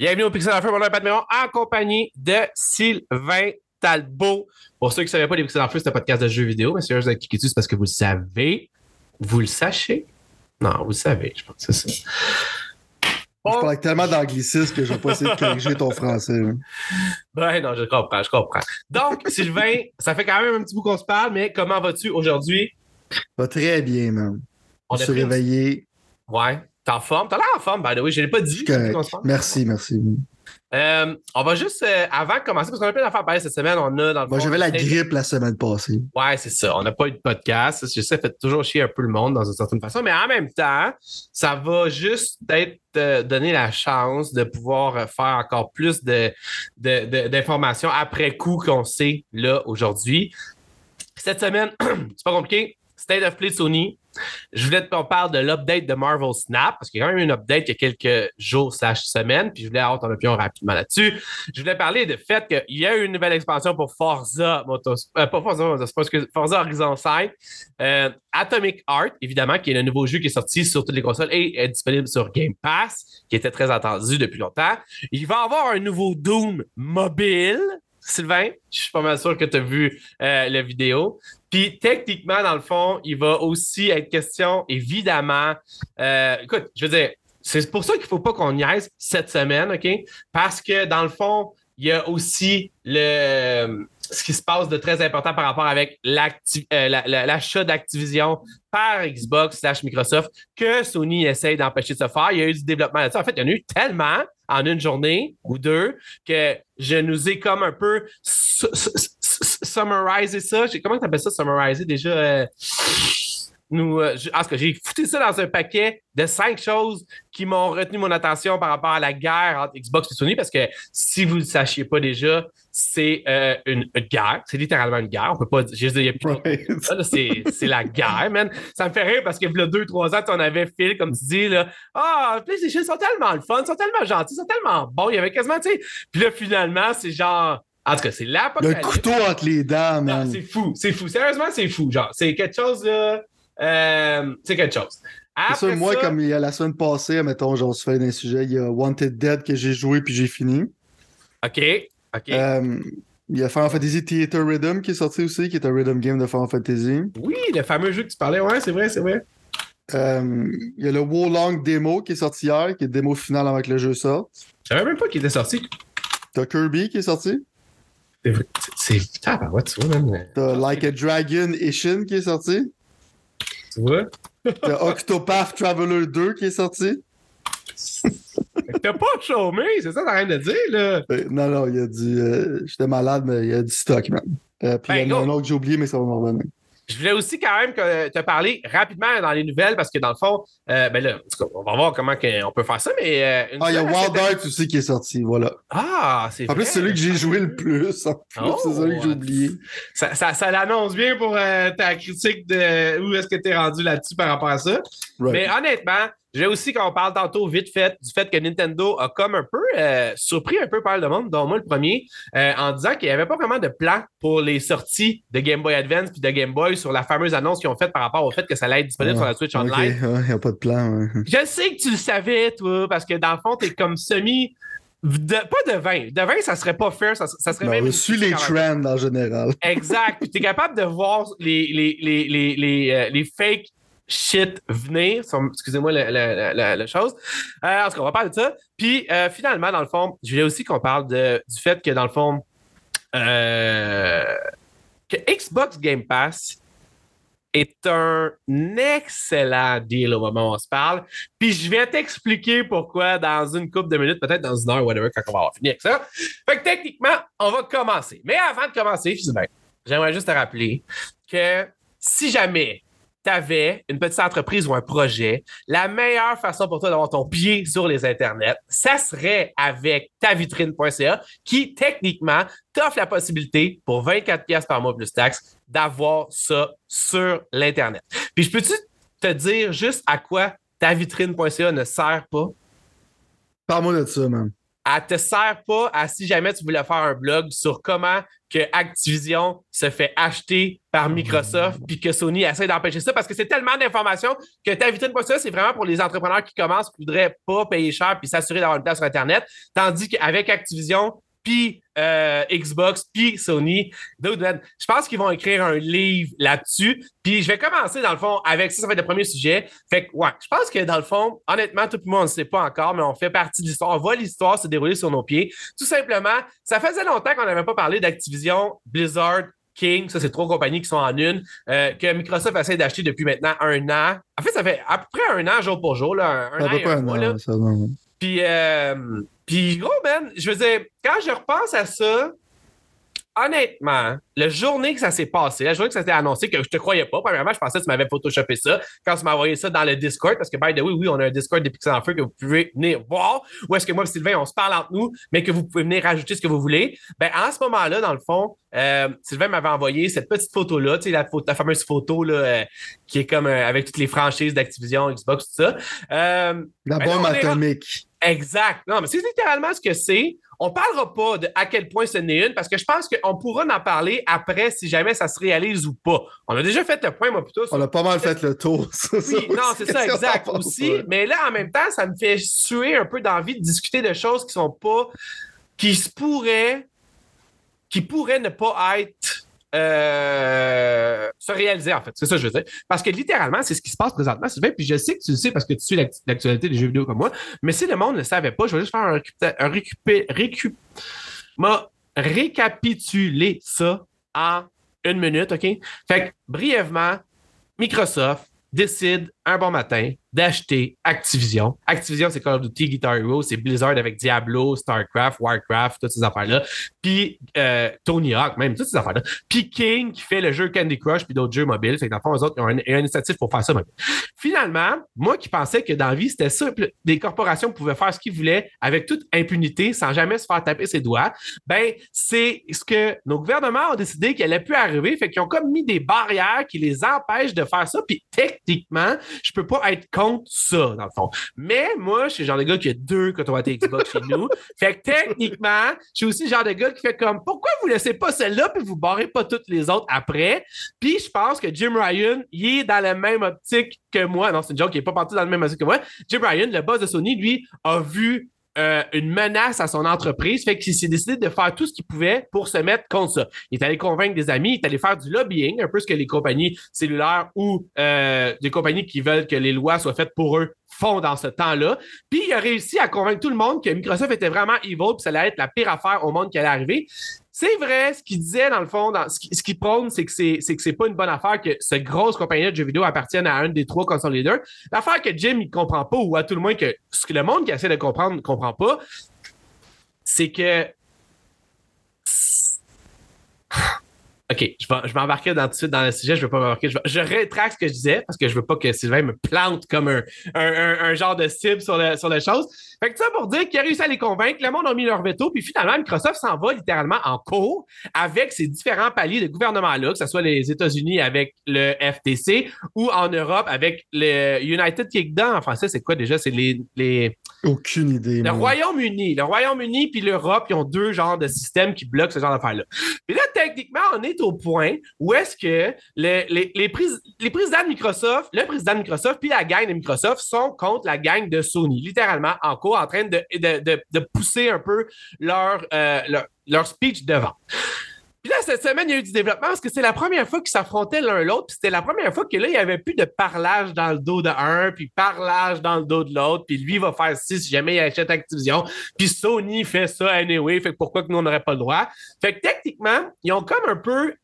Bienvenue au Pixel Feu, mon nom est Pat Méron, en compagnie de Sylvain Talbot. Pour ceux qui ne savaient pas, les Pixel Feu, c'est un podcast de jeux vidéo, mais c'est juste avec c'est parce que vous le savez. Vous le sachez? Non, vous le savez, je pense que c'est ça. Je parle tellement d'anglicisme que je vais pas essayer de corriger ton français. Ben non, je comprends, je comprends. Donc, Sylvain, ça fait quand même un petit bout qu'on se parle, mais comment vas-tu aujourd'hui? Va très bien, man. On, s'est réveillé. Ouais. T'es en forme? T'as l'air en forme, by the way. Je l'ai pas dit. Merci, merci. Euh, on va juste, euh, avant de commencer, parce qu'on a plein d'affaires à parler cette semaine, on a dans le Moi, j'avais la grippe la semaine passée. Ouais, c'est ça. On n'a pas eu de podcast. Je sais, ça fait toujours chier un peu le monde dans une certaine façon, mais en même temps, ça va juste être euh, donner la chance de pouvoir faire encore plus d'informations de, après coup qu'on sait là aujourd'hui. Cette semaine, c'est pas compliqué. State Play Sony. Je voulais qu'on parle de l'update de Marvel Snap, parce qu'il y a quand même une update il y a quelques jours slash semaines, puis je voulais avoir ton opinion rapidement là-dessus. Je voulais parler du fait qu'il y a eu une nouvelle expansion pour Forza Motorsport, euh, pas Forza Forza Horizon 5, euh, Atomic Art, évidemment, qui est le nouveau jeu qui est sorti sur toutes les consoles et est disponible sur Game Pass, qui était très attendu depuis longtemps. Il va y avoir un nouveau Doom mobile, Sylvain, je suis pas mal sûr que tu as vu euh, la vidéo. Puis techniquement, dans le fond, il va aussi être question, évidemment. Euh, écoute, je veux dire, c'est pour ça qu'il ne faut pas qu'on niaise cette semaine, OK? Parce que dans le fond, il y a aussi le ce qui se passe de très important par rapport avec euh, l'achat d'Activision par Xbox slash Microsoft que Sony essaye d'empêcher de se faire. Il y a eu du développement là-dessus. En fait, il y en a eu tellement en une journée ou deux que je nous ai comme un peu summariser ça. Comment tu appelles ça, summariser? Déjà? Euh, nous, euh, que j'ai foutu ça dans un paquet de cinq choses qui m'ont retenu mon attention par rapport à la guerre entre Xbox et Sony, parce que si vous ne le sachiez pas déjà, c'est euh, une, guerre. C'est littéralement une guerre. On peut pas dire, il a plus c'est la guerre, man. Ça me fait rire parce que a deux, trois ans, on avait Phil, comme tu dis, là. Ah, oh, PlayStation sont tellement le fun, sont tellement gentils, sont tellement bons. Il y avait quasiment, tu sais. Puis là, finalement, c'est genre en tout cas, c'est l'apocalypse. Le couteau entre les dents, man. C'est fou, c'est fou. Sérieusement, c'est fou. Genre, c'est quelque chose de. Euh, c'est quelque chose. Ça, moi, comme il y a la semaine passée, mettons, j'en suis fait d'un sujet, il y a Wanted Dead que j'ai joué puis j'ai fini. OK. OK. Euh, il y a Final Fantasy Theater Rhythm qui est sorti aussi, qui est un rhythm game de Final Fantasy. Oui, le fameux jeu que tu parlais, ouais, c'est vrai, c'est vrai. Euh, il y a le Wolong Demo qui est sorti hier, qui est démo final avec le jeu sort. Je savais même pas qu'il était sorti. T'as Kirby qui est sorti? C'est putain, ouais, tu vois, même. T'as Like a Dragon Ishin qui est sorti? Tu vois? T'as Octopath Traveler 2 qui est sorti? T'as pas chômé, c'est ça t'as rien de dire, là? Euh, non, non, il y a du. Euh, j'étais malade, mais il y a du stock, man. Euh, puis il y en a ben, un autre que j'ai oublié, mais ça va me revenir. Je voulais aussi quand même te parler rapidement dans les nouvelles parce que dans le fond, euh, ben là, on va voir comment on peut faire ça, mais. Euh, ah, il y a Wild Arts aussi qui est sorti, voilà. Ah, c'est En plus, c'est celui que j'ai joué le plus. En plus, c'est celui que j'ai oh, oublié. Ça, ça, ça l'annonce bien pour euh, ta critique de où est-ce que tu es rendu là-dessus par rapport à ça. Mais honnêtement, je vais aussi qu'on parle tantôt vite fait du fait que Nintendo a comme un peu euh, surpris un peu par le monde, dont moi le premier, euh, en disant qu'il n'y avait pas vraiment de plan pour les sorties de Game Boy Advance puis de Game Boy sur la fameuse annonce qu'ils ont faite par rapport au fait que ça allait être disponible sur la Switch Online. Il n'y a pas de plan. Je sais que tu le savais, toi, parce que dans le fond, tu es comme semi. pas de vin. De vin, ça serait pas fair. Ça, serait non, même. Je suis les trends en général. Exact. Puis tu es capable de voir les, les, les, les, les, euh, les fakes shit venir. Excusez-moi la, chose. Euh, en tout cas, on va parler de ça. Puis euh, finalement, dans le fond, je voulais aussi qu'on parle du fait que dans le fond, euh, que Xbox Game Pass est un excellent deal au moment où on se parle. Puis je vais t'expliquer pourquoi dans une couple de minutes, peut-être dans une heure, whatever, quand on va avoir fini avec ça. Fait que techniquement, on va commencer. Mais avant de commencer, j'aimerais juste te rappeler que si jamais tu avais une petite entreprise ou un projet, la meilleure façon pour toi d'avoir ton pied sur les internets, ça serait avec tavitrine.ca qui, techniquement, t'offre la possibilité pour 24 pièces par mois plus taxes d'avoir ça sur l'Internet. Puis je peux-tu te dire juste à quoi tavitrine.ca ne sert pas? Parle-moi de ça, man. Elle te sert pas à si jamais tu voulais faire un blog sur comment que Activision se fait acheter par Microsoft puis que Sony essaie d'empêcher ça parce que c'est tellement d'informations que ta vitrine ça, c'est vraiment pour les entrepreneurs qui commencent qui voudraient pas payer cher puis s'assurer d'avoir une place sur Internet. Tandis qu'avec Activision, puis euh, Xbox, puis Sony. Je pense qu'ils vont écrire un livre là-dessus. Puis je vais commencer, dans le fond, avec ça, ça va être le premier sujet. Fait que, ouais, je pense que, dans le fond, honnêtement, tout le monde ne sait pas encore, mais on fait partie de l'histoire. On voit l'histoire se dérouler sur nos pieds. Tout simplement, ça faisait longtemps qu'on n'avait pas parlé d'Activision, Blizzard, King, ça, c'est trois compagnies qui sont en une, euh, que Microsoft essaie d'acheter depuis maintenant un an. En fait, ça fait à peu près un an, jour pour jour, là, un, an et un mois. Là. Puis, euh, puis, gros, man, je veux dire, quand je repense à ça, honnêtement, la journée que ça s'est passé, la journée que ça s'est annoncé, que je te croyais pas, premièrement, je pensais que tu m'avais photoshopé ça quand tu m'as envoyé ça dans le Discord, parce que, by the way, oui, on a un Discord des Pixels en Feu que vous pouvez venir voir, ou est-ce que moi et Sylvain, on se parle entre nous, mais que vous pouvez venir rajouter ce que vous voulez. Ben, en ce moment-là, dans le fond, euh, Sylvain m'avait envoyé cette petite photo-là, tu sais, la, la, fameuse photo là, euh, qui est comme euh, avec toutes les franchises d'Activision, Xbox, tout ça. la ben bombe atomique. Exact. Non, mais c'est littéralement ce que c'est. On parlera pas de à quel point ce n'est une, parce que je pense qu'on pourra en parler après si jamais ça se réalise ou pas. On a déjà fait le point, moi, plutôt. On a pas mal fait le tour. Oui, non, c'est ça, exact aussi. Mais là, en même temps, ça me fait suer un peu d'envie de discuter de choses qui sont pas. qui se pourraient. qui pourraient ne pas être euh, se réaliser, en fait. C'est ça que je veux dire. Parce que littéralement, c'est ce qui se passe présentement, Sylvain. Puis je sais que tu le sais parce que tu suis l'actualité des jeux vidéo comme moi. Mais si le monde ne le savait pas, je vais juste faire un, récupé, récup, récapituler ça en une minute, OK? Fait que, brièvement, Microsoft décide un bon matin d'acheter Activision. Activision, c'est Call of Duty, Guitar Hero, c'est Blizzard avec Diablo, StarCraft, Warcraft, toutes ces affaires-là. Puis euh, Tony Hawk, même, toutes ces affaires-là. Puis King, qui fait le jeu Candy Crush, puis d'autres jeux mobiles. Fait que dans le fond, eux autres, ils ont un, un initiative pour faire ça. Finalement, moi qui pensais que dans la vie, c'était simple, des corporations pouvaient faire ce qu'ils voulaient avec toute impunité, sans jamais se faire taper ses doigts, ben, c'est ce que nos gouvernements ont décidé qu'il allait plus arriver. Fait qu'ils ont comme mis des barrières qui les empêchent de faire ça. Puis techniquement, je peux pas être contre ça, dans le fond. Mais moi, je suis le genre de gars qui a deux quand on va Xbox chez nous. Fait que techniquement, je suis aussi le genre de gars qui fait comme pourquoi vous laissez pas celle-là puis vous barrez pas toutes les autres après? Puis je pense que Jim Ryan, il est dans la même optique que moi. Non, c'est une joke, il est pas parti dans la même optique que moi. Jim Ryan, le boss de Sony, lui, a vu euh, une menace à son entreprise, fait qu'il s'est décidé de faire tout ce qu'il pouvait pour se mettre contre ça. Il est allé convaincre des amis, il est allé faire du lobbying, un peu ce que les compagnies cellulaires ou euh, des compagnies qui veulent que les lois soient faites pour eux font dans ce temps-là. Puis il a réussi à convaincre tout le monde que Microsoft était vraiment evil, puis ça allait être la pire affaire au monde qui allait arriver. C'est vrai, ce qu'il disait dans le fond, ce qu'il prône, c'est que c'est, c'est que c'est pas une bonne affaire que cette grosse compagnie de jeux vidéo appartienne à un des trois console leaders. L'affaire que Jim il comprend pas, ou à tout le moins que ce que le monde qui essaie de comprendre ne comprend pas, c'est que OK, je vais, je vais embarquer dans, tout de suite dans le sujet. Je ne veux pas m'embarquer. Je, je, rétracte ce que je disais parce que je ne veux pas que Sylvain me plante comme un, un, un, genre de cible sur, le, sur les choses. Fait que ça pour dire qu'il a réussi à les convaincre, le monde a mis leur veto, puis finalement, Microsoft s'en va littéralement en cours avec ces différents paliers de gouvernement-là, que ce soit les États-Unis avec le FTC ou en Europe avec le United Kingdom. En français, c'est quoi déjà? C'est les, les. Aucune idée. Le Royaume-Uni. Le Royaume-Uni puis l'Europe, ils ont deux genres de systèmes qui bloquent ce genre d'affaires-là. Puis là, techniquement, on est au point où est-ce que les, présidents de Microsoft, le président de Microsoft puis la gang de Microsoft sont contre la gang de Sony, littéralement en cours, en train de, pousser un peu leur, euh, leur speech devant. Puis là, cette semaine, il y a eu du développement parce que c'est la première fois qu'ils s'affrontaient l'un l'autre. Puis c'était la première fois que là, il n'y avait plus de parlage dans le dos de un, puis parlage dans le dos de l'autre. Puis lui va faire ci si jamais il achète Activision. Puis Sony fait ça anyway. Fait que pourquoi que nous, on n'aurait pas le droit? Fait que techniquement, ils ont comme un peu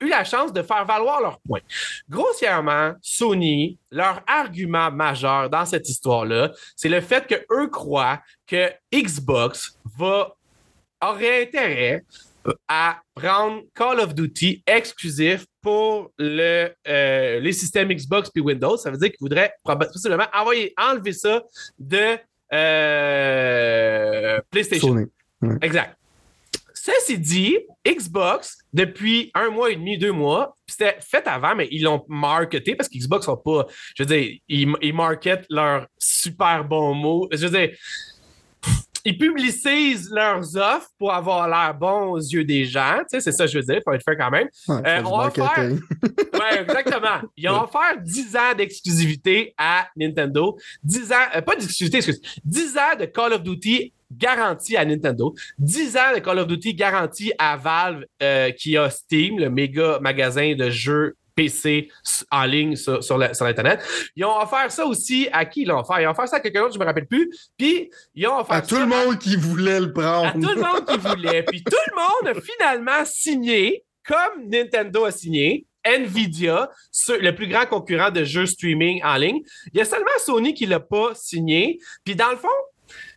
eu la chance de faire valoir leur point. Grossièrement, Sony, leur argument majeur dans cette histoire-là, c'est le fait que eux croient que Xbox va aurait intérêt à prendre Call of Duty exclusif pour le, euh, les systèmes Xbox puis Windows. Ça veut dire qu'ils voudraient possiblement envoyer, enlever ça de euh, PlayStation. Exact. Ceci dit, Xbox, depuis un mois et demi, deux mois, c'était fait avant, mais ils l'ont marketé parce qu'Xbox n'a pas. Je veux dire, ils, ils marketent leurs super bons mots. Je veux dire, ils publicisent leurs offres pour avoir l'air bon aux yeux des gens. Tu sais, c'est ça que je veux dire, il faut être fait quand même. Ouais, Euh, on va faire-. Ouais, exactement. Ils ont offert 10 ans d'exclusivité à Nintendo. 10 ans, euh, pas d'exclusivité, excuse. 10 ans de Call of Duty garanti à Nintendo. 10 ans de Call of Duty garanti à Valve euh, qui a Steam, le méga magasin de jeux PC en ligne sur, sur l'Internet. Ils ont offert ça aussi à qui ils l'ont offert? Ils ont offert ça à quelqu'un d'autre, je me rappelle plus. Puis, ils ont offert À tout le monde qui voulait le prendre. à tout le monde qui voulait. Puis tout le monde a finalement signé, comme Nintendo a signé, Nvidia, le plus grand concurrent de jeux streaming en ligne. Il y a seulement Sony qui ne l'a pas signé. Puis dans le fond,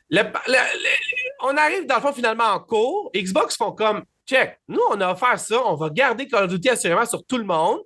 le- le- le- on arrive dans le fond finalement en cours. Xbox font comme check. Nous, on a offert ça. On va garder Call of Duty assurément sur tout le monde.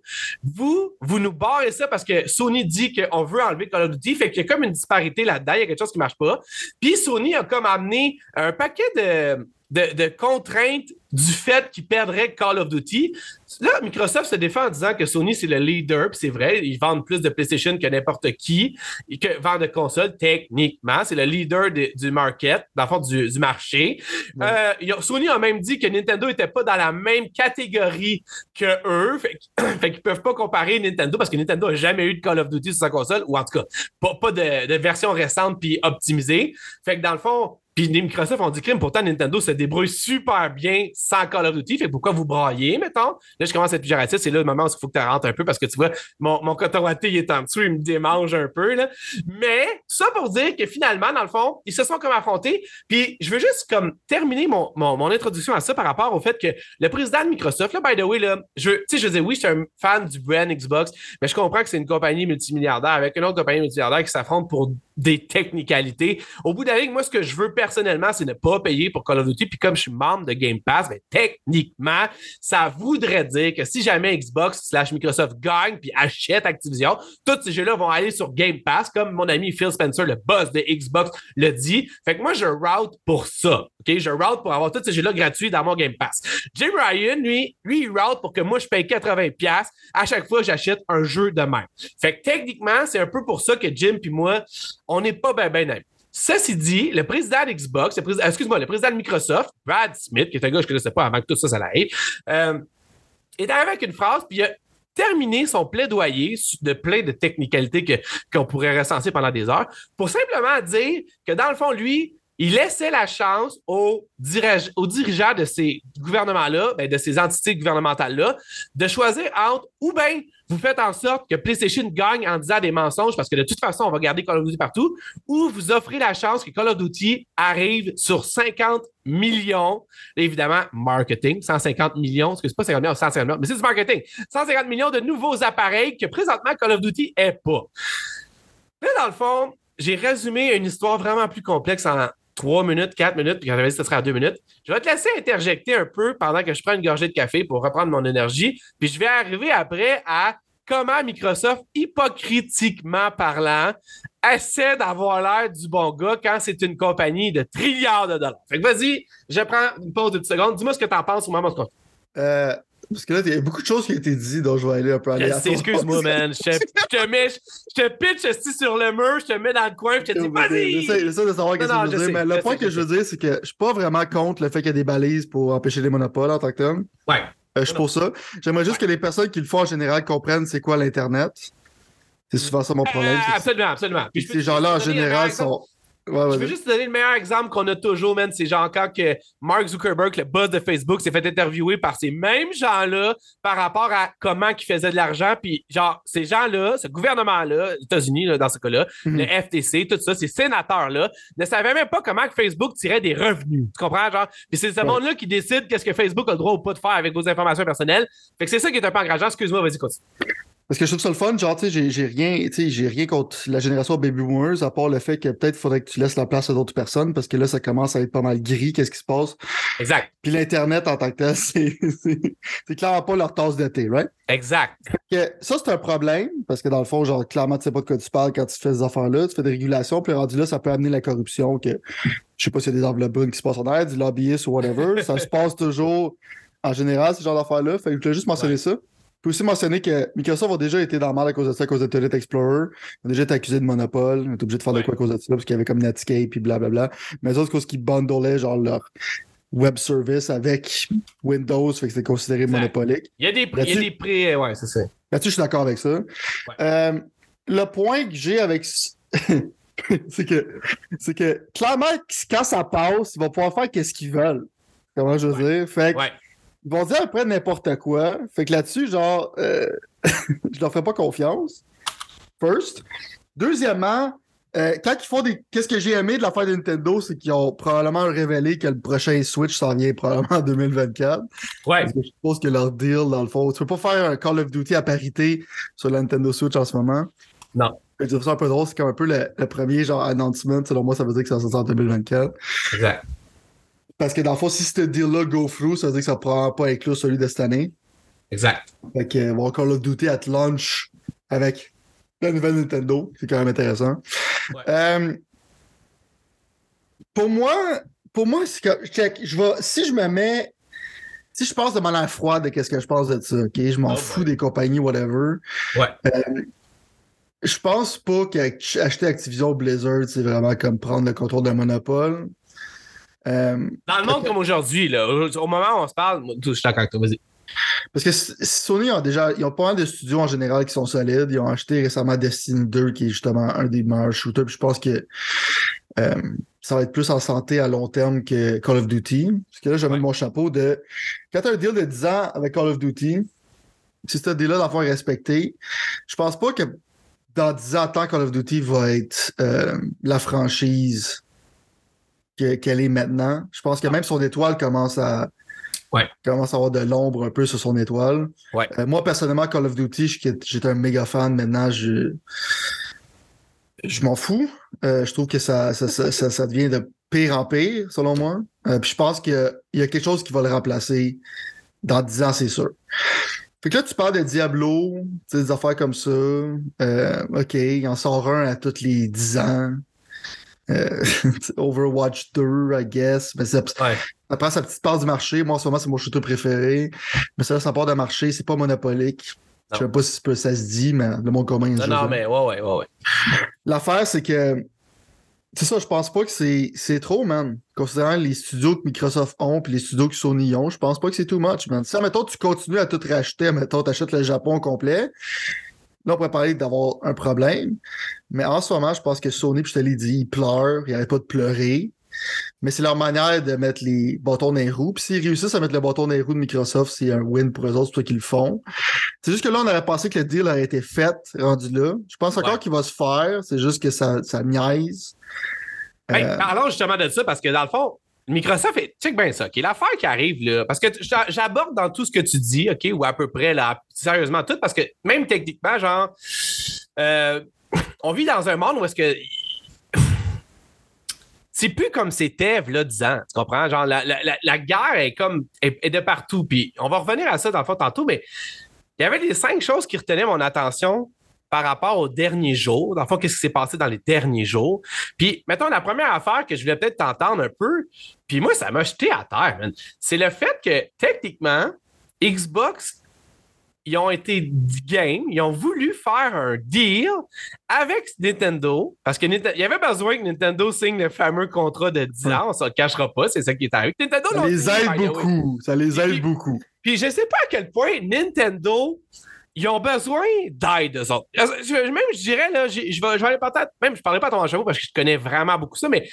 Vous, vous nous barrez ça parce que Sony dit qu'on veut enlever Call of Duty. Fait qu'il y a comme une disparité là-dedans. Il y a quelque chose qui ne marche pas. Puis Sony a comme amené un paquet de, de, de contraintes du fait qu'ils perdraient Call of Duty. Là, Microsoft se défend en disant que Sony, c'est le leader, puis c'est vrai, ils vendent plus de PlayStation que n'importe qui, et que vendent de consoles, techniquement. C'est le leader de- du market, dans le fond, du, du marché. Euh, Sony a même dit que Nintendo n'était pas dans la même catégorie que eux, fait, qu'- fait qu'ils peuvent pas comparer Nintendo parce que Nintendo a jamais eu de Call of Duty sur sa console, ou en tout cas, pas, pas de, de version récente puis optimisée. Fait que dans le fond, puis les Microsoft ont dit crime, pourtant Nintendo se débrouille super bien sans Call of Duty. Fait pourquoi vous braillez, mettons? Là, je commence à être péjoratif. C'est là le moment où il faut que tu rentres un peu parce que tu vois, mon, mon coton il est en dessous, il me démange un peu. Là. Mais ça pour dire que finalement, dans le fond, ils se sont comme affrontés. Puis je veux juste comme terminer mon, mon, mon introduction à ça par rapport au fait que le président de Microsoft, là, by the way, là, je, je dire, oui, je suis un fan du brand Xbox, mais je comprends que c'est une compagnie multimilliardaire avec une autre compagnie multimilliardaire qui s'affronte pour des technicalités. Au bout de la ligne, moi, ce que je veux personnellement, c'est ne pas payer pour Call of Duty. Puis comme je suis membre de Game Pass, ben, techniquement, ça voudrait dire que si jamais Xbox slash Microsoft gagne puis achète Activision, tous ces jeux-là vont aller sur Game Pass, comme mon ami Phil Spencer, le boss de Xbox, le dit. Fait que moi, je route pour ça. Je route pour avoir tous ces jeux-là gratuits dans mon Game Pass. Jim Ryan, lui, lui, il route pour que moi, je paye 80$ à chaque fois que j'achète un jeu de même. Fait que techniquement, c'est un peu pour ça que Jim puis moi, on n'est pas ben ben amis. Ceci dit, le président d'Xbox, excuse-moi, le président de Microsoft, Brad Smith, qui est un gars que je ne connaissais pas avant que tout ça, ça arrive, euh, est arrivé avec une phrase, puis il a terminé son plaidoyer de plein de technicalités qu'on pourrait recenser pendant des heures, pour simplement dire que dans le fond, lui, il laissait la chance aux, dirige- aux dirigeants de ces gouvernements-là, ben, de ces entités gouvernementales-là, de choisir entre ou bien vous faites en sorte que PlayStation gagne en disant des mensonges parce que de toute façon, on va garder Call of Duty partout, ou vous offrez la chance que Call of Duty arrive sur 50 millions, évidemment, marketing, 150 millions, excuse pas 50 millions, 150 millions, mais c'est du marketing, 150 millions de nouveaux appareils que présentement Call of Duty est pas. Là, dans le fond, j'ai résumé une histoire vraiment plus complexe en 3 minutes, 4 minutes, puis quand j'avais dit que ce serait à 2 minutes. Je vais te laisser interjecter un peu pendant que je prends une gorgée de café pour reprendre mon énergie, puis je vais arriver après à comment Microsoft, hypocritiquement parlant, essaie d'avoir l'air du bon gars quand c'est une compagnie de trilliards de dollars. Fait que vas-y, je prends une pause de 10 secondes. Dis-moi ce que tu en penses au moment où on se Euh, parce que là, il y a beaucoup de choses qui ont été dites, donc je vais aller un peu sais, excuse-moi, man. Je te, je te mets, je te pitch sur le mur, je te mets dans le coin, je te dis, vas-y! J'essaie de savoir qu'est-ce non, que je veux dire, mais le point que je veux dire, c'est que je suis pas vraiment contre le fait qu'il y ait des balises pour empêcher les monopoles en tant que tel. Ouais. Euh, je suis pour ça. J'aimerais juste que les personnes qui le font en général comprennent c'est quoi l'Internet. C'est souvent ça mon problème. Euh, absolument, absolument. Puis ces gens-là, en général, sont. Ouais, Je veux juste te donner le meilleur exemple qu'on a toujours, man. C'est genre quand que Mark Zuckerberg, le boss de Facebook, s'est fait interviewer par ces mêmes gens-là par rapport à comment ils faisaient de l'argent. Puis, genre, ces gens-là, ce gouvernement-là, les États-Unis, là, dans ce cas-là, Mhm. le FTC, tout ça, ces sénateurs-là, ne savaient même pas comment que Facebook tirait des revenus. Tu comprends? Genre, puis c'est ce Ouais. monde-là qui décide qu'est-ce que Facebook a le droit ou pas de faire avec vos informations personnelles. Fait que c'est ça qui est un peu engageant. Excuse-moi, vas-y, continue. Parce que je trouve ça le fun, genre, tu sais, j'ai- rien, j'ai rien contre la génération baby boomers, à part le fait que peut-être faudrait que tu laisses la place à d'autres personnes, parce que là, ça commence à être pas mal gris, qu'est-ce qui se passe? Exact. Puis l'Internet en tant que tel, c'est clairement pas leur tasse de thé, right? Exact. Que ça, c'est un problème, parce que dans le fond, genre, clairement, tu sais pas de quoi tu parles quand tu fais ces affaires-là, tu fais des régulations, puis rendu là, ça peut amener la corruption, que je sais pas s'il y a des enveloppes brunes qui se passent en arrière, du lobbyiste ou whatever, ça se passe toujours, en général, ce genre d'affaires-là, fait que je voulais juste mentionner ça. Peux aussi mentionner que Microsoft a déjà été dans le mal à cause de ça, à cause de Internet Explorer. Ils ont déjà été accusés de monopole. Ils ont été obligés de faire de quoi à cause de ça, parce qu'il y avait comme Netscape et blablabla. Mais ça, c'est cause qu'ils bundlaient genre leur web service avec Windows, fait que c'est considéré monopolique. Il y a des prix, il y a des prix, ouais, c'est ça. Là-dessus, je suis d'accord avec ça. Euh, le point que j'ai avec. c'est que, c'est que clairement, quand ça passe, ils vont pouvoir faire qu'est-ce qu'ils veulent. Comment je veux dire? Fait que, ils vont dire après n'importe quoi. Fait que là-dessus, genre, euh, je leur fais pas confiance. First. Deuxièmement, euh, quand ils font des. Qu'est-ce que j'ai aimé de l'affaire de Nintendo, c'est qu'ils ont probablement révélé que le prochain Switch s'en vient probablement en 2024. Ouais. Parce que je suppose que leur deal, dans le fond, tu peux pas faire un Call of Duty à parité sur la Nintendo Switch en ce moment. Non. Je trouve ça un peu drôle, c'est comme un peu le, premier genre announcement. Selon moi, ça veut dire que ça sort en 2024. Exact. Parce que dans le fond, si ce deal-là go through, ça veut dire que ça ne pourra pas inclure celui de cette année. Exact. Fait que, euh, on Call of Duty at launch avec la nouvelle Nintendo. C'est quand même intéressant. Euh, pour moi, pour moi, check, je vais, si je me mets, si je pense de manière froide de qu'est-ce que je pense de ça, ok, je m'en oh fous des compagnies, whatever. Ouais. Euh, je pense pas qu'acheter Activision Blizzard, c'est vraiment comme prendre le contrôle d'un monopole. Euh, Dans le monde comme aujourd'hui, là, au moment où on se parle, je suis d'accord avec toi, vas-y. Parce que Sony a déjà, ils ont pas mal de studios en général qui sont solides. Ils ont acheté récemment Destiny 2, qui est justement un des meilleurs shooters. je pense que euh, ça va être plus en santé à long terme que Call of Duty. Parce que là, je mets mon chapeau de. Quand tu as un deal de 10 ans avec Call of Duty, si ce deal-là d'enfant respecté, je pense pas que dans 10 ans, tant Call of Duty va être euh, la franchise qu'elle est maintenant. Je pense que même son étoile commence à, commence à avoir de l'ombre un peu sur son étoile. Euh, moi, personnellement, Call of Duty, j'étais un méga fan. Maintenant, je, je m'en fous. Euh, je trouve que ça ça, ça, devient de pire en pire, selon moi. puis je pense qu'il y a quelque chose qui va le remplacer dans 10 ans, c'est sûr. Fait que là, tu parles de Diablo, des affaires comme ça. Euh, OK, il en sort un à tous les 10 ans. Euh, Overwatch 2, I guess. Mais ça, prend sa petite part du marché. Moi, en ce moment, c'est mon shooter préféré. Mais ça, ça part de marché, c'est pas monopolique. Je sais pas si ça se dit, mais le monde commun. Non, non, mais ouais, ouais, ouais, ouais. L'affaire, c'est que c'est ça, je pense pas que c'est trop, man. Considérant les studios que Microsoft ont et les studios que Sony ont, je pense pas que c'est too much, man. Si, mettons, tu continues à tout racheter, mettons, t'achètes le Japon complet, là, on pourrait parler d'avoir un problème. Mais en ce moment, je pense que Sony, puis je te l'ai dit, ils pleurent, ils n'arrêtent pas de pleurer. Mais c'est leur manière de mettre les bâtons dans les roues. Puis s'ils réussissent à mettre le bâton dans les roues de Microsoft, c'est un win pour eux autres, c'est toi qu'ils le font. C'est juste que là, on aurait pensé que le deal aurait été fait, rendu là. Je pense encore qu'il va se faire. C'est juste que ça, ça niaise. Euh, parlons justement de ça parce que dans le fond, Microsoft, check bien ça, OK? L'affaire qui arrive là, parce que j'aborde dans tout ce que tu dis, OK, ou à peu près, là, sérieusement tout, parce que même techniquement, genre, euh, on vit dans un monde où est-ce que c'est plus comme c'était là 10 ans. Tu comprends? Genre, la, guerre est comme est, de partout. Puis on va revenir à ça dans le fond tantôt, mais il y avait les cinq choses qui retenaient mon attention par rapport aux derniers jours. Dans le fond, qu'est-ce qui s'est passé dans les derniers jours? Puis, mettons, la première affaire que je voulais peut-être t'entendre un peu, puis moi, ça m'a jeté à terre, c'est le fait que techniquement, Xbox ils ont été game, ils ont voulu faire un deal avec Nintendo parce qu'il y avait besoin que Nintendo signe le fameux contrat de 10 ans, on se le cachera pas, c'est ça qui est arrivé. Nintendo ça les aide beaucoup, ça les aide beaucoup. Puis je sais pas à quel point Nintendo ils ont besoin d'aide, eux autres. Même, je dirais, là, je vais, je vais aller peut-être, même, je parlerai pas à ton chevaux parce que je connais vraiment beaucoup ça, mais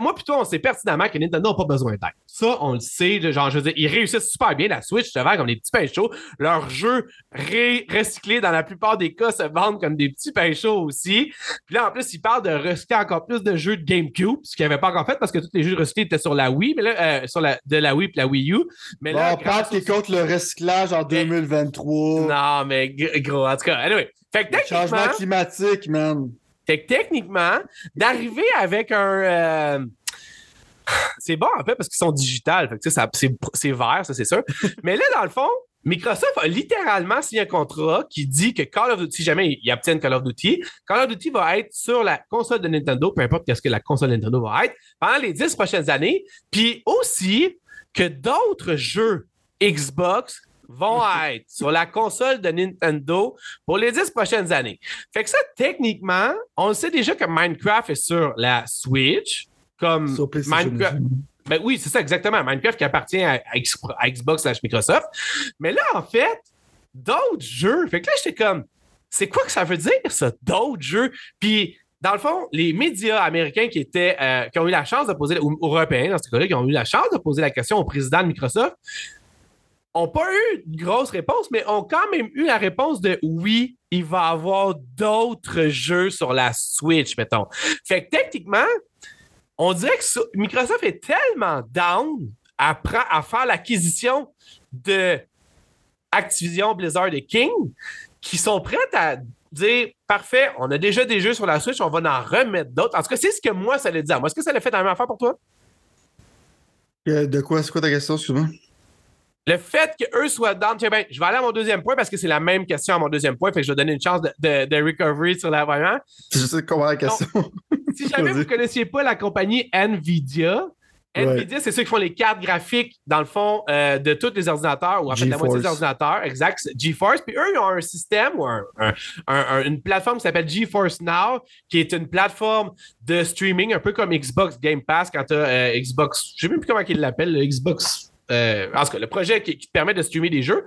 moi, plutôt, on sait pertinemment que Nintendo n'a pas besoin d'aide. Ça, on le sait. Genre, je veux dire, ils réussissent super bien. La Switch se vend comme des petits pains chauds. Leurs jeux recyclés, dans la plupart des cas, se vendent comme des petits pains chauds aussi. Puis là, en plus, ils parlent de recycler encore plus de jeux de GameCube, ce qu'ils n'avaient pas encore fait parce que tous les jeux recyclés étaient sur la Wii, mais là, euh, sur la, de la Wii et la Wii U. Mais là, on parle qu'ils comptent le recyclage en 2023. Non, mais gros, en tout cas, anyway. Fait que techniquement. Changement climatique, man. Fait que techniquement, d'arriver avec un. Euh, c'est bon, en fait, parce qu'ils sont digitales. Fait que, ça, c'est, c'est vert, ça, c'est sûr. Mais là, dans le fond, Microsoft a littéralement signé un contrat qui dit que Call of Duty, si jamais ils obtiennent Call of Duty, Call of Duty va être sur la console de Nintendo, peu importe qu'est-ce que la console de Nintendo va être, pendant les dix prochaines années. Puis aussi que d'autres jeux Xbox vont être sur la console de Nintendo pour les 10 prochaines années. Fait que ça, techniquement, on sait déjà que Minecraft est sur la Switch, comme Sur Minecraft. aussi. Ben oui, c'est ça exactement. Minecraft qui appartient à Xbox slash Microsoft. Mais là, en fait, d'autres jeux. Fait que là, j'étais comme, c'est quoi que ça veut dire, ça, d'autres jeux? Puis, dans le fond, les médias américains qui étaient, euh, qui ont eu la chance de poser, ou européens dans ce cas-là, qui ont eu la chance de poser la question au président de Microsoft, n'ont pas eu de grosse réponse, mais ont quand même eu la réponse de oui, il va y avoir d'autres jeux sur la Switch, mettons. Fait que techniquement, on dirait que so- Microsoft est tellement down à, faire l'acquisition de Activision, Blizzard et King qui sont prêts à dire parfait, on a déjà des jeux sur la Switch, on va en remettre d'autres. En tout cas, c'est ce que moi, ça allait dire. Moi, est-ce que ça l'a fait la même affaire pour toi? Euh, De quoi, c'est quoi ta question, excuse-moi? Le fait qu'eux soient down, ben, je vais aller à mon deuxième point parce que c'est la même question à mon deuxième point, fait que je vais donner une chance de, de- de recovery sur l'avant. Je sais comment la question. Si jamais vous ne connaissiez pas la compagnie Nvidia, Ouais. Nvidia, c'est ceux qui font les cartes graphiques, dans le fond, euh, de tous les ordinateurs, ou en fait, la moitié des ordinateurs, exact, GeForce. Puis eux, ils ont un système ou un- un- un- un- une plateforme qui s'appelle GeForce Now, qui est une plateforme de streaming, un peu comme Xbox Game Pass, quand tu as Xbox, je ne sais même plus comment ils l'appellent, le Xbox. Euh, en tout cas, le projet qui, qui te permet de streamer des jeux.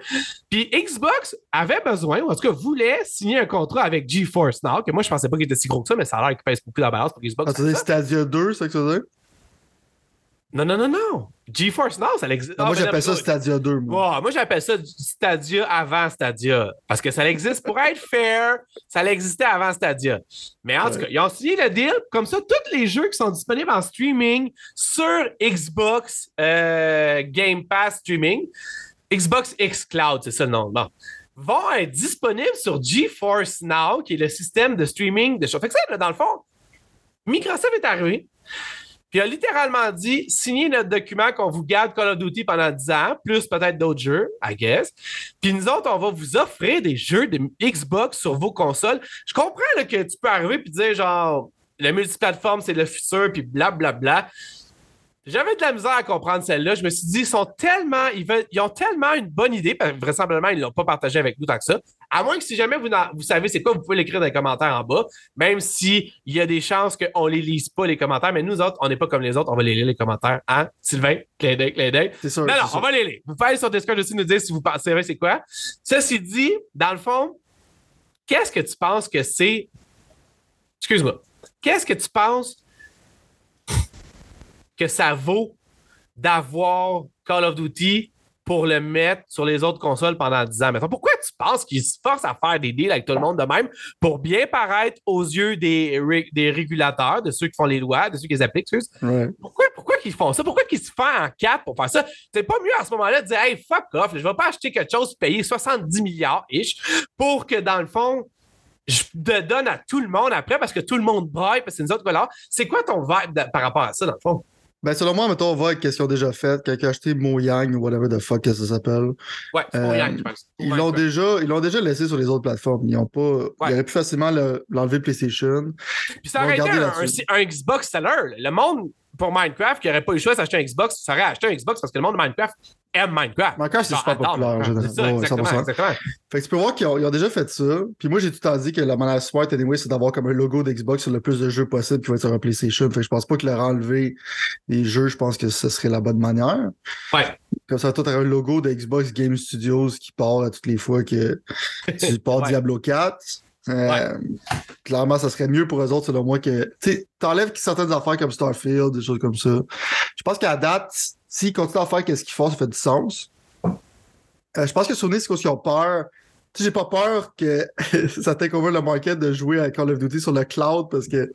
Puis Xbox avait besoin, ou en tout cas voulait signer un contrat avec GeForce Now, que moi je pensais pas qu'il était si gros que ça, mais ça a l'air qu'il pèse beaucoup dans la balance pour Xbox. Ah, dire Stadia 2, c'est ça que tu veux dire? Non, non, non, non. GeForce Now, ça existe. Non, moi, Ah, ben, j'appelle ça Stadia 2. Moi. Moi, j'appelle ça Stadia avant Stadia. Parce que ça existe pour être fair, ça existait avant Stadia. Mais en tout cas, ils ont signé le deal. Comme ça, tous les jeux qui sont disponibles en streaming sur Xbox euh, Game Pass Streaming, Xbox X Cloud, c'est ça le nom. Bon. Vont être disponibles sur GeForce Now, qui est le système de streaming de choses. Fait que ça, dans le fond, Microsoft est arrivé. Puis il a littéralement dit signez notre document qu'on vous garde Call of Duty pendant 10 ans, plus peut-être d'autres jeux, I guess. Puis nous autres, on va vous offrir des jeux de Xbox sur vos consoles. Je comprends que tu peux arriver et dire genre le multiplateforme, c'est le futur, puis blablabla. J'avais de la misère à comprendre celle-là. Je me suis dit, ils sont tellement, ils, veulent, ils ont tellement une bonne idée, parce que vraisemblablement, ils ne l'ont pas partagé avec nous tant que ça. À moins que si jamais vous, savez c'est quoi, vous pouvez l'écrire dans les commentaires en bas, même s'il y a des chances qu'on ne les lise pas, les commentaires. Mais nous autres, on n'est pas comme les autres, on va les lire, les commentaires. Hein? Sylvain, clin d'œil, clin d'œil. C'est sûr. on va les lire. Vous pouvez aller sur Discord aussi nous dire si vous pensez c'est quoi. Ceci dit, dans le fond, qu'est-ce que tu penses que c'est? Excuse-moi. Qu'est-ce que tu penses que ça vaut d'avoir Call of Duty pour le mettre sur les autres consoles pendant 10 ans? Mettons, pourquoi tu penses qu'ils se forcent à faire des deals avec tout le monde de même pour bien paraître aux yeux des, ré- des régulateurs, de ceux qui font les lois, de ceux qui les appliquent? Ouais. Pourquoi, pourquoi qu'ils font ça? Pourquoi qu'ils se font en quatre pour faire ça? C'est pas mieux à ce moment-là de dire Hey, fuck off, je vais pas acheter quelque chose payer 70 milliards ish pour que dans le fond, je te donne à tout le monde après parce que tout le monde braille parce que c'est nous autres voilà. C'est quoi ton vibe de- par rapport à ça, dans le fond? Ben, selon moi, mettons, on va avec ont déjà fait. Quelqu'un a acheté Mojang ou whatever the fuck que ça s'appelle. Ouais, c'est Euh, Mojang, je pense. Ils l'ont déjà, ils l'ont déjà laissé sur les autres plateformes. Ils ont pas, ils auraient pu facilement le- l'enlever PlayStation. Puis ça aurait été un Xbox seller. Le monde, pour Minecraft, qui n'aurait pas eu le choix d'acheter un Xbox, ça aurait acheté un Xbox parce que le monde de Minecraft Minecraft. Minecraft, c'est super populaire, en général. Ça, Ouais, exactement, 100%. exactement. Fait que tu peux voir qu'ils ont, déjà fait ça. Puis moi, j'ai tout le temps dit que la manière smart, anyway, c'est d'avoir comme un logo d'Xbox sur le plus de jeux possible qui va être sur un PlayStation. Fait que je pense pas que leur enlever les jeux, je pense que ce serait la bonne manière. Ouais. Comme ça, toi, t'auras un logo de Xbox Game Studios qui part à toutes les fois que tu pars Ouais. Diablo 4. Euh, Clairement, ça serait mieux pour eux autres, selon moi, que tu t'enlèves certaines affaires comme Starfield, des choses comme ça. Je pense qu'à date, s'ils continuent à faire qu'est-ce qu'ils font, ça fait du sens. Euh, je pense que Sony, c'est parce qu'ils ont peur. Tu sais, j'ai pas peur que ça take over le market de jouer à Call of Duty sur le cloud parce que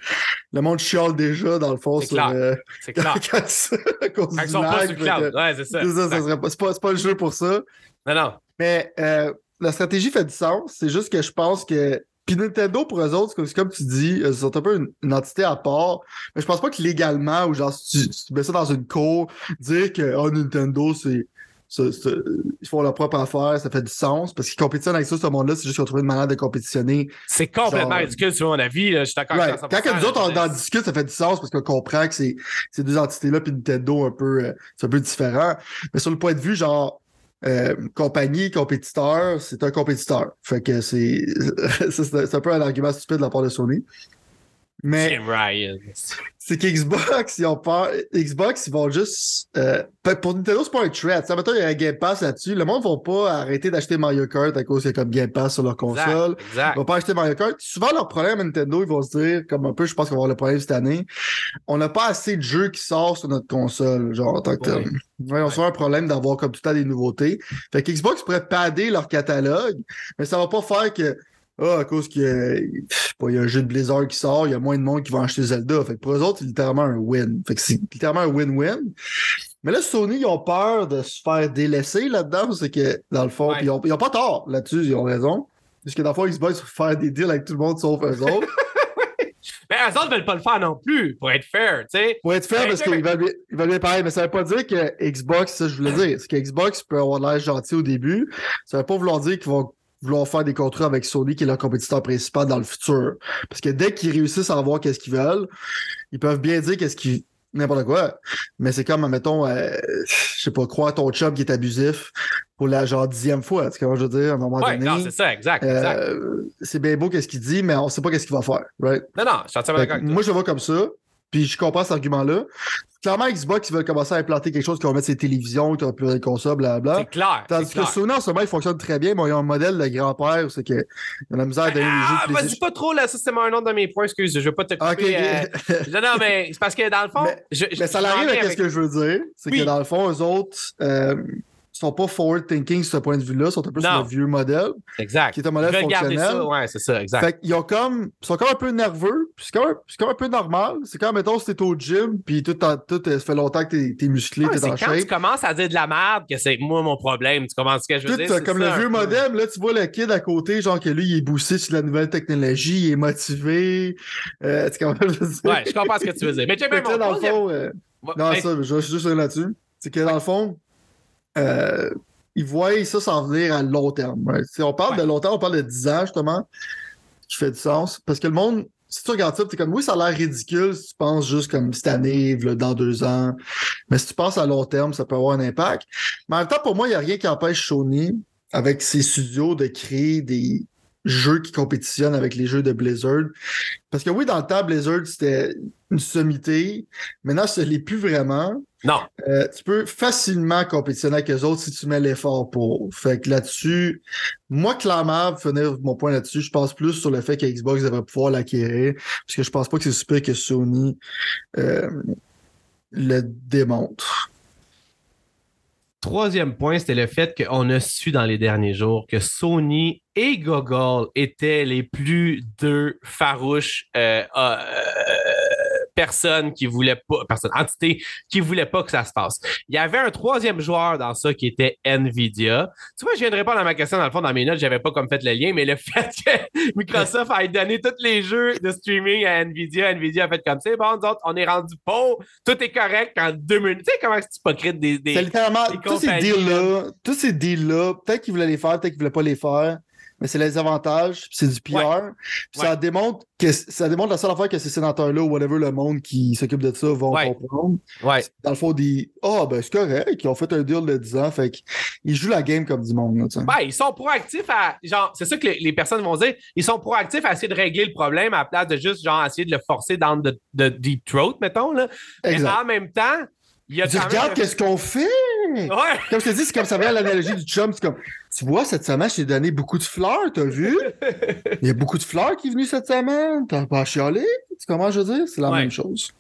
le monde chiale déjà, dans le fond, C'est sur, clair. euh, C'est clair. quand ça- à cause Quand ils du sont pas lag, sur le cloud. que- Ouais, c'est ça. c'est ça, ça serait pas, c'est pas, c'est pas le jeu pour ça. Non, non. Mais euh, la stratégie fait du sens. C'est juste que je pense que. Puis Nintendo, pour eux autres, c'est comme- tu dis, euh, ils sont un peu une, une entité à part. Mais je pense pas que légalement, ou genre, si tu, mets ça dans une cour, dire que oh, Nintendo, c'est. ils font leur propre affaire, ça fait du sens. Parce qu'ils compétitionnent avec ça, ce monde-là, c'est juste qu'ils ont trouvé une manière de compétitionner. C'est complètement Genre- ridicule, sur mon avis. là. Je suis d'accord Ouais. Quand que nous autres, on en discute, ça fait du sens parce qu'on comprend que c'est ces deux entités-là, puis Nintendo, un peu, euh, c'est un peu différent. Mais sur le point de vue, genre, euh, compagnie, compétiteur, c'est un compétiteur. Fait que c'est c'est un peu un argument stupide de la part de Sony. Mais c'est qu'Xbox, ils ont peur. Xbox, ils vont juste. euh, fait- pour Nintendo, c'est pas un threat. Ça, mettons, il y a un Game Pass là-dessus. Le monde ne va pas arrêter d'acheter Mario Kart à cause qu'il y a comme Game Pass sur leur console. Exact. exact. Ils vont pas acheter Mario Kart. Souvent, leur problème à Nintendo, ils vont se dire, comme un peu, je pense qu'on va avoir le problème cette année, on n'a pas assez de jeux qui sortent sur notre console. Genre, en tant que tel. Ouais, on a souvent un problème d'avoir comme tout le temps des nouveautés. Fait que Xbox pourrait padder leur catalogue, mais ça va pas faire que, ah, à cause qu'il y a, il y a un jeu de Blizzard qui sort, il y a moins de monde qui va acheter Zelda. Fait que pour eux autres, c'est littéralement un win. Fait que c'est littéralement un win-win. Mais là, Sony, ils ont peur de se faire délaisser là-dedans. C'est que, dans le fond, Ouais. ils, ont, ils ont pas tort là-dessus, ils ont raison. Parce que dans le fond, Xbox va faire des deals avec tout le monde sauf eux autres. Mais eux autres veulent pas le faire non plus, pour être fair, tu sais. Pour être fair, parce qu'ils veulent, bien- ils veulent bien pareil, mais ça veut pas dire que Xbox, ça je voulais dire, c'est que Xbox peut avoir l'air gentil au début. Ça veut pas vouloir dire qu'ils vont vouloir faire des contrats avec Sony, qui est leur compétiteur principal dans le futur. Parce que dès qu'ils réussissent à avoir qu'est-ce qu'ils veulent, ils peuvent bien dire qu'est-ce qu'ils n'importe quoi. Mais c'est comme, mettons, euh, je sais pas, croire ton chum qui est abusif pour la genre dixième fois. Tu sais comment je veux dire, à un moment Ouais, donné. non, c'est ça, exact, exact. euh, c'est bien beau qu'est-ce qu'il dit, mais on sait pas qu'est-ce qu'il va faire, right? Non, non, je suis entièrement d'accord moi, je le vois comme ça. Puis je comprends cet argument-là. Clairement, Xbox, ils veulent commencer à implanter quelque chose qui va mettre ses télévisions, qui va plus les consoles, blablabla. C'est clair. Tandis que. Sony, en ce moment, il fonctionne très bien, mais ils ont un modèle de grand-père c'est que il a la misère des Ah, jeux vas-y pas trop, là, ça c'est un autre de mes points, excuse, je veux pas te couper. Ah, Ok, ok. euh, Non, non, mais c'est parce que dans le fond, Mais- je, Mais ça l'arrive viens avec ce que je veux dire. C'est Oui. que dans le fond, eux autres, euh, sont pas forward-thinking sur ce point de vue-là, sont un peu sur le vieux modèle, Exact. qui est un modèle fonctionnel. ça, ouais, c'est ça, exact. Fait qu'ils ont comme, ils sont comme un peu nerveux, puis c'est comme, comme un peu normal. C'est comme, mettons, si t'es au gym, puis tout, euh, ça fait longtemps que t'es, t'es musclé, Ouais, t'es en quand shape. tu commences à dire de la merde que c'est moi mon problème. Tu commences ce que je veux Tout, dire? comme ça, le vieux modem, là, tu vois le kid à côté, genre que lui, il est boosté sur la nouvelle technologie, il est motivé. Euh, tu comprends ce que je veux dire? Ouais, je comprends ce que tu veux dire. Mais Fait même mon dans le troisième- fond, euh, non, ben, ça, je je suis juste là-dessus. C'est que dans le fond, euh, ils voient ça s'en venir à long terme. right? Si on parle Ouais. de long terme, on parle de 10 ans, justement, qui fait du sens. Parce que le monde, si tu regardes ça, t'es comme, oui, ça a l'air ridicule si tu penses juste comme cette année, dans deux ans. Mais si tu penses à long terme, ça peut avoir un impact. Mais en même temps, pour moi, il n'y a rien qui empêche Sony, avec ses studios, de créer des jeux qui compétitionnent avec les jeux de Blizzard. Parce que oui, dans le temps, Blizzard, c'était une sommité. Maintenant, ce n'est plus vraiment. Non. Euh, tu peux facilement compétitionner avec eux autres si tu mets l'effort pour. Fait que là-dessus, moi, clairement, pour finir mon point là-dessus, je pense plus sur le fait que Xbox devrait pouvoir l'acquérir. Parce que je pense pas que c'est super que Sony euh, le démontre. Troisième point, c'était le fait qu'on a su dans les derniers jours que Sony et Google étaient les plus deux farouches euh, euh, personnes qui voulaient pas, personnes, entités qui voulaient pas que ça se passe. Il y avait un troisième joueur dans ça qui était Nvidia. Tu vois, je viens de répondre à ma question dans le fond dans mes notes, j'avais pas comme fait le lien, mais le fait que Microsoft ait donné tous les jeux de streaming à Nvidia, Nvidia a fait comme c'est bon, nous autres, on est rendu pauvre, tout est correct en deux minutes. Tu sais comment c'est hypocrite des, des C'est littéralement les tous ces deals-là, tous ces deals-là, peut-être qu'ils voulaient les faire, peut-être qu'ils voulaient pas les faire, mais c'est les avantages, c'est du PR. Ouais. puis Ça démontre que ça démontre la seule affaire que ces sénateurs-là ou whatever le monde qui s'occupe de ça vont Ouais. comprendre. Dans le fond, des Ah ben c'est correct, ils ont fait un deal de 10 ans, fait qu'ils jouent la game comme du monde. Là. Ben, ils sont proactifs à. Genre, c'est ça que les, les personnes vont dire. Ils sont proactifs à essayer de régler le problème à la place de juste, genre, essayer de le forcer dans de, de deep throat, mettons, là. Mais exact. en même temps, il Tu regardes qu'est-ce qu'on fait! Ouais! Comme je te dis, c'est comme ça vient l'analogie du chum. C'est comme, tu vois, cette semaine, je t'ai donné beaucoup de fleurs, t'as vu? Il y a beaucoup de fleurs qui est venu cette semaine. T'as pas chialé? Tu comment je veux dire? C'est la Ouais. même chose.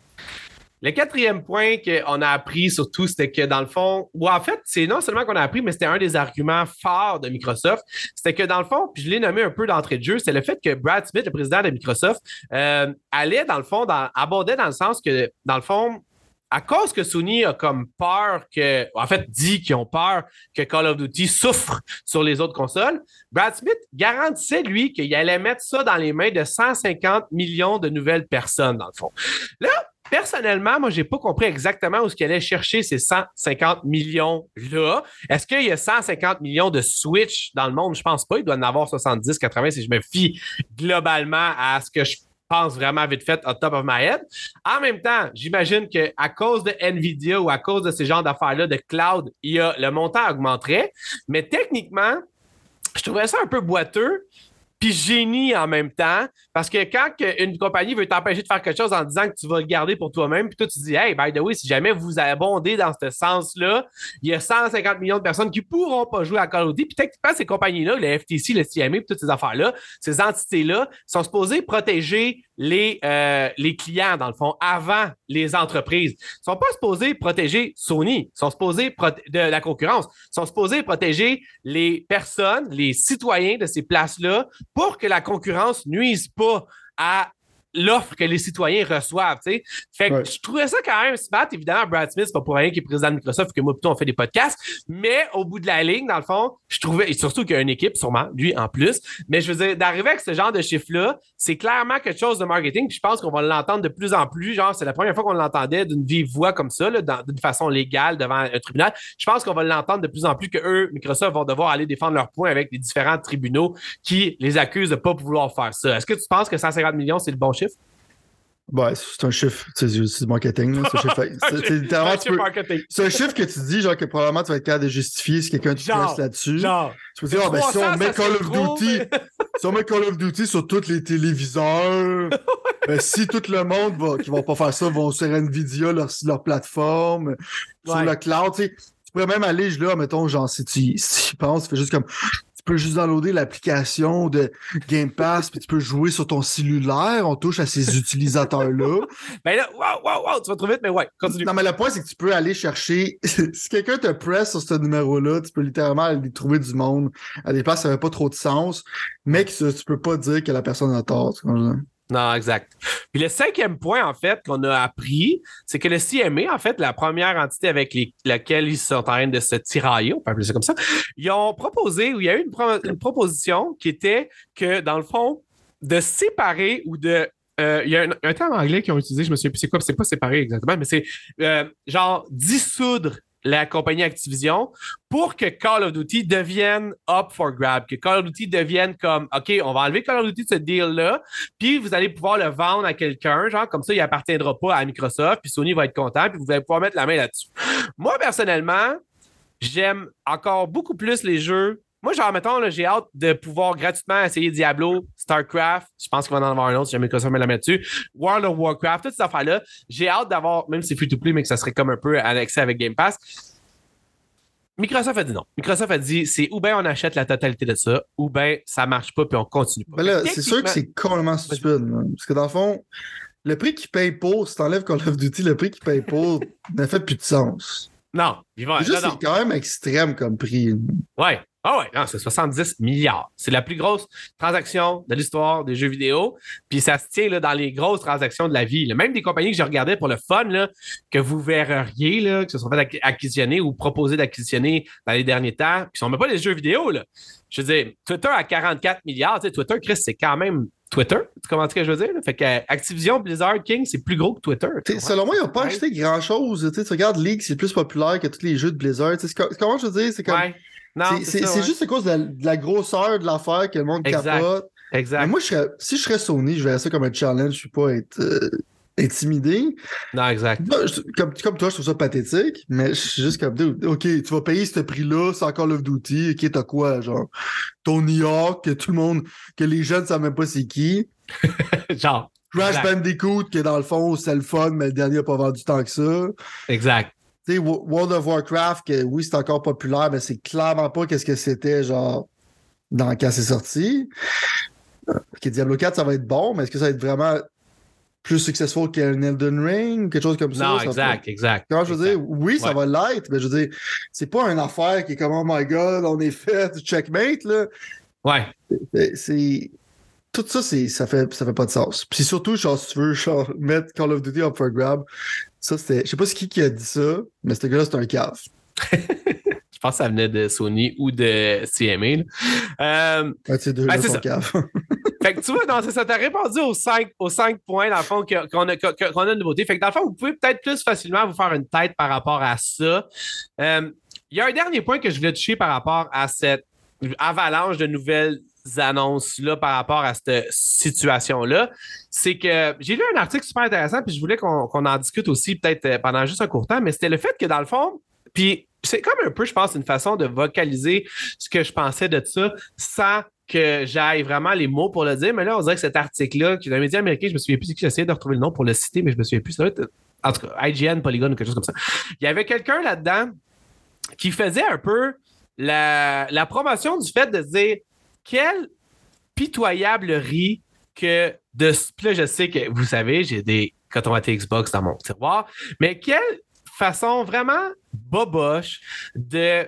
Le quatrième point qu'on a appris surtout, c'était que dans le fond, ou en fait, c'est non seulement qu'on a appris, mais c'était un des arguments forts de Microsoft. C'était que dans le fond, puis je l'ai nommé un peu d'entrée de jeu, c'est le fait que Brad Smith, le président de Microsoft, euh, allait dans le fond, dans, abondait dans le sens que, dans le fond, à cause que Sony a comme peur que, en fait, dit qu'ils ont peur que Call of Duty souffre sur les autres consoles, Brad Smith garantissait, lui, qu'il allait mettre ça dans les mains de 150 millions de nouvelles personnes, dans le fond. Là, personnellement, moi, j'ai pas compris exactement où est-ce qu'il allait chercher ces 150 millions-là. Est-ce qu'il y a 150 millions de Switch dans le monde? Je pense pas. Il doit en avoir 70, 80 si je me fie globalement à ce que je pense vraiment vite fait au top of my head. En même temps, j'imagine qu'à cause de Nvidia ou à cause de ces genres d'affaires-là de cloud, il y a, le montant augmenterait. Mais techniquement, je trouverais ça un peu boiteux puis génie en même temps. Parce que quand une compagnie veut t'empêcher de faire quelque chose en disant que tu vas le garder pour toi-même, puis toi, tu dis, hey, by the way, si jamais vous abondez dans ce sens-là, il y a 150 millions de personnes qui pourront pas jouer à Call of Duty. Puis techniquement, ces compagnies-là, le FTC, le CMA, puis toutes ces affaires-là, ces entités-là, sont supposées protéger les, euh, les clients, dans le fond, avant les entreprises. Ils sont pas supposés protéger Sony, ils sont supposés de la concurrence, ils sont supposés protéger les personnes, les citoyens de ces places-là pour que la concurrence nuise pas à l'offre que les citoyens reçoivent. Fait que je trouvais ça quand même smart. Évidemment, Brad Smith, c'est pas pour rien qu'il est président de Microsoft, que moi, plutôt, on fait des podcasts. Mais au bout de la ligne, dans le fond, je trouvais, et surtout qu'il y a une équipe, sûrement, lui en plus. Mais je veux dire, d'arriver avec ce genre de chiffre-là, c'est clairement quelque chose de marketing. Puis je pense qu'on va l'entendre de plus en plus. Genre, c'est la première fois qu'on l'entendait d'une vive voix comme ça, d'une façon légale devant un tribunal. Je pense qu'on va l'entendre de plus en plus que eux, Microsoft, vont devoir aller défendre leurs points avec les différents tribunaux qui les accusent de pas pouvoir faire ça. Est-ce que tu penses que 150 millions, c'est le bon chiffre? Ouais, c'est un chiffre, c'est du marketing. C'est un chiffre que tu dis, genre, que probablement tu vas être capable de justifier si quelqu'un te presse là-dessus. Genre, tu peux dire, oh, ben, si on met Call of Duty, si on met Call of Duty sur tous les téléviseurs, ben, si tout le monde va, qui va pas faire ça, vont sur Nvidia, leur, leur plateforme, sur le cloud, tu sais, tu pourrais même aller là, mettons, genre, si tu, si tu penses, tu fais juste comme, peux juste downloader l'application de Game Pass, puis tu peux jouer sur ton cellulaire. On touche à ces utilisateurs-là. ben là, waouh, waouh, waouh, tu vas trop vite, mais ouais, continue. Non, mais le point, c'est que tu peux aller chercher. si quelqu'un te presse sur ce numéro-là, tu peux littéralement aller trouver du monde à des places ça n'avait pas trop de sens, mais que tu peux pas dire que la personne a tort. Non, exact. Puis le cinquième point, en fait, qu'on a appris, c'est que le CMA, en fait, la première entité avec laquelle ils sont en train de se tirailler, on peut appeler ça comme ça, ils ont proposé, ou il y a eu une, proposition qui était que, dans le fond, de séparer ou de euh, il y a un, terme anglais qu'ils ont utilisé, je me souviens plus c'est quoi, c'est pas séparer exactement, mais c'est euh, genre dissoudre la compagnie Activision pour que Call of Duty devienne up for grab, que Call of Duty devienne comme OK, on va enlever Call of Duty de ce deal-là, puis vous allez pouvoir le vendre à quelqu'un, genre comme ça, il appartiendra pas à Microsoft, puis Sony va être content, puis vous allez pouvoir mettre la main là-dessus. Moi, personnellement, j'aime encore beaucoup plus les jeux moi, genre, mettons, j'ai hâte de pouvoir gratuitement essayer Diablo, StarCraft. Je pense qu'il va en avoir un autre si jamais Microsoft me la met dessus. World of Warcraft, toutes ces affaires-là. J'ai hâte d'avoir, même si c'est free to play, mais que ça serait comme un peu annexé avec Game Pass. Microsoft a dit non. Microsoft a dit c'est ou bien on achète la totalité de ça, ou bien ça marche pas puis on continue pas. Ben là, c'est sûr que c'est complètement stupide. Parce que dans le fond, le prix qu'ils paye pour, si t'enlèves Call of Duty, le prix qu'ils paye pour n'a fait plus de sens. Non, il va. C'est quand même extrême comme prix. Ouais. Ah ouais, c'est 70 milliards. C'est la plus grosse transaction de l'histoire des jeux vidéo. Puis ça se tient là, dans les grosses transactions de la vie. Même des compagnies que je regardais pour le fun, là, que vous verriez, là, qui se sont fait acquisitionner ou proposer d'acquisitionner dans les derniers temps, qui sont même pas des jeux vidéo. Là. Je veux dire, Twitter à 44 milliards. Twitter, Chris, c'est quand même Twitter. Tu comprends ce que je veux dire? Fait que Activision, Blizzard, King, c'est plus gros que Twitter. Selon moi, ils n'ont pas acheté grand-chose. Tu regardes League, c'est plus populaire que tous les jeux de Blizzard. comment je veux dire? C'est comme c'est juste à cause de la, grosseur de l'affaire que le monde capote. Exact. Mais moi, si je serais Sony, je verrais ça comme un challenge. Je ne suis pas être euh, intimidé. Non, exact. comme, comme toi, je trouve ça pathétique, mais je suis juste comme, OK, tu vas payer ce prix-là, c'est encore of Duty. OK, t'as quoi, genre? Tony Hawk, que tout le monde, que les jeunes ne savent même pas c'est qui. genre. Crash Bandicoot, que dans le fond, c'est le fun, mais le dernier n'a pas vendu tant que ça. Exact. World of Warcraft, que oui, c'est encore populaire, mais c'est clairement pas qu'est-ce que c'était, genre, dans quand c'est sorti. Diablo 4, ça va être bon, mais est-ce que ça va être vraiment plus successful qu'un Elden Ring, quelque chose comme ça? Non, exact, exact. Quand je veux dire, oui, ça va l'être, mais je veux dire, c'est pas une affaire qui est comme, oh my god, on est fait, checkmate, là. Ouais. C'est tout ça, ça fait, ça fait pas de sens. Puis surtout, genre, si tu veux genre, mettre Call of Duty up for grab, ça, c'était. Je sais pas c'est qui qui a dit ça, mais ce gars-là, c'est un caf. je pense que ça venait de Sony ou de CMA. Euh, ouais, c'est deux ben, c'est fait que tu vois, non, ça. T'as répondu aux cinq, aux cinq points, dans le fond, qu'on a, qu'on a une nouveauté. Fait que dans le fond, vous pouvez peut-être plus facilement vous faire une tête par rapport à ça. Euh, il y a un dernier point que je voulais toucher par rapport à cette avalanche de nouvelles annonces-là par rapport à cette situation-là, c'est que j'ai lu un article super intéressant, puis je voulais qu'on en discute aussi peut-être euh, pendant juste un court temps, mais c'était le fait que dans le fond, puis c'est comme un peu, je pense, une façon de vocaliser ce que je pensais de ça sans que j'aille vraiment les mots pour le dire. Mais là, on dirait que cet article-là, qui est un média américain, je me souviens plus, j'ai essayé de retrouver le nom pour le citer, mais je me souviens plus. Ça en tout cas, IGN, Polygon ou quelque chose comme ça. Il y avait quelqu'un là-dedans qui faisait un peu la, la, promotion du fait de dire quelle pitoyable riz que de. Là, je sais que vous savez, j'ai des coton Xbox dans mon tiroir, mais quelle façon vraiment boboche de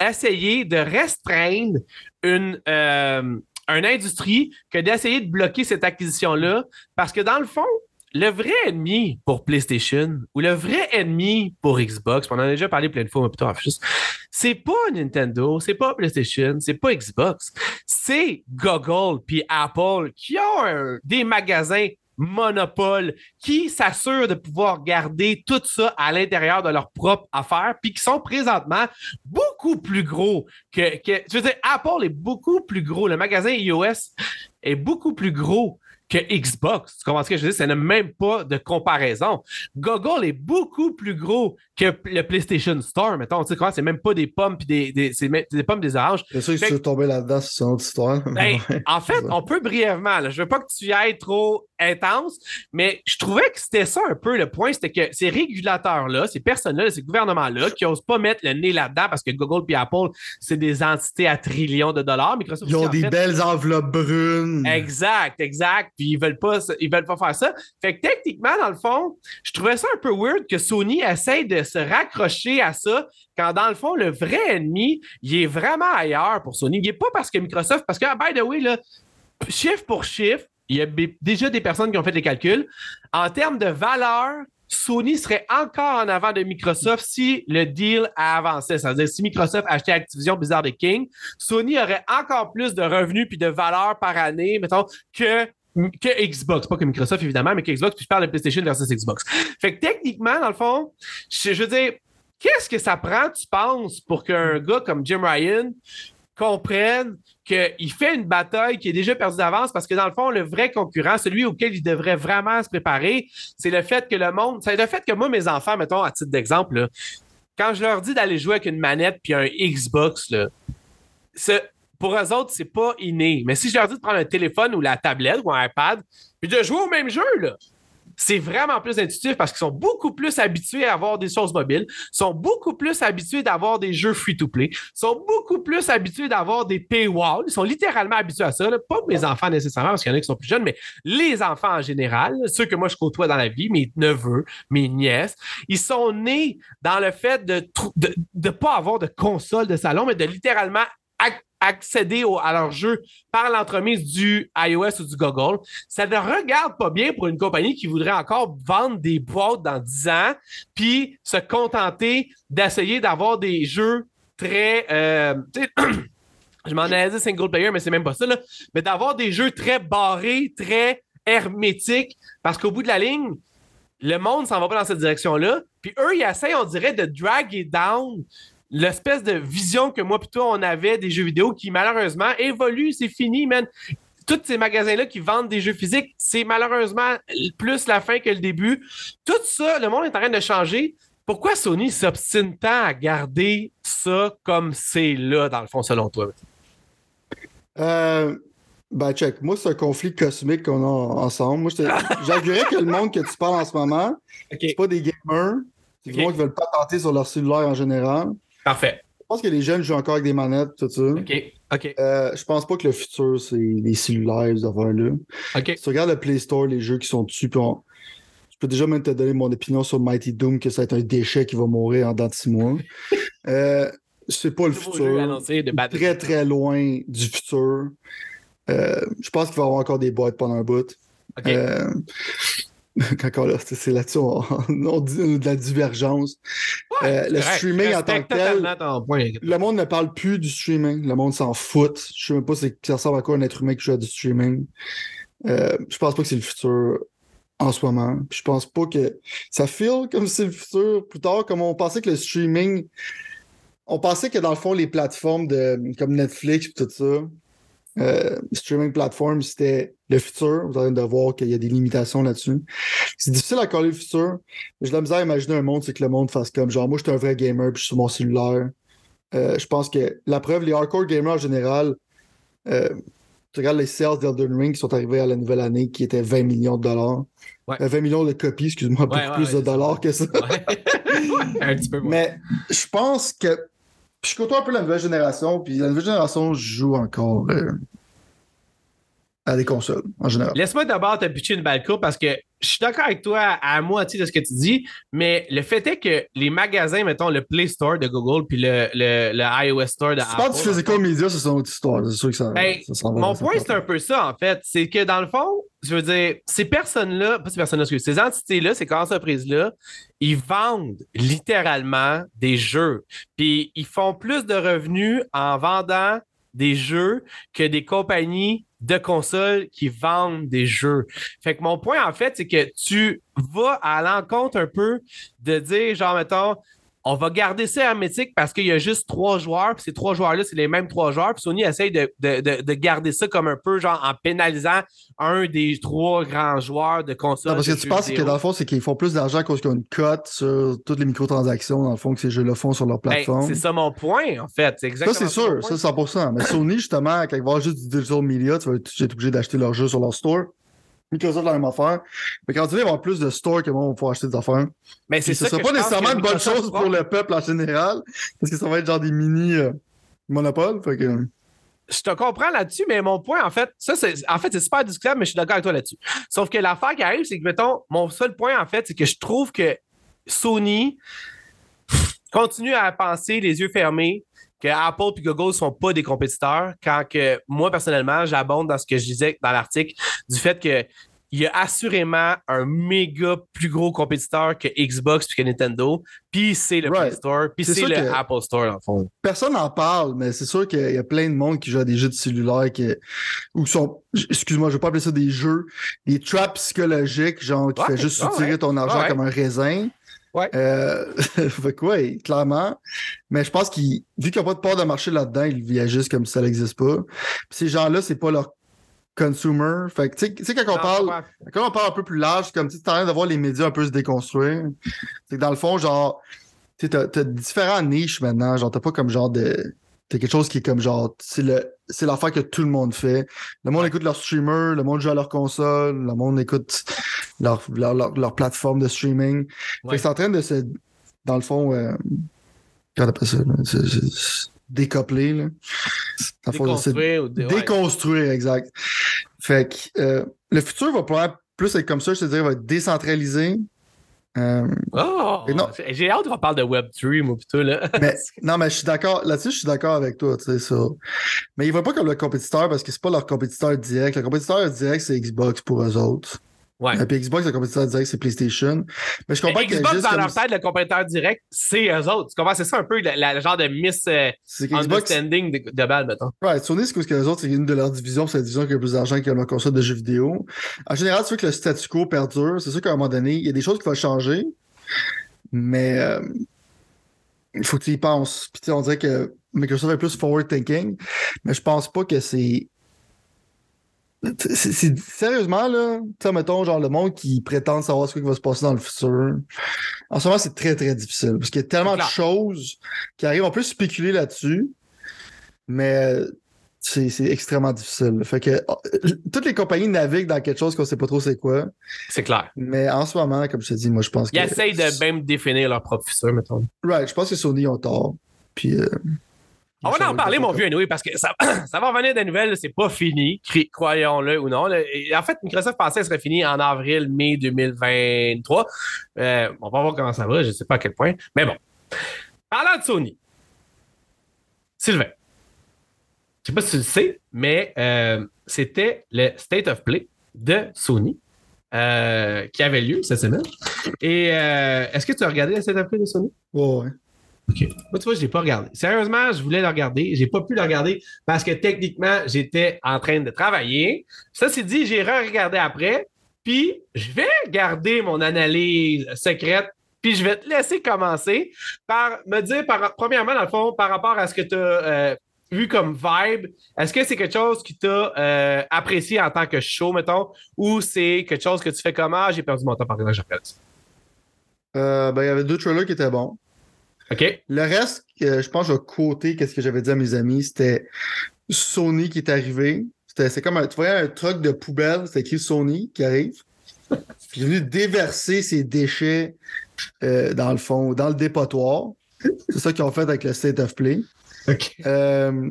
essayer de restreindre une, euh, une industrie que d'essayer de bloquer cette acquisition-là. Parce que dans le fond, le vrai ennemi pour PlayStation ou le vrai ennemi pour Xbox, on en a déjà parlé plein de fois, mais plutôt c'est pas Nintendo, c'est pas PlayStation, c'est pas Xbox, c'est Google puis Apple qui ont des magasins monopole qui s'assurent de pouvoir garder tout ça à l'intérieur de leur propre affaire, puis qui sont présentement beaucoup plus gros que, que, Je veux dire, Apple est beaucoup plus gros. Le magasin iOS est beaucoup plus gros que Xbox. Tu comprends ce que je veux dire? Ça n'a même pas de comparaison. Google est beaucoup plus gros que le PlayStation Store, mettons. Tu sais C'est même pas des pommes puis des, des, des pommes des oranges. C'est sûr que tu veux tomber là-dedans, c'est une autre histoire. Ben, en fait, on peut brièvement. Là. Je veux pas que tu y ailles trop intense, mais je trouvais que c'était ça un peu le point, c'était que ces régulateurs-là, ces personnes-là, ces gouvernements-là, qui n'osent pas mettre le nez là-dedans parce que Google et Apple, c'est des entités à trillions de dollars. Microsoft ils ont des belles enveloppes brunes. Exact, exact. Puis ils veulent pas, ils veulent pas faire ça. Fait que techniquement, dans le fond, je trouvais ça un peu weird que Sony essaye de se raccrocher à ça quand dans le fond, le vrai ennemi, il est vraiment ailleurs pour Sony. Il n'est pas parce que Microsoft, parce que, by the way, là, chiffre pour chiffre, il y a déjà des personnes qui ont fait des calculs. En termes de valeur, Sony serait encore en avant de Microsoft si le deal a avancé. C'est-à-dire, si Microsoft achetait Activision Blizzard et King, Sony aurait encore plus de revenus puis de valeur par année, mettons, que que Xbox, pas que Microsoft évidemment, mais que Xbox, puis je parle de PlayStation versus Xbox. Fait que techniquement, dans le fond, je, veux dire, qu'est-ce que ça prend, tu penses, pour qu'un gars comme Jim Ryan comprenne qu'il fait une bataille qui est déjà perdue d'avance? Parce que dans le fond, le vrai concurrent, celui auquel il devrait vraiment se préparer, c'est le fait que le monde, c'est le fait que moi, mes enfants, mettons, à titre d'exemple, quand je leur dis d'aller jouer avec une manette puis un Xbox, là, pour eux autres, c'est pas inné. Mais si je leur dis de prendre un téléphone ou la tablette ou un iPad, puis de jouer au même jeu, c'est vraiment plus intuitif parce qu'ils sont beaucoup plus habitués à avoir des choses mobiles, sont beaucoup plus habitués d'avoir des jeux free-to-play, sont beaucoup plus habitués d'avoir des paywalls. Ils sont littéralement habitués à ça. Pas mes enfants nécessairement, parce qu'il y en a qui sont plus jeunes, mais les enfants en général, ceux que moi je côtoie dans la vie, mes neveux, mes nièces, ils sont nés dans le fait de ne pas avoir de console de salon, mais de littéralement accéder à leur jeu par l'entremise du iOS ou du Google, ça ne regarde pas bien pour une compagnie qui voudrait encore vendre des boîtes dans 10 ans, puis se contenter d'essayer d'avoir des jeux très... Euh, je m'en ai dit single player, mais c'est même pas ça, mais d'avoir des jeux très barrés, très hermétiques, parce qu'au bout de la ligne, le monde s'en va pas dans cette direction-là. Puis eux, ils essayent, on dirait, de drag it down l'espèce de vision que moi plutôt on avait des jeux vidéo qui malheureusement évolue, c'est fini, man. Tous ces magasins-là qui vendent des jeux physiques, c'est malheureusement plus la fin que le début. Tout ça, le monde est en train de changer. Pourquoi Sony s'obstine tant à garder ça comme c'est là, dans le fond, selon toi? Euh, ben, check. Moi, c'est un conflit cosmique qu'on a ensemble. Moi, j'augurais que le monde que tu parles en ce moment, c'est pas des gamers. C'est des gens qui veulent pas tenter sur leur cellulaire en général. Parfait. Je pense que les jeunes jouent encore avec des manettes, tout ça. OK. OK. Euh, je pense pas que le futur, c'est les cellulaires, ces affaires-là. OK. Si tu regardes le Play Store, les jeux qui sont dessus, puis je peux déjà même te donner mon opinion sur Mighty Doom, que ça va être un déchet qui va mourir en dans de six mois. euh, c'est pas le futur. très, très loin du futur. Euh, je pense qu'il va y avoir encore des boîtes pendant un bout. OK. Encore là, c'est là-dessus, on, dit de la divergence. Euh, le streaming en tant que tel, le monde ne parle plus du streaming. Le monde s'en fout. Je sais même pas si ça ressemble à quoi un être humain qui joue à du streaming. Euh, je pense pas que c'est le futur en ce moment. je pense pas que ça feel comme c'est le futur plus tard, comme on pensait que le streaming. On pensait que dans le fond, les plateformes de, comme Netflix et tout ça, euh, streaming platform, c'était le futur. Vous allez de voir qu'il y a des limitations là-dessus. C'est difficile à coller le futur. J'ai de la misère à imaginer un monde, c'est que le monde fasse comme genre, moi, je suis un vrai gamer, puis je suis sur mon cellulaire. Euh, je pense que la preuve, les hardcore gamers en général, euh, tu regardes les sales d'Elden Ring qui sont arrivés à la nouvelle année qui étaient 20 millions de dollars. Ouais. 20 millions de copies, excuse-moi, beaucoup Ouais, ouais, plus de dollars que ça. un petit peu moins. Mais je pense que. Je côtoie un peu la nouvelle génération, puis la nouvelle génération joue encore euh, à des consoles, en général. Laisse-moi d'abord te pitcher une balle courte parce que je suis d'accord avec toi à moitié de ce que tu dis, mais le fait est que les magasins, mettons le Play Store de Google puis le, le, le iOS Store de Si tu Apple. parles du physical media, c'est son autre histoire. C'est sûr que ça. Ben, ça Mon point, c'est un peu ça, en fait. C'est que dans le fond, je veux dire, ces personnes-là, pas ces personnes-là, ces entités-là, ces entreprises-là, ils vendent littéralement des jeux. Puis ils font plus de revenus en vendant des jeux que des compagnies de consoles qui vendent des jeux. Fait que mon point, en fait, c'est que tu vas à l'encontre un peu de dire, genre, mettons, on va garder ça hermétique parce qu'il y a juste trois joueurs, puis ces trois joueurs-là, c'est les mêmes trois joueurs. Puis Sony essaye de, de, de, de garder ça comme un peu, genre, en pénalisant un des trois grands joueurs de consoles. Non, parce que tu penses que dans le fond, c'est qu'ils font plus d'argent cause qu'ils ont une cote sur toutes les microtransactions, dans le fond, que ces jeux-là font sur leur Ben, plateforme. c'est ça mon point, en fait. C'est ça, exactement c'est sûr, ça, 100%. Mais Sony, justement, quand ils vont avoir juste du digital media, tu vas être tu vas être obligé d'acheter leurs jeux sur leur store. Microsoft, la même affaire. Mais quand tu vas avoir plus de stores que moi, on va pouvoir acheter des affaires. Mais c'est Puis ce ça sera pas nécessairement une bonne chose pour le peuple en général, parce que ça va être genre des mini euh, monopoles. Fait que... je te comprends là-dessus, mais mon point, en fait, ça, c'est, en fait, c'est super discutable, mais je suis d'accord avec toi là-dessus. Sauf que l'affaire qui arrive, c'est que, mettons, mon seul point, en fait, c'est que je trouve que Sony continue à penser les yeux fermés que Apple et Google ne sont pas des compétiteurs, quand que moi, personnellement, j'abonde dans ce que je disais dans l'article, du fait que il y a assurément un méga plus gros compétiteur que Xbox puis que Nintendo, puis c'est le Play. Store, puis C'est le Apple Store, dans le fond. Personne n'en parle, mais c'est sûr qu'il y a plein de monde qui joue à des jeux de cellulaire qui, ou qui sont, excuse-moi, je vais pas appeler ça des jeux, des traps psychologiques, genre qui Ouais, fait juste soutirer ouais. ton argent Ouais. comme un raisin. Ouais. Euh, fait que ouais, clairement. Mais je pense qu'il, vu qu'il n'y a pas de part de marché là-dedans, ils agissent comme si ça n'existe pas. Puis ces gens-là, c'est pas leur consumer. Fait que, tu sais- quand on Non, parle, ouais. quand on parle un peu plus large, c'est comme tu en train de voir les médias un peu se déconstruire. C'est que dans le fond, genre, tu sais, t'as, t'as différents niches maintenant. Genre, t'as pas comme genre de. T'as quelque chose qui est comme genre. C'est le. C'est l'affaire que tout le monde fait. Le monde écoute leur streamer, le monde joue à leur console, le monde écoute leur, leur, leur, leur plateforme de streaming. Fait Ouais. que c'est en train de se. Dans le fond, euh, comment on appelle ça? C'est- c'est- c'est découpler, là. C'est- Déconstruire ou dé- ouais. Déconstruire, exact. Fait que euh, le futur va probablement plus être comme ça, je te dirais, va être décentralisé. Euh, Oh! J'ai hâte qu'on parle de Web3, moi, plutôt, là. mais non, mais je suis d'accord. Là-dessus, je suis d'accord avec toi, tu sais, ça. Mais ils ne voient pas comme le compétiteur parce que c'est pas leur compétiteur direct. Le compétiteur direct, c'est Xbox pour eux autres. Ouais. Et puis Xbox, le compétiteur direct, c'est PlayStation. Mais je Mais comprends a Xbox, juste dans leur tête, le compétiteur direct, c'est eux autres. Tu comprends? C'est ça un peu le, genre de miss euh, understanding de, de balle, mettons. Ouais, Sony, c'est parce que les autres, c'est une de leurs divisions, c'est la division qui a plus d'argent qui a leur console de jeux vidéo. En général, tu veux que le statu quo perdure. C'est sûr qu'à un moment donné, il y a des choses qui vont changer, mais euh, il faut que tu y penses. Puis tu sais, on dirait que Microsoft est plus forward thinking, mais je pense pas que c'est. C'est- Sérieusement, là, tu sais, mettons, genre le monde qui prétend savoir ce qui va se passer dans le futur. En ce moment, c'est très, très difficile parce qu'il y a tellement de choses qui arrivent. On peut spéculer là-dessus, mais c'est extrêmement difficile. Fait que euh, toutes les compagnies naviguent dans quelque chose qu'on sait pas trop c'est quoi. C'est clair. Mais en ce moment, comme je te dis, moi, je pense que. Ils essayent de même définir leur propre futur, mettons. Right, je pense que Sony ont tort. Puis. euh, On va en parler, mon vieux, anyway, parce que ça, ça va revenir des nouvelles, c'est pas fini, croyons-le ou non. En fait, Microsoft pensait que serait fini en avril, mai 2023. Euh, on va voir comment ça va, je sais pas à quel point. Mais bon. Parlant de Sony, Sylvain, je sais pas si tu le sais, mais euh, c'était le State of Play de Sony euh, qui avait lieu cette semaine. Et euh, est-ce que tu as regardé le State of Play de Sony? Ouais. OK. Moi, tu vois, je l'ai pas regardé. Sérieusement, je voulais le regarder. J'ai pas pu le regarder parce que techniquement, j'étais en train de travailler. Ça, c'est dit, j'ai re-regardé après. Puis, je vais garder mon analyse secrète. Puis, je vais te laisser commencer par me dire, par, premièrement, dans le fond, par rapport à ce que tu as vu comme vibe, est-ce que c'est quelque chose qui t'a euh, apprécié en tant que show, mettons, ou c'est quelque chose que tu fais comme Ah, j'ai perdu mon temps par exemple, j'appelle ça? Euh, ben, il y avait deux trailers qui étaient bons. OK. Le reste, je pense que je vais quoter qu'est-ce que j'avais dit à mes amis. C'était Sony qui est arrivé. C'était, c'est comme un, tu voyais un truck de poubelle, c'était écrit Sony qui arrive. Puis il est venu déverser ses déchets euh, dans le fond, dans le dépotoir. C'est ça qu'ils ont fait avec le State of Play. Euh,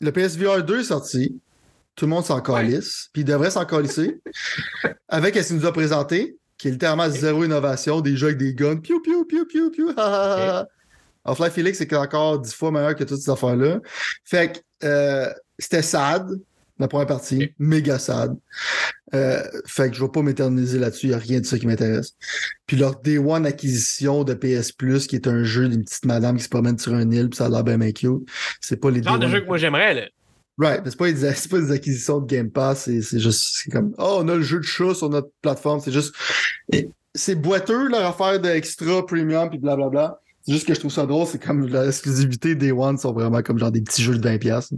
le PSVR 2 est sorti. Tout le monde s'en calisse. Puis il devrait s'en calisser. avec ce qu'il nous a présenté, qui est littéralement zéro innovation, des jeux avec des guns. Piou, piou, piou, piou, piou. Half-Life Felix, c'est encore dix fois meilleur que toutes ces affaires-là. Fait que euh, c'était sad, la première partie. Méga sad. Euh, fait que je vais pas m'éterniser là-dessus, il n'y a rien de ça qui m'intéresse. Puis leur Day One acquisition de PS Plus, qui est un jeu d'une petite madame qui se promène sur un île, puis ça a l'air bien, bien cute. C'est pas les Genre Day de One- jeu que moi j'aimerais, là. Right, c'est pas, des- pas des acquisitions de Game Pass, c'est juste c'est comme Oh, on a le jeu de chat sur notre plateforme, c'est juste. C'est boiteux leur affaire de extra premium puis blablabla. C'est juste que je trouve ça drôle, c'est comme l'exclusivité des One sont vraiment comme genre des petits jeux de 20$.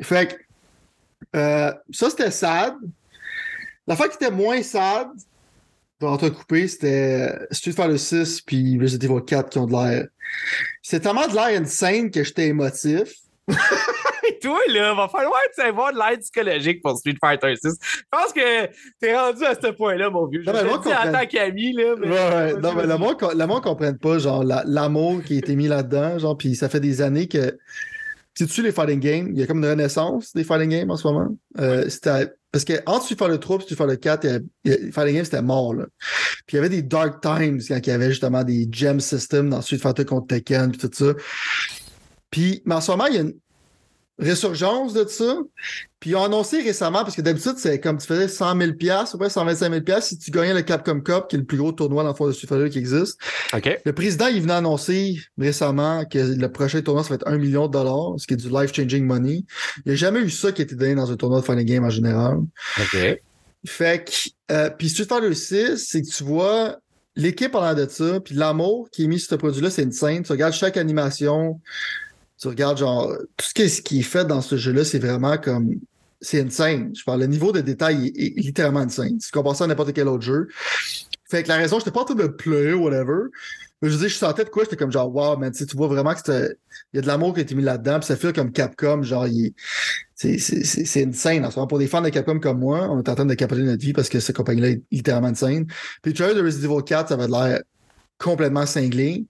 Fait que euh, ça c'était sad. L'affaire qui était moins sad, dans couper, c'était Street Fighter 6 puis Resident Evil 4 qui ont de l'air. C'est tellement de l'air insane que j'étais émotif. Toi, là, va falloir que tu ailles voir de l'aide psychologique pour Street Fighter 6. Je pense que t'es rendu à ce point-là, mon vieux. Je Non, mais moi, le en tant qu'ami, là. Mais... Ouais, ouais. Non, mais le monde, le monde comprenne pas, genre, la- l'amour qui a été mis là-dedans, genre, puis ça fait des années que. Sais-tu les fighting games? Il y a comme une renaissance des fighting games en ce moment. Euh, c'était. Parce que entre Street Fighter 3 et 4, a- il y a- les fighting games, c'était mort, là. Puis il y avait des dark times quand il y avait justement des gem systems dans Street Fighter contre Tekken, puis tout ça. Puis, mais en ce moment, il y a une résurgence de ça. Puis ils ont annoncé récemment, parce que d'habitude, c'est comme tu faisais 100 000 ou pas 125 000 si tu gagnais le Capcom Cup, qui est le plus gros tournoi dans le fond de Street Fighter qui existe. Le président, il venait annoncer récemment que le prochain tournoi, ça va être 1 million de dollars, ce qui est du life-changing money. Il n'y a jamais eu ça qui a été donné dans un tournoi de fighting game en général. OK. Fait que, euh, puis Street Fighter 6, c'est que tu vois l'équipe en l'air de ça, puis l'amour qui est mis sur ce produit-là, c'est une scène. Tu regardes chaque animation, tu regardes genre, tout ce qui est, fait dans ce jeu-là, c'est vraiment comme, c'est insane. Je parle, le niveau de détail est, est littéralement insane. Si tu compares ça à n'importe quel autre jeu. Fait que la raison, j'étais pas en train de pleurer ou whatever. Mais je dire, je sentais de quoi, j'étais comme genre, wow, man, tu vois vraiment que il y a de l'amour qui a été mis là-dedans, puis ça fait comme Capcom, genre, il est- c'est, c'est, c'est, c'est insane. En ce moment, pour des fans de Capcom comme moi, on est en train de capoter notre vie parce que cette compagnie-là est littéralement insane. Puis le trailer de Resident Evil 4, ça avait l'air complètement cinglé.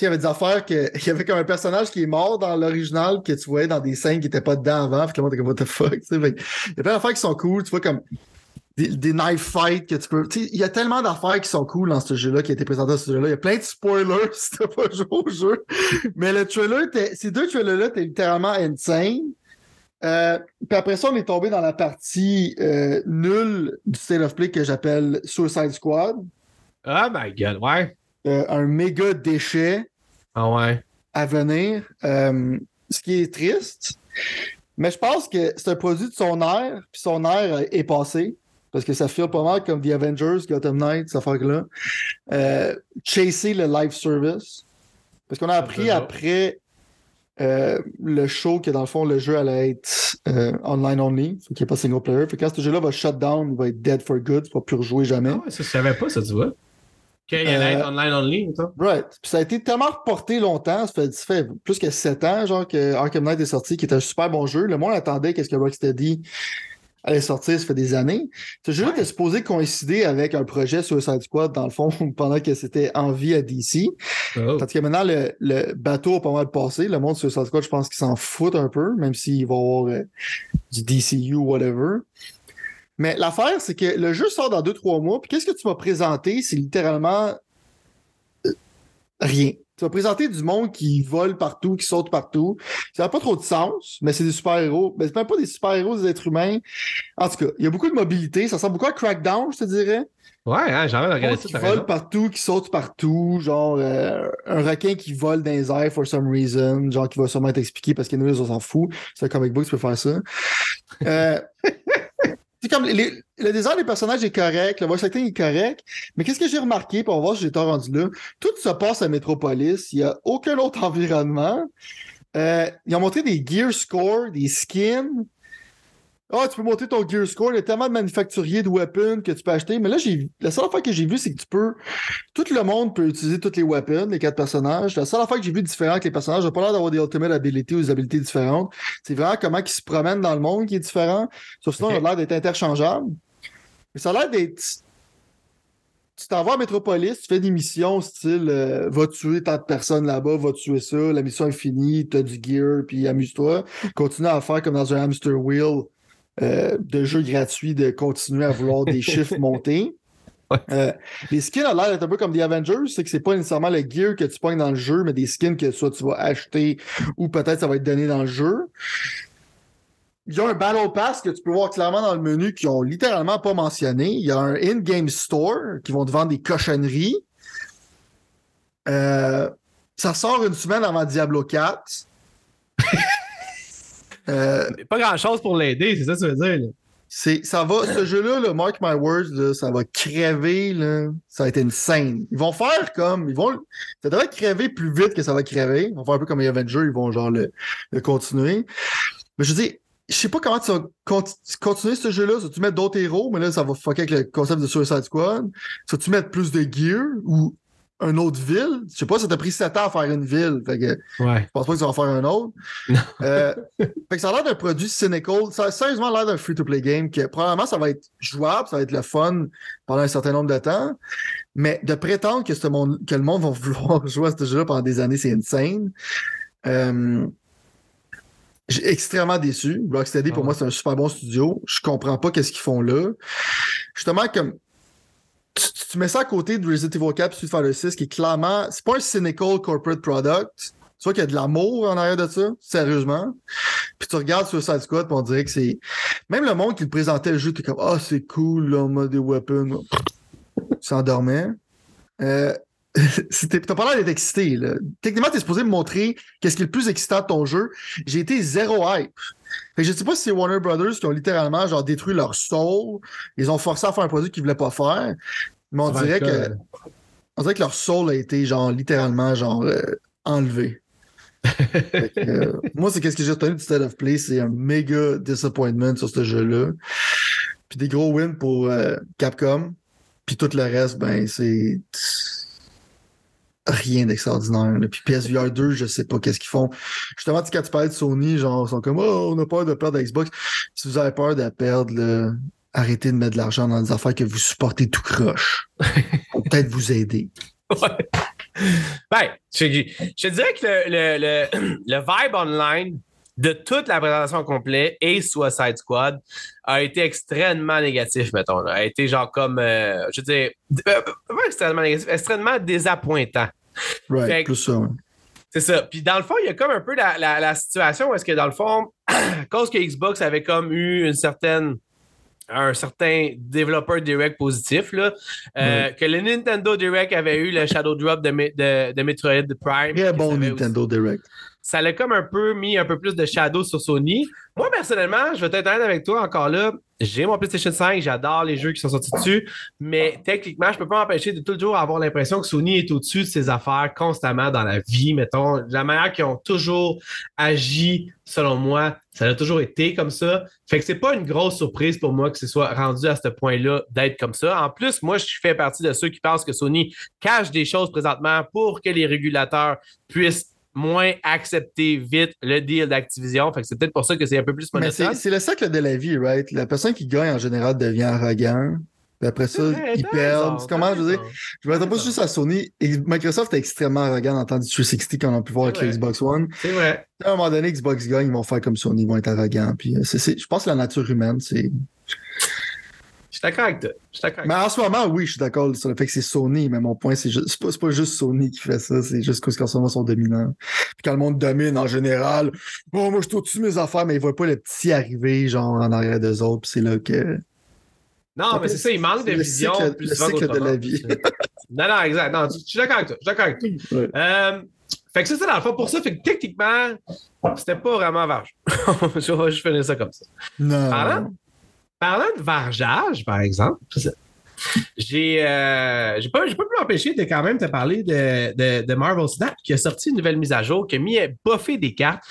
Il y avait des affaires que. Il y avait comme un personnage qui est mort dans l'original que tu voyais dans des scènes qui n'étaient pas dedans avant. Monde était comme, what the fuck. Fait Il y a plein d'affaires qui sont cool. Tu vois, comme des, knife fights que tu peux. Il y a tellement d'affaires qui sont cool dans ce jeu-là qui a été présenté dans ce jeu-là. Il y a plein de spoilers si t'as pas joué au jeu. Mais le trailer, ces deux trailers-là étaient littéralement insane. Euh, puis après ça, on est tombé dans la partie euh, nulle du State of Play que j'appelle Suicide Squad. Oh my god, ouais. Euh, un méga déchet Ah ouais. à venir. Euh, ce qui est triste. Mais je pense que c'est un produit de son air, puis son air euh, est passé. Parce que ça file pas mal comme The Avengers, Gotham Knight, cette affaire-là. Euh, chasser le live service. Parce qu'on a appris après euh, le show que dans le fond, le jeu allait être euh, online only. Qu'il n'y a pas single player. Fait que quand ce jeu-là va shut down, il va être dead for good. Tu ne vas plus rejouer jamais. Ah ouais, ça, je savais pas, ça, tu vois. Qu'il y Euh, être online only, ça. Right. Puis ça a été tellement reporté longtemps, ça fait, ça fait plus que 7 ans, genre, que Arkham Knight est sorti, qui était un super bon jeu. Le monde attendait qu'est-ce que Rocksteady allait sortir, ça fait des années. Ce jeu-là était supposé coïncider avec un projet Suicide Squad, dans le fond, pendant que c'était en vie à DC. Oh. Tandis que maintenant, le, le bateau a pas mal passé. Le monde Suicide Squad, je pense qu'ils s'en foutent un peu, même s'il va y avoir euh, du DCU, whatever. Mais l'affaire, c'est que le jeu sort dans 2-3 mois, puis qu'est-ce que tu m'as présenté? C'est littéralement euh, rien. Tu vas présenter du monde qui vole partout, qui saute partout. Ça n'a pas trop de sens, mais c'est des super-héros. Mais c'est même pas des super-héros, des êtres humains. En tout cas, il y a beaucoup de mobilité. Ça ressemble beaucoup à Crackdown, je te dirais. Ouais, hein, j'ai envie de regarder ça, qui vole partout, qui saute partout, genre euh, un requin qui vole dans les airs for some reason, genre qui va sûrement être expliqué parce que nous, on s'en fout. C'est un comic book, tu peux faire ça. Euh, c'est comme le design des personnages est correct, le voice acting est correct, mais qu'est-ce que j'ai remarqué, pour voir si tort rendu là, tout se passe à Métropolis, il n'y a aucun autre environnement. Euh, ils ont montré des gear score, des skins. Ah, tu peux monter ton gear score. Il y a tellement de manufacturiers de weapons que tu peux acheter. Mais là, j'ai la seule affaire que j'ai vue, c'est que tu peux. Tout le monde peut utiliser toutes les weapons, les quatre personnages. La seule affaire que j'ai vue différente avec les personnages, n'a pas l'air d'avoir des ultimate abilities ou des habilités différentes. C'est vraiment comment ils se promènent dans le monde qui est différent. Sauf sinon, Ok. il a l'air d'être interchangeable. Mais ça a l'air d'être. Tu t'en vas à Metropolis, tu fais des missions style euh, va tuer tant de personnes là-bas, va tuer ça, la mission est finie, t'as du gear, puis amuse-toi. Continue à faire comme dans un hamster wheel euh, de jeu gratuit, de continuer à vouloir des chiffres monter. Ouais. Euh, les skins ont l'air d'être un peu comme des Avengers, c'est que c'est pas nécessairement le gear que tu pognes dans le jeu, mais des skins que soit tu vas acheter ou peut-être ça va être donné dans le jeu. Il y a un Battle Pass que tu peux voir clairement dans le menu qui ont littéralement pas mentionné. Il y a un in-game store qui vont te vendre des cochonneries. Euh, ça sort une semaine avant Diablo 4. Euh, Pas grand-chose pour l'aider, c'est ça que tu veux dire. là. c'est, ça va, ce jeu-là, là, mark my words, là, ça va crever, là. Ça va être une scène. Ils vont faire comme, ils vont, ça devrait crever plus vite que ça va crever. Ils vont faire un peu comme les Avengers, ils vont genre le, le continuer. Mais je veux dire, je sais pas comment tu vas conti- continuer ce jeu-là. Si tu mettre d'autres héros, mais là, ça va fucker avec le concept de Suicide Squad. Si tu mettre plus de gear ou une autre ville, je sais pas, ça t'a pris 7 ans à faire une ville. Fait que, Ouais. je pense pas que tu vas en faire un autre. Euh, fait que ça a l'air d'un produit cynical. Ça a sérieusement l'air d'un free-to-play game que probablement ça va être jouable, ça va être le fun pendant un certain nombre de temps. Mais de prétendre que, ce monde, que le monde va vouloir jouer à ce jeu-là pendant des années, c'est insane. Euh, j'ai extrêmement déçu. Rocksteady, pour Ah ouais. moi, c'est un super bon studio. Je comprends pas qu'est-ce qu'ils font là. Justement, comme tu, mets ça à côté de Resident Evil 4 et Street Fighter 6, qui est clairement, c'est pas un cynical corporate product. Tu vois qu'il y a de l'amour en arrière de ça, sérieusement. Puis tu regardes Suicide Squad, puis on dirait que c'est. Même le monde qui le présentait le jeu, t'es comme Ah, c'est cool, là, on a des weapons. Tu s'endormais. Euh, T'as pas l'air d'être excité. Là. Techniquement, t'es supposé me montrer qu'est-ce qui est le plus excitant de ton jeu. J'ai été zéro hype. Fait que je sais pas si c'est Warner Brothers qui ont littéralement genre détruit leur soul. Ils ont forcé à faire un produit qu'ils voulaient pas faire. Mais on dirait que. On dirait que leur soul a été genre littéralement genre euh, enlevé. Que, euh, moi, c'est qu'est-ce que j'ai retenu du State of Play, c'est un méga disappointment sur ce jeu-là. Puis des gros wins pour euh, Capcom. Puis tout le reste, ben, c'est rien d'extraordinaire. Puis PSVR 2, je sais pas qu'est-ce qu'ils font. Justement, tu sais, quand tu parlais de Sony, genre, ils sont comme, oh, on a peur de perdre Xbox. Si vous avez peur de perdre, arrêtez de mettre de l'argent dans des affaires que vous supportez tout croche. Peut-être vous aider. Ouais. Ben, je, je te dirais que le, le, le, le vibe online de toute la présentation au complet et Suicide Squad a été extrêmement négatif, mettons. Là. A été genre comme, euh, je veux dire, euh, pas extrêmement négatif, extrêmement désappointant. Right, plus ça. C'est ça. Puis dans le fond, il y a comme un peu la, la, la situation où est-ce que dans le fond, à cause que Xbox avait comme eu une certaine un certain développeur direct positif, là, euh, que le Nintendo Direct avait eu le Shadow Drop de, de, de Metroid Prime. Très bon Nintendo Direct. Ça l'a comme un peu mis un peu plus de shadow sur Sony. Moi, personnellement, je vais être honnête avec toi encore là. J'ai mon PlayStation 5, j'adore les jeux qui sont sortis dessus, mais techniquement, je peux pas m'empêcher de toujours avoir l'impression que Sony est au-dessus de ses affaires constamment dans la vie, mettons. La manière qu'ils ont toujours agi, selon moi, ça a toujours été comme ça. Fait que c'est pas une grosse surprise pour moi que ce soit rendu à ce point-là d'être comme ça. En plus, moi, je fais partie de ceux qui pensent que Sony cache des choses présentement pour que les régulateurs puissent moins accepter vite le deal d'Activision. Fait que c'est peut-être pour ça que c'est un peu plus Mais c'est monotone. c'est le cercle de la vie, right? La personne qui gagne en général devient arrogant. Puis après ça, ils perdent. comment je veux dire? Je m'attends pas juste à Sony. Et Microsoft est extrêmement arrogant le temps du 360 qu'on a pu voir avec le Xbox One. C'est vrai. À un moment donné, Xbox gagne, ils vont faire comme Sony, ils vont être arrogants. Puis euh, c'est- je pense que la nature humaine, c'est. Je suis d'accord avec toi. Je suis d'accord avec Mais en ce moment, oui, je suis d'accord sur le fait que c'est Sony, mais mon point, c'est juste, c'est pas, juste Sony qui fait ça, c'est juste qu'en ce moment, ils sont dominants. Puis quand le monde domine en général, bon, moi, je suis au-dessus de mes affaires, mais ils voient pas le petit arriver, genre, en arrière d'eux autres, puis c'est là que. Non, mais c'est ça, il manque de le vision. cycle- plus le cycle de la vie. non, non, exact. Non, je suis d'accord avec toi. Je suis d'accord avec toi. Ouais. Euh, fait que c'est ça, dans le fond, pour ça, fait que techniquement, c'était pas vraiment varge. je vais juste finir ça comme ça. Non. Parlant, parlant de vargeage, par exemple, j'ai euh, pas, pas pu m'empêcher de quand même te parler de, de, Marvel Snap qui a sorti une nouvelle mise à jour, qui a mis buffé des cartes.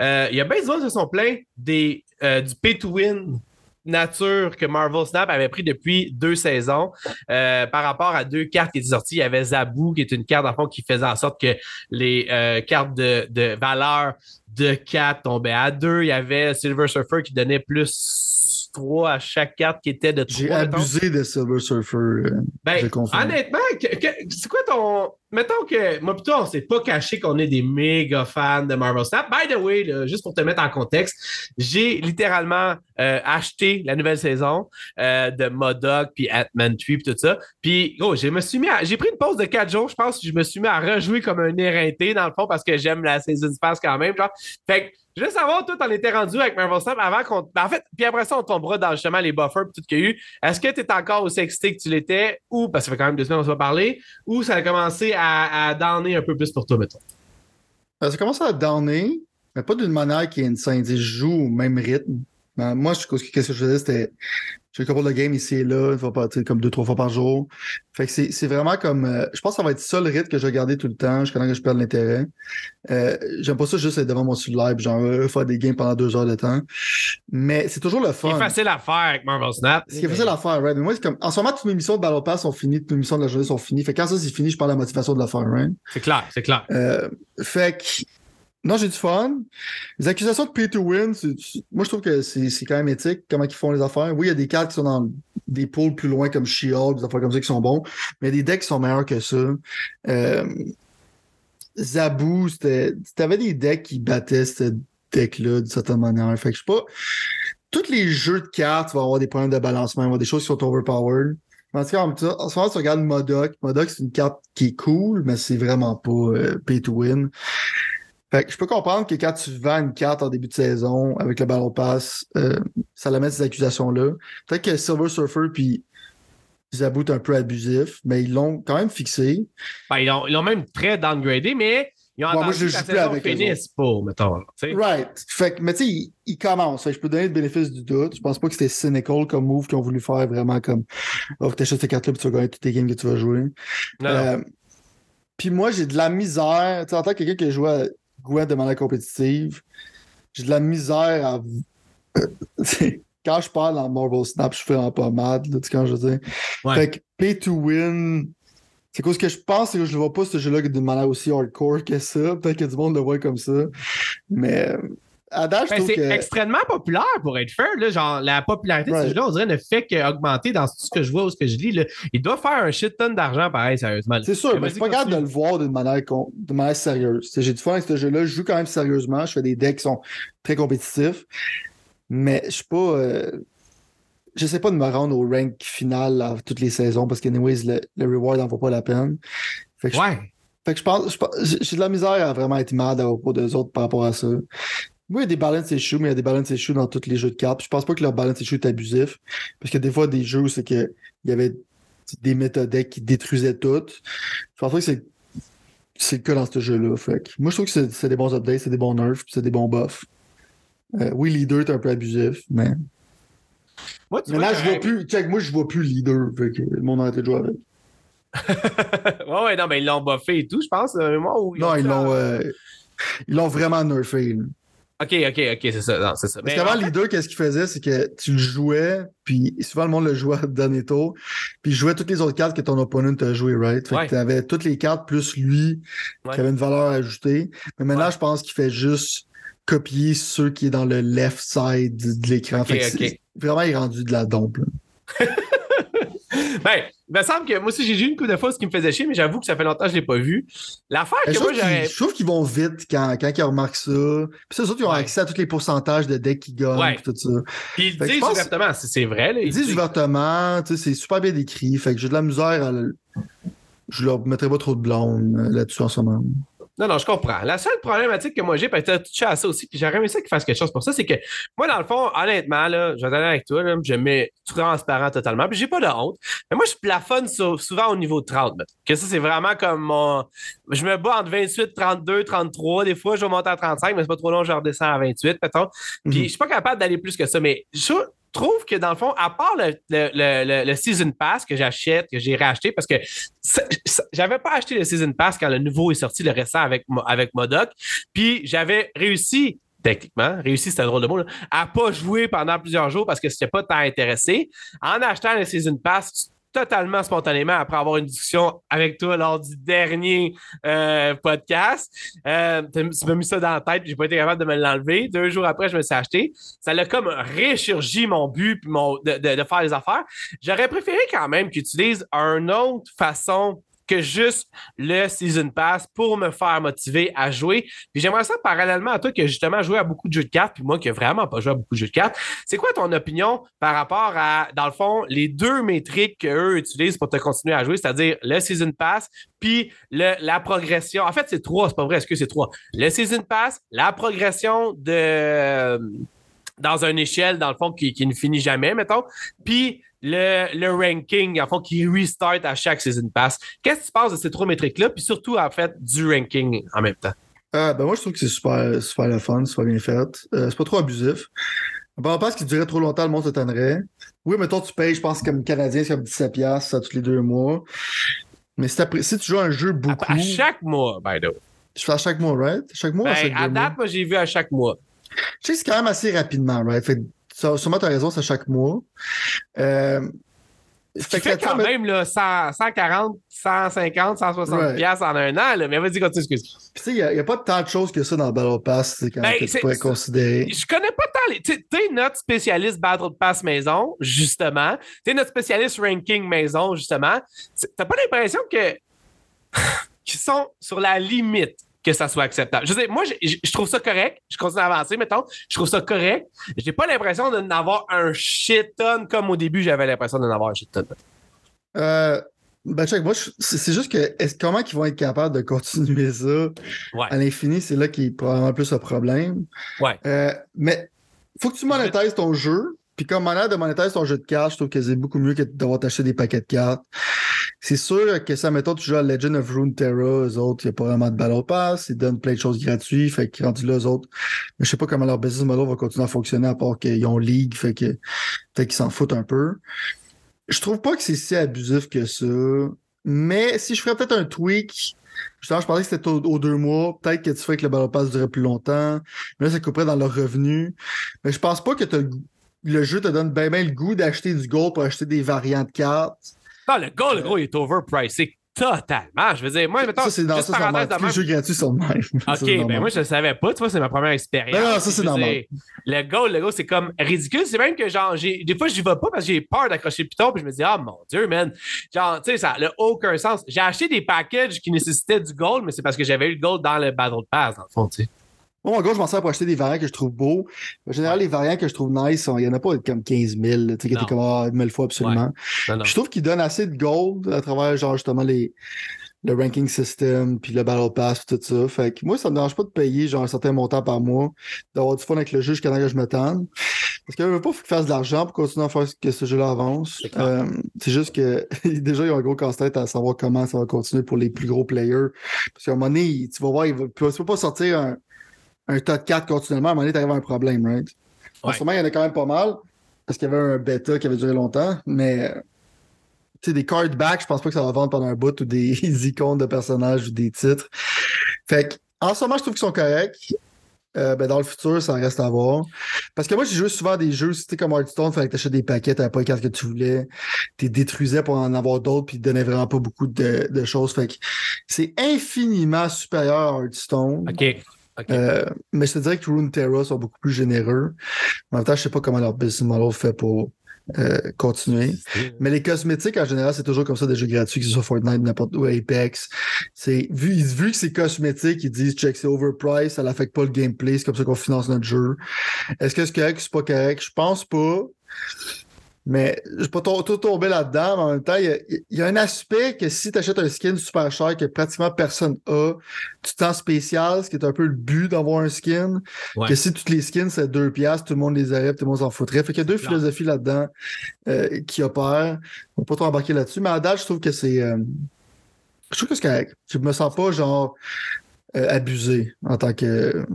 Euh, il y a bien des gens se sont plaints des, du pay-to-win nature que Marvel Snap avait pris depuis deux saisons euh, par rapport à deux cartes qui étaient sorties. Il y avait Zaboo, qui est une carte, qui faisait en sorte que les euh, cartes de, de valeur de 4 tombaient à 2. Il y avait Silver Surfer qui donnait plus 3 à chaque carte qui était de 3. J'ai abusé de Silver Surfer. Euh, ben, honnêtement, c'est quoi ton mettons que moi plutôt on s'est pas caché qu'on est des méga fans de Marvel Snap. By the way, juste pour te mettre en contexte, j'ai littéralement euh, acheté la nouvelle saison euh, de Modoc puis Ant-Man 3 tout ça. Puis gros, je me suis mis j'ai pris une pause de 4 jours, je pense que je me suis mis à rejouer comme un éreinté dans le fond parce que j'aime la saison pass quand même, genre. Fait que je veux savoir, toi, t'en étais rendu avec Marvel Snap avant qu'on. En fait, puis après ça, on tombera dans justement les buffers et tout qu'il y a eu. Est-ce que tu encore aussi excité que tu l'étais ou, parce que ça fait quand même deux semaines qu'on se va parler, ou ça a commencé à, à downer un peu plus pour toi, mettons? Ça commence à downer, mais pas d'une manière qui est insane. Je joue au même rythme. Ben, moi, ce que je faisais, c'était j'ai couple de game ici et là, une fois par, comme deux, trois fois par jour. Fait que c'est vraiment comme. Euh, je pense que ça va être ça le rythme que je vais garder tout le temps jusqu'à temps que je perde l'intérêt. Euh, J'aime pas ça juste être devant mon cellulaire genre euh, faire des games pendant deux heures de temps. Mais c'est toujours le fun. C'est facile à faire avec Marvel Snap. C'est facile à faire, right? Mais moi, c'est comme. En ce moment, toutes mes missions de Battle Pass sont finies, toutes mes missions de la journée sont finies. Fait que quand ça c'est fini, je parle de la motivation de la faire, right? C'est clair, c'est clair. Euh, fait que non, j'ai du fun. Les accusations de pay to win, moi je trouve que c'est quand même éthique, comment ils font les affaires. Oui, il y a des cartes qui sont dans des pools plus loin comme She-Hulk, des affaires comme ça qui sont bons, mais des decks qui sont meilleurs que ça. Euh, Zaboo, t'avais des decks qui battaient ce deck-là d'une certaine manière. Fait que je sais pas. Tous les jeux de cartes vont avoir des problèmes de balancement, il avoir des choses qui sont overpowered. En en ce moment, tu regardes Modoc. Modoc, c'est une carte qui est cool, mais c'est vraiment pas pay to win. Fait que je peux comprendre que quand tu vends une carte en début de saison avec le Battle Pass, euh, ça la met ces accusations-là. Peut-être que Silver Surfer puis Zaboot un peu abusif, mais ils l'ont quand même fixé. Ben, ils l'ont même très downgradé, mais ils ont ouais, moi, je que la saison finisse pas, mettons. right. Fait que, mais tu sais, ils, ils, commencent. je peux donner le bénéfice du doute. Je pense pas que c'était cynical comme move qu'ils ont voulu faire vraiment comme oh, tu achètes ces cartes-là et tu vas gagner toutes tes games que tu vas jouer. Euh, puis moi, j'ai de la misère. Tu sais, en tant que quelqu'un qui a joué Gwen de manière compétitive. J'ai de la misère à. quand je parle dans Marvel Snap, je fais un pas mad, là, tu quand je veux dire? Fait que pay to win. C'est quoi ce que je pense, c'est que je ne vois pas ce jeu-là d'une manière aussi hardcore que ça. Peut-être que du monde le voit comme ça. Mais ben, c'est extrêmement populaire pour être fair. Là, genre, la popularité de ce jeu-là, on dirait, ne fait qu'augmenter dans tout ce que je vois ou ce que je lis. Là. Il doit faire un shit ton d'argent, pareil, sérieusement. C'est sûr, mais c'est pas grave de le voir d'une manière, de manière sérieuse. J'ai du fun avec ce jeu-là. Je joue quand même sérieusement. Je fais des decks qui sont très compétitifs. Mais je suis pas. Euh... Je sais pas de me rendre au rank final à toutes les saisons parce que, anyways, le, le reward n'en vaut pas la peine. Fait que ouais. Je, fait que je pense, j'ai de la misère à vraiment être mad à propos des autres par rapport à ça. Oui, il y a des balance issues, mais il y a des balance issues dans tous les jeux de cartes. Je pense pas que leur balance issue est abusif. Parce que des fois, des jeux, c'est qu'il y avait des méthodes qui détruisaient tout. Je pense pas que c'est, c'est le cas dans ce jeu-là. Moi, je trouve que c'est, des bons updates, c'est des bons nerfs, c'est des bons buffs. Euh, oui, leader est un peu abusif, mais. Moi, mais là, je vois plus. Check, moi, je vois plus leader. Fait que le monde a arrêté de jouer avec. ouais, ouais, non, mais ils l'ont buffé et tout, je pense. Moi, non, ils l'ont, euh, ils l'ont vraiment nerfé. OK, OK, OK, c'est ça. c'est ça. Parce qu'avant, les deux, qu'est-ce qu'ils faisaient? C'est que tu le jouais, puis souvent, le monde le jouait à dernier tour, puis il jouait toutes les autres cartes que ton opponent t'a joué, right? Fait que tu avais toutes les cartes plus lui qui avait une valeur ajoutée. Mais maintenant, je pense qu'il fait juste copier ceux qui est dans le left side de l'écran. Vraiment, il est rendu de la dompe. ben, il me semble que moi aussi, j'ai vu une coup de fois ce qui me faisait chier, mais j'avoue que ça fait longtemps que je ne l'ai pas vu. L'affaire que moi, j'aurais. Je trouve qu'ils vont vite quand, quand ils remarquent ça. Puis ça, surtout, ils ont accès à tous les pourcentages de decks qui gagnent tout ça. Puis ils disent ouvertement, c'est vrai. Là, ils, disent ouvertement, c'est super bien décrit. Fait que j'ai de la misère à. Je leur mettrai pas trop de blonde euh, là-dessus en ce moment. Non, non, je comprends. La seule problématique que moi j'ai, peut-être touché à ça aussi, puis j'aurais aimé ça qu'il fasse quelque chose pour ça, c'est que moi, dans le fond, honnêtement, là, je vais aller avec toi, là, je mets transparent totalement, puis j'ai pas de honte. Mais moi, je plafonne souvent au niveau de 30. Que ça, c'est vraiment comme mon. Je me bats entre 28, 32, 33. Des fois, je vais monter à 35, mais c'est pas trop long, je redescends à 28, peut-être. Puis mhm. je suis pas capable d'aller plus que ça. Mais trouve que dans le fond, à part le, le, le, le Season Pass que j'achète, que j'ai racheté, parce que j'avais pas acheté le Season Pass quand le nouveau est sorti, le récent avec, avec Modoc, puis j'avais réussi techniquement, réussi, c'est un drôle de mot, là, à pas jouer pendant plusieurs jours parce que c'était pas tant intéressé. En achetant le Season Pass, totalement spontanément après avoir une discussion avec toi lors du dernier euh, podcast. Euh, tu m'as mis ça dans la tête, j'ai pas été capable de me l'enlever. Deux jours après, je me suis acheté. Ça l'a comme résurgi mon but mon, de, de, faire les affaires. J'aurais préféré quand même qu'ils utilisent une autre façon que juste le Season Pass pour me faire motiver à jouer. Puis j'aimerais ça parallèlement à toi qui a justement joué à beaucoup de jeux de cartes, puis moi qui n'ai vraiment pas joué à beaucoup de jeux de cartes. C'est quoi ton opinion par rapport à, dans le fond, les deux métriques qu'eux utilisent pour te continuer à jouer, c'est-à-dire le Season Pass puis le, la progression? En fait, c'est trois, c'est pas vrai, est-ce que c'est trois? Le Season Pass, la progression de dans une échelle, dans le fond, qui, qui ne finit jamais, mettons. Puis le, le, ranking, en fond, qui restart à chaque season pass. Qu'est-ce que tu penses de ces trois métriques-là? Puis surtout, en fait, du ranking en même temps? Euh, ben moi, je trouve que c'est super, super le fun, super bien fait. Euh, c'est pas trop abusif. Un pass qui durait trop longtemps, le monde s'étonnerait. Oui, mettons, tu payes, je pense, comme Canadien, c'est comme 17$ à tous les deux mois. Mais si, si, tu joues un jeu beaucoup. À, chaque mois, by the way. Je fais à chaque mois, right? Chaque mois? Ben, à, chaque à date, moi, j'ai vu à chaque mois. Je sais que c'est quand même assez rapidement, right? Fait sûrement, tu as raison, c'est chaque mois. Euh, fait tu quand même là, 100, 140, 150, 160 ouais. piastres en un an. Là. Mais vas-y, continue, excuse. Tu sais, il n'y a, a, pas tant de choses que ça dans le Battle Pass quand ben, que tu pourrais considérer. Je connais pas tant les... Tu es notre spécialiste Battle Pass maison, justement. Tu es notre spécialiste ranking maison, justement. T'as pas l'impression que... qu'ils sont sur la limite? Que ça soit acceptable. Je sais, moi, je, je, trouve ça correct. Je continue à avancer, mettons. Je trouve ça correct. J'ai pas l'impression d'en avoir un shit ton comme au début, j'avais l'impression d'en avoir un shit ton. Euh, ben, check, moi, c'est juste que est comment ils vont être capables de continuer ça ouais. à l'infini, c'est là qui est probablement plus un problème. Ouais. Euh, mais faut que tu monétises ton jeu. Puis comme manière de monétiser ton jeu de cartes, je trouve que c'est beaucoup mieux que d'avoir t'acheter des paquets de cartes. C'est sûr que ça, mettons, tu joues à Legend of Runeterra, eux autres, il n'y a pas vraiment de Battle Pass, ils donnent plein de choses gratuites, fait que rendu là, eux autres, mais je sais pas comment leur business model va continuer à fonctionner à part qu'ils ont League, fait que fait qu'ils s'en foutent un peu. Je trouve pas que c'est si abusif que ça, mais si je ferais peut-être un tweak, Justement, je pensais que c'était aux, deux mois. Peut-être que tu ferais que le Battle Pass durait plus longtemps. Mais là, ça couperait dans leur revenu. Mais je pense pas que le jeu te donne bien ben le goût d'acheter du gold pour acheter des variantes de cartes. Non, le goal, le gros, il est overpriced. Totalement. Je veux dire, moi, mettons. Ça, c'est dans ça, c'est Tous les jeux gratuits sont de même. OK, ben moi, je ne savais pas. Tu vois, c'est ma première expérience. Non, non, ça, c'est normal. Le goal, le c'est comme ridicule. C'est même que, genre, j'ai, des fois, je n'y vais pas parce que j'ai peur d'accrocher le piton. Puis je me dis, ah, mon Dieu, man. Genre, tu sais, ça n'a aucun sens. J'ai acheté des packages qui nécessitaient du gold, mais c'est parce que j'avais eu le gold dans le Battle Pass, dans le fond, tu sais. Moi, en gros, je m'en sers pour acheter des variants que je trouve beaux. En général, les variants que je trouve nice, il n'y en a pas comme 15 000, tu sais, qui étaient comme ah, 1000 fois absolument. Je trouve qu'ils donnent assez de gold à travers, genre, justement, les, le ranking system, puis le battle pass, tout ça. Fait que moi, ça me dérange pas de payer, genre, un certain montant par mois, d'avoir du fun avec le jeu jusqu'à que je me tente. Parce que je veux pas qu'il fasse de l'argent pour continuer à faire que ce jeu-là avance. C'est euh, juste que, déjà, il y a un gros casse-tête à savoir comment ça va continuer pour les plus gros players. Parce qu'à un moment donné, tu vas voir, il va, tu vas pas sortir un un tas de cartes continuellement, à un moment donné, t'arrives à un problème, right? Ouais. En ce moment, il y en a quand même pas mal, parce qu'il y avait un bêta qui avait duré longtemps, mais tu sais, des card back, je pense pas que ça va vendre pendant un bout ou des icônes de personnages ou des titres. Fait que, en ce moment, je trouve qu'ils sont corrects. Euh, ben dans le futur, ça reste à voir. Parce que moi, j'ai joué souvent des jeux, c'était comme Hearthstone, il fallait que tu achètes des paquets, t'avais pas les cartes que tu voulais, tu détruisais pour en avoir d'autres, puis ils donnaient vraiment pas beaucoup de, de choses. Fait que c'est infiniment supérieur à Hearthstone. OK. Okay. Euh, mais je te dirais que Runeterra sont beaucoup plus généreux. En même temps, je sais pas comment leur business model fait pour euh, continuer. Mais les cosmétiques, en général, c'est toujours comme ça des jeux gratuits, que ce soit Fortnite, n'importe où, Apex. C'est, vu, vu que c'est cosmétique, ils disent check, c'est overpriced, ça n'affecte pas le gameplay, c'est comme ça qu'on finance notre jeu. Est-ce que c'est correct ou c'est pas correct? Je pense pas. Mais je ne pas tout tomber là-dedans, mais en même temps, il y, a, un aspect que si tu achètes un skin super cher que pratiquement personne a, tu t'en spécial, ce qui est un peu le but d'avoir un skin, ouais. que si toutes les skins c'est deux piastres, tout le monde les aurait, tout le monde s'en foutrait. Fait qu'il y a deux philosophies là-dedans euh, qui opèrent. On va pas trop embarquer là-dessus, mais à date, je trouve que c'est... Euh, je trouve que c'est correct. Je me sens pas, genre, euh, abusé en tant que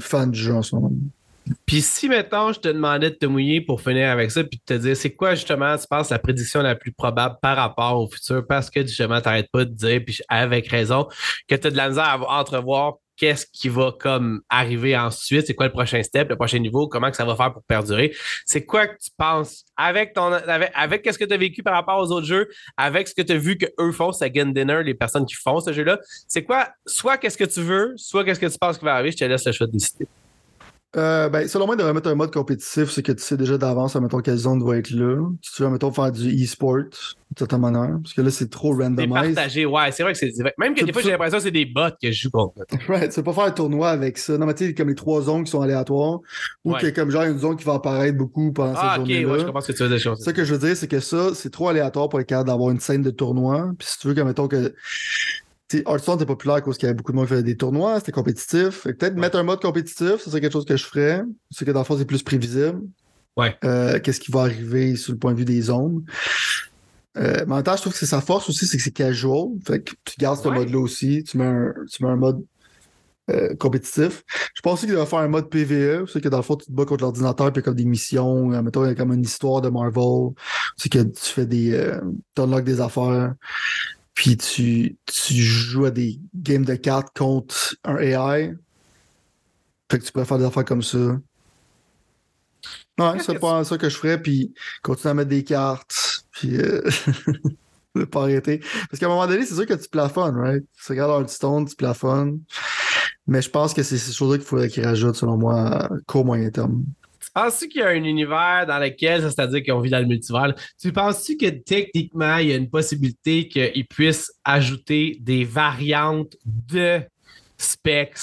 fan du jeu en ce moment. Puis si, mettons, je te demandais de te mouiller pour finir avec ça, puis de te dire, c'est quoi justement, tu penses, la prédiction la plus probable par rapport au futur, parce que justement, tu n'arrêtes pas de dire, puis avec raison, que tu as de la misère à entrevoir qu'est-ce qui va comme arriver ensuite, c'est quoi le prochain step, le prochain niveau, comment que ça va faire pour perdurer. C'est quoi que tu penses? Avec ton avec, avec qu'est-ce que tu as vécu par rapport aux autres jeux, avec ce que tu as vu que eux font, c'est Game Dinner, les personnes qui font ce jeu-là. C'est quoi, soit qu'est-ce que tu veux, soit qu'est-ce que tu penses qui va arriver, je te laisse le choix de décider. Euh, ben, selon moi, de remettre un mode compétitif, c'est que tu sais déjà d'avance, mettons, quelle zone doit être là. Si tu veux, mettons, faire du e-sport, de certaine manière. Parce que là, c'est trop randomized. C'est partagé, ouais. C'est vrai que c'est. Même que des fois, j'ai l'impression que c'est des bots que je joue contre. right. Tu peux pas faire un tournoi avec ça. Non, mais tu sais, comme les trois zones qui sont aléatoires. Ou ouais. a comme genre une zone qui va apparaître beaucoup pendant ah, cette journée-là. Ouais, je comprends ce que tu veux dire. Ce que je veux dire, c'est que ça, c'est trop aléatoire pour être capable d'avoir une scène de tournoi. Puis si tu veux, que, mettons, que T'sais, Hearthstone était populaire parce qu'il y avait beaucoup de monde qui faisait des tournois, c'était compétitif. Peut-être ouais. mettre un mode compétitif, ça serait quelque chose que je ferais. C'est que dans le fond, c'est plus prévisible. Ouais. Euh, Qu'est-ce qui va arriver sur le point de vue des zones. Euh, mais en même temps, je trouve que c'est sa force aussi, c'est que c'est casual. Fait que tu gardes ce ouais. mode-là aussi. Tu mets un, tu mets un mode euh, compétitif. Je pense aussi qu'il va faire un mode PVE. C'est que dans le fond, tu te bats contre l'ordinateur puis comme des missions. Mettons, il y a comme une histoire de Marvel. C'est que tu fais des. Tu unlocks des affaires puis tu, tu joues à des games de cartes contre un AI. Fait que tu pourrais faire des affaires comme ça. Ouais, c'est pas ça que je ferais, puis continuer à mettre des cartes, puis euh, ne pas arrêter. Parce qu'à un moment donné, c'est sûr que tu plafonnes, right? Tu regardes Hearthstone, tu plafonnes. Mais je pense que c'est ces choses-là qu'il faudrait qu'ils rajoutent, selon moi, court moyen terme. Penses-tu qu'il y a un univers dans lequel, c'est-à-dire qu'on vit dans le multivers, tu penses-tu que techniquement, il y a une possibilité qu'ils puissent ajouter des variantes de specs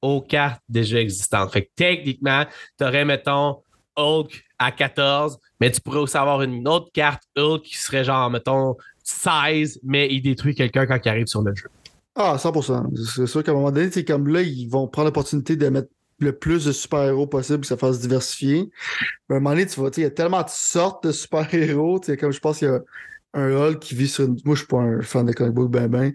aux cartes déjà existantes? Fait que techniquement, tu aurais, mettons, Hulk à 14, mais tu pourrais aussi avoir une autre carte Hulk qui serait genre, mettons, 16, mais il détruit quelqu'un quand il arrive sur le jeu. Ah, 100%. C'est sûr qu'à un moment donné, c'est comme là, ils vont prendre l'opportunité de mettre le plus de super-héros possible que ça fasse diversifier. Mais à un moment donné, tu vois, il y a tellement de sortes de super-héros. Comme je pense qu'il y a un Hulk qui vit sur une. Moi, je suis pas un fan de comic book ben ben,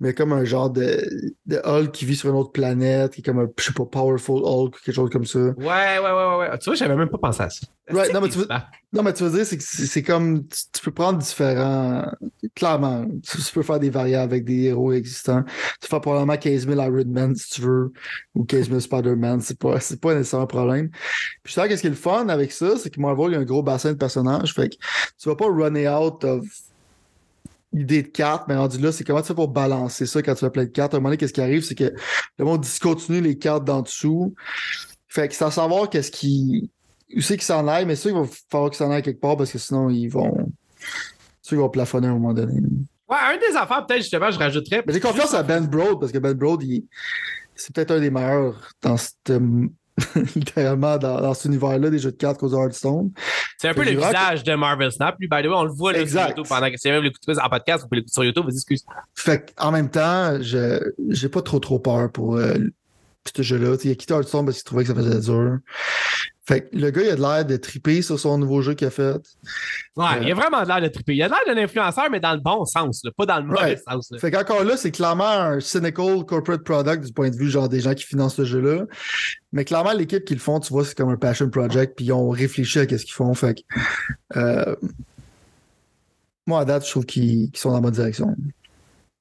mais comme un genre de, de Hulk qui vit sur une autre planète, qui est comme un, je sais pas, Powerful Hulk, quelque chose comme ça. Ouais, ouais, ouais, ouais. Tu vois, j'avais même pas pensé à ça. Right, non, mais tu veux, non, mais tu veux dire, c'est que c'est comme. Tu, tu, peux prendre différents. Clairement, tu, tu, peux faire des variantes avec des héros existants. Tu fais probablement 15 000 Iron Man si tu veux, ou 15 000 Spider-Man. C'est pas, pas nécessairement un problème. Puis je sais qu'est-ce qui est le fun avec ça, c'est que Marvel, il y a un gros bassin de personnages. Fait que tu vas pas runner out of idée de cartes, mais rendu là, c'est comment tu fais pour balancer ça quand tu as plein de cartes? À un moment donné, qu'est-ce qui arrive, c'est que le monde discontinue les cartes d'en dessous. Fait que à savoir qu'est-ce qui. Où c'est qu'ils s'en aillent, mais ça, il va falloir qu'ils s'en aillent quelque part parce que sinon, ils vont. Ceux vont plafonner à un moment donné. Ouais, un des affaires, peut-être justement, je rajouterais. Mais j'ai confiance à Ben Broad parce que Ben Broad, il... c'est peut-être un des meilleurs dans cette littéralement dans, dans cet univers-là des jeux de cartes cause Hearthstone. C'est un peu le visage que... de Marvel Snap. Lui, by the way, on le voit là, sur YouTube pendant que c'est même l'écouter en podcast, vous pouvez l'écouter sur YouTube, vas-y, excuse. Fait en même temps, je j'ai pas trop trop peur pour euh, ce jeu-là. Il a quitté Hearthstone parce qu'il trouvait que ça faisait dur. Fait que le gars, il a de l'air de triper sur son nouveau jeu qu'il a fait. Ouais, euh... il a vraiment de l'air de triper. Il a de l'air d'un influenceur, mais dans le bon sens, là, pas dans le mauvais right. sens. Là. Fait qu'encore là, c'est clairement un cynical corporate product du point de vue genre des gens qui financent ce jeu-là. Mais clairement, l'équipe qui le font, tu vois, c'est comme un passion project, puis ils ont réfléchi à ce qu'ils font. Fait que, euh... moi, à date, je trouve qu'ils qu sont dans la bonne direction.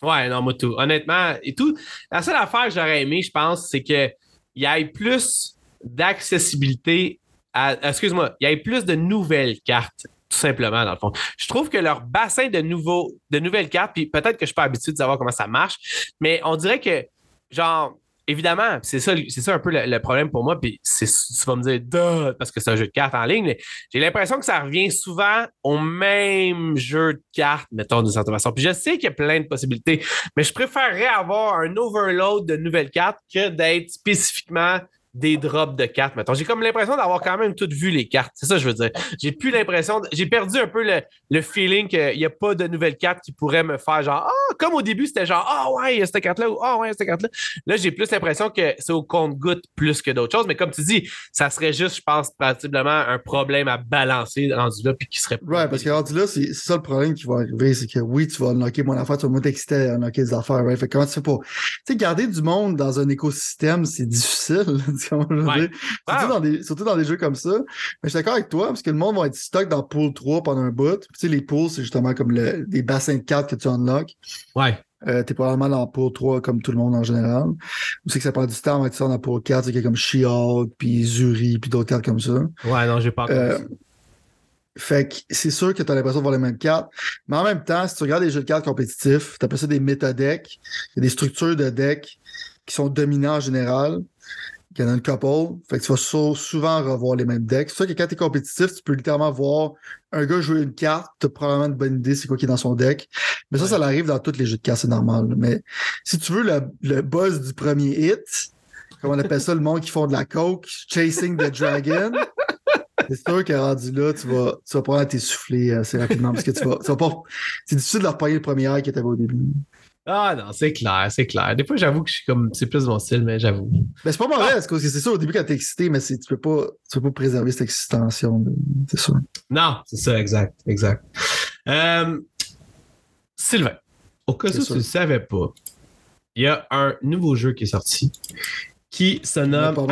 Ouais, non, moi, tout. Honnêtement, et tout. La seule affaire que j'aurais aimé, je pense, c'est qu'il y ait plus d'accessibilité à. Excuse-moi, il y ait plus de nouvelles cartes, tout simplement, dans le fond. Je trouve que leur bassin de, nouveaux, de nouvelles cartes, puis peut-être que je suis pas habitué de savoir comment ça marche, mais on dirait que, genre, évidemment, c'est ça, c'est ça un peu le, problème pour moi. Puis tu vas me dire, Duh! parce que c'est un jeu de cartes en ligne, mais j'ai l'impression que ça revient souvent au même jeu de cartes, mettons, d'une certaine façon. Puis je sais qu'il y a plein de possibilités, mais je préférerais avoir un overload de nouvelles cartes que d'être spécifiquement des drops de cartes, mettons. J'ai comme l'impression d'avoir quand même tout vu les cartes. C'est ça que je veux dire. J'ai plus l'impression... J'ai perdu un peu le, le feeling qu'il n'y a pas de nouvelles cartes qui pourraient me faire genre « Ah! » Comme au début, c'était genre « Ah oh, ouais, il y a cette carte-là » ou « Ah oh, ouais, cette carte-là. » Là, j'ai plus l'impression que c'est au compte-goutte plus que d'autres choses. Mais comme tu dis, ça serait juste, je pense, pratiquement un problème à balancer rendu là puis qui serait... Ouais, parce que rendu là, c'est ça le problème qui va arriver. C'est que oui, tu vas unlocker mon affaire, tu vas m'exciter à unlocker des affaires. Right? Fait comment tu fais pour... Tu sais, garder du monde dans un écosystème, c'est difficile. surtout, dans des, surtout dans des jeux comme ça. Mais je suis d'accord avec toi, parce que le monde va être stock dans Pool 3 pendant un bout. tu sais, les pools, c'est justement comme le, des bassins de cartes que tu unlock. Ouais. Euh, t'es probablement dans Pool 3 comme tout le monde en général. Ou c'est que ça prend du temps avant que tu dans Pool 4, c'est comme She-Hulk, puis Zuri, puis d'autres cartes comme ça. Ouais, non, j'ai pas euh, fait que c'est sûr que tu as l'impression de voir les mêmes cartes. Mais en même temps, si tu regardes les jeux de cartes compétitifs, tu appelles ça des métadecks. Il y a des structures de decks qui sont dominants en général. Il y en a une couple. Fait que tu vas souvent revoir les mêmes decks. C'est sûr que quand tu es compétitif, tu peux littéralement voir un gars jouer une carte, tu as probablement une bonne idée c'est quoi qui est dans son deck. Mais ça, ça arrive dans tous les jeux de cartes, c'est normal. Mais si tu veux le, le buzz du premier hit, comme on appelle ça, le monde qui font de la coke, chasing the dragon. C'est sûr qu'à rendu là, tu vas, tu vas probablement t'essouffler assez rapidement parce que tu vas, tu vas pas. C'est difficile de repogner le premier air qui était au début. Ah non, c'est clair, c'est clair. Des fois, j'avoue que je suis comme. C'est plus mon style, mais j'avoue. Mais c'est pas mauvais, parce que c'est sûr, au début, quand t'es excité, mais tu peux pas, tu peux pas préserver cette excitation. C'est sûr. Non, c'est ça, exact, exact. Euh, Sylvain, au cas où tu ne savais pas, il y a un nouveau jeu qui est sorti qui se nomme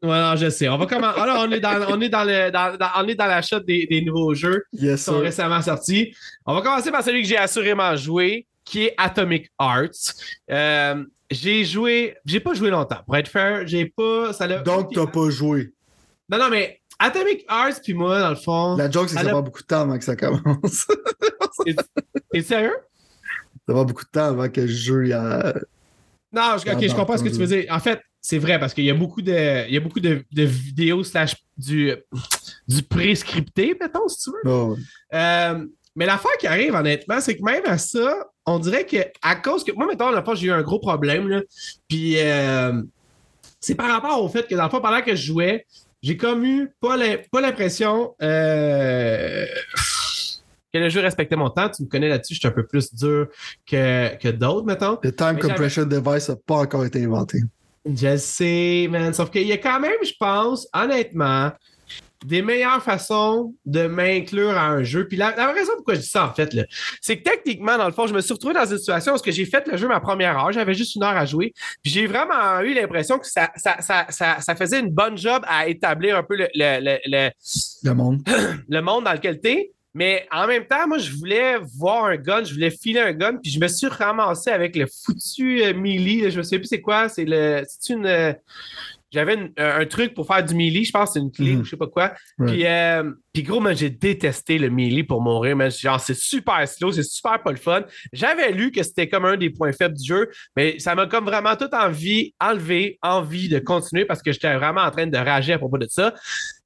Voilà, je sais. On va commencer. Alors, on est dans, on est dans, le, dans, on est dans l'achat des, des, nouveaux jeux qui sont récemment sortis. On va commencer par celui que j'ai assurément joué, qui est Atomic Arts. Euh, j'ai joué, j'ai pas joué longtemps. Pour être fair, j'ai pas. Ça Donc, t'as pas joué. Non, non, mais Atomic Arts, puis moi, dans le fond. La joke, c'est que ça prend beaucoup de temps avant que ça commence. T'es sérieux? Ça va beaucoup de temps avant que je joue. Non, je, je comprends ce que tu veux dire. En fait, c'est vrai parce qu'il y a beaucoup de, il y a beaucoup de, vidéos slash du, du prescripté, mettons, si tu veux. Oh. Euh, mais l'affaire qui arrive, honnêtement, c'est que même à ça, on dirait que à cause que. Moi, mettons, la fois, j'ai eu un gros problème, là. Puis euh, c'est par rapport au fait que, dans le fond, pendant que je jouais, j'ai comme eu pas l'impression euh, que le jeu respectait mon temps. Tu me connais là-dessus, je suis un peu plus dur que, que d'autres, mettons. Le time compression device n'a pas encore été inventé. Je sais, man. Sauf qu'il y a quand même, je pense, honnêtement, des meilleures façons de m'inclure à un jeu. Puis la, raison pourquoi je dis ça, en fait, c'est que techniquement, dans le fond, je me suis retrouvé dans une situation où j'ai fait le jeu ma première heure, j'avais juste une heure à jouer. Puis j'ai vraiment eu l'impression que ça, ça, ça, ça, faisait une bonne job à établir un peu le, le, le, le monde. le monde dans lequel tu es. Mais en même temps, moi, je voulais voir un gun, je voulais filer un gun, puis je me suis ramassé avec le foutu euh, melee. Je ne sais plus c'est quoi. C'est le. C'est une. Euh, j'avais un truc pour faire du melee, je pense c'est une clé ou je sais pas quoi. Puis, euh, puis gros, j'ai détesté le melee pour mourir. Mais genre, c'est super slow, c'est super pas le fun. J'avais lu que c'était comme un des points faibles du jeu, mais ça m'a comme vraiment tout envie, enlevé envie de continuer parce que j'étais vraiment en train de rager à propos de ça.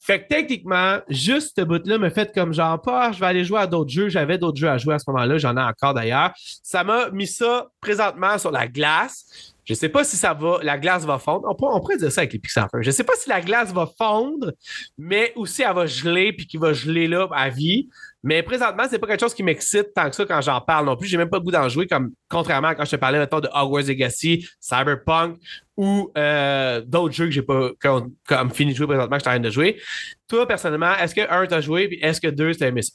Fait que techniquement, juste ce bout-là me fait comme genre, pas, je vais aller jouer à d'autres jeux. J'avais d'autres jeux à jouer à ce moment-là, j'en ai encore d'ailleurs. Ça m'a mis ça présentement sur la glace. Je ne sais pas si ça va, la glace va fondre. On, pourrait dire ça avec les Pixar. Je ne sais pas si la glace va fondre, mais aussi elle va geler puis qu'il va geler là à vie. Mais présentement, c'est pas quelque chose qui m'excite tant que ça quand j'en parle non plus. J'ai même pas le goût d'en jouer, comme contrairement à quand je te parlais maintenant de Hogwarts Legacy, Cyberpunk ou euh, d'autres jeux que j'ai pas comme, fini de jouer présentement que je suis en train de jouer. Toi, personnellement, est-ce que un, t'as joué, puis est-ce que deux, t'as aimé ça?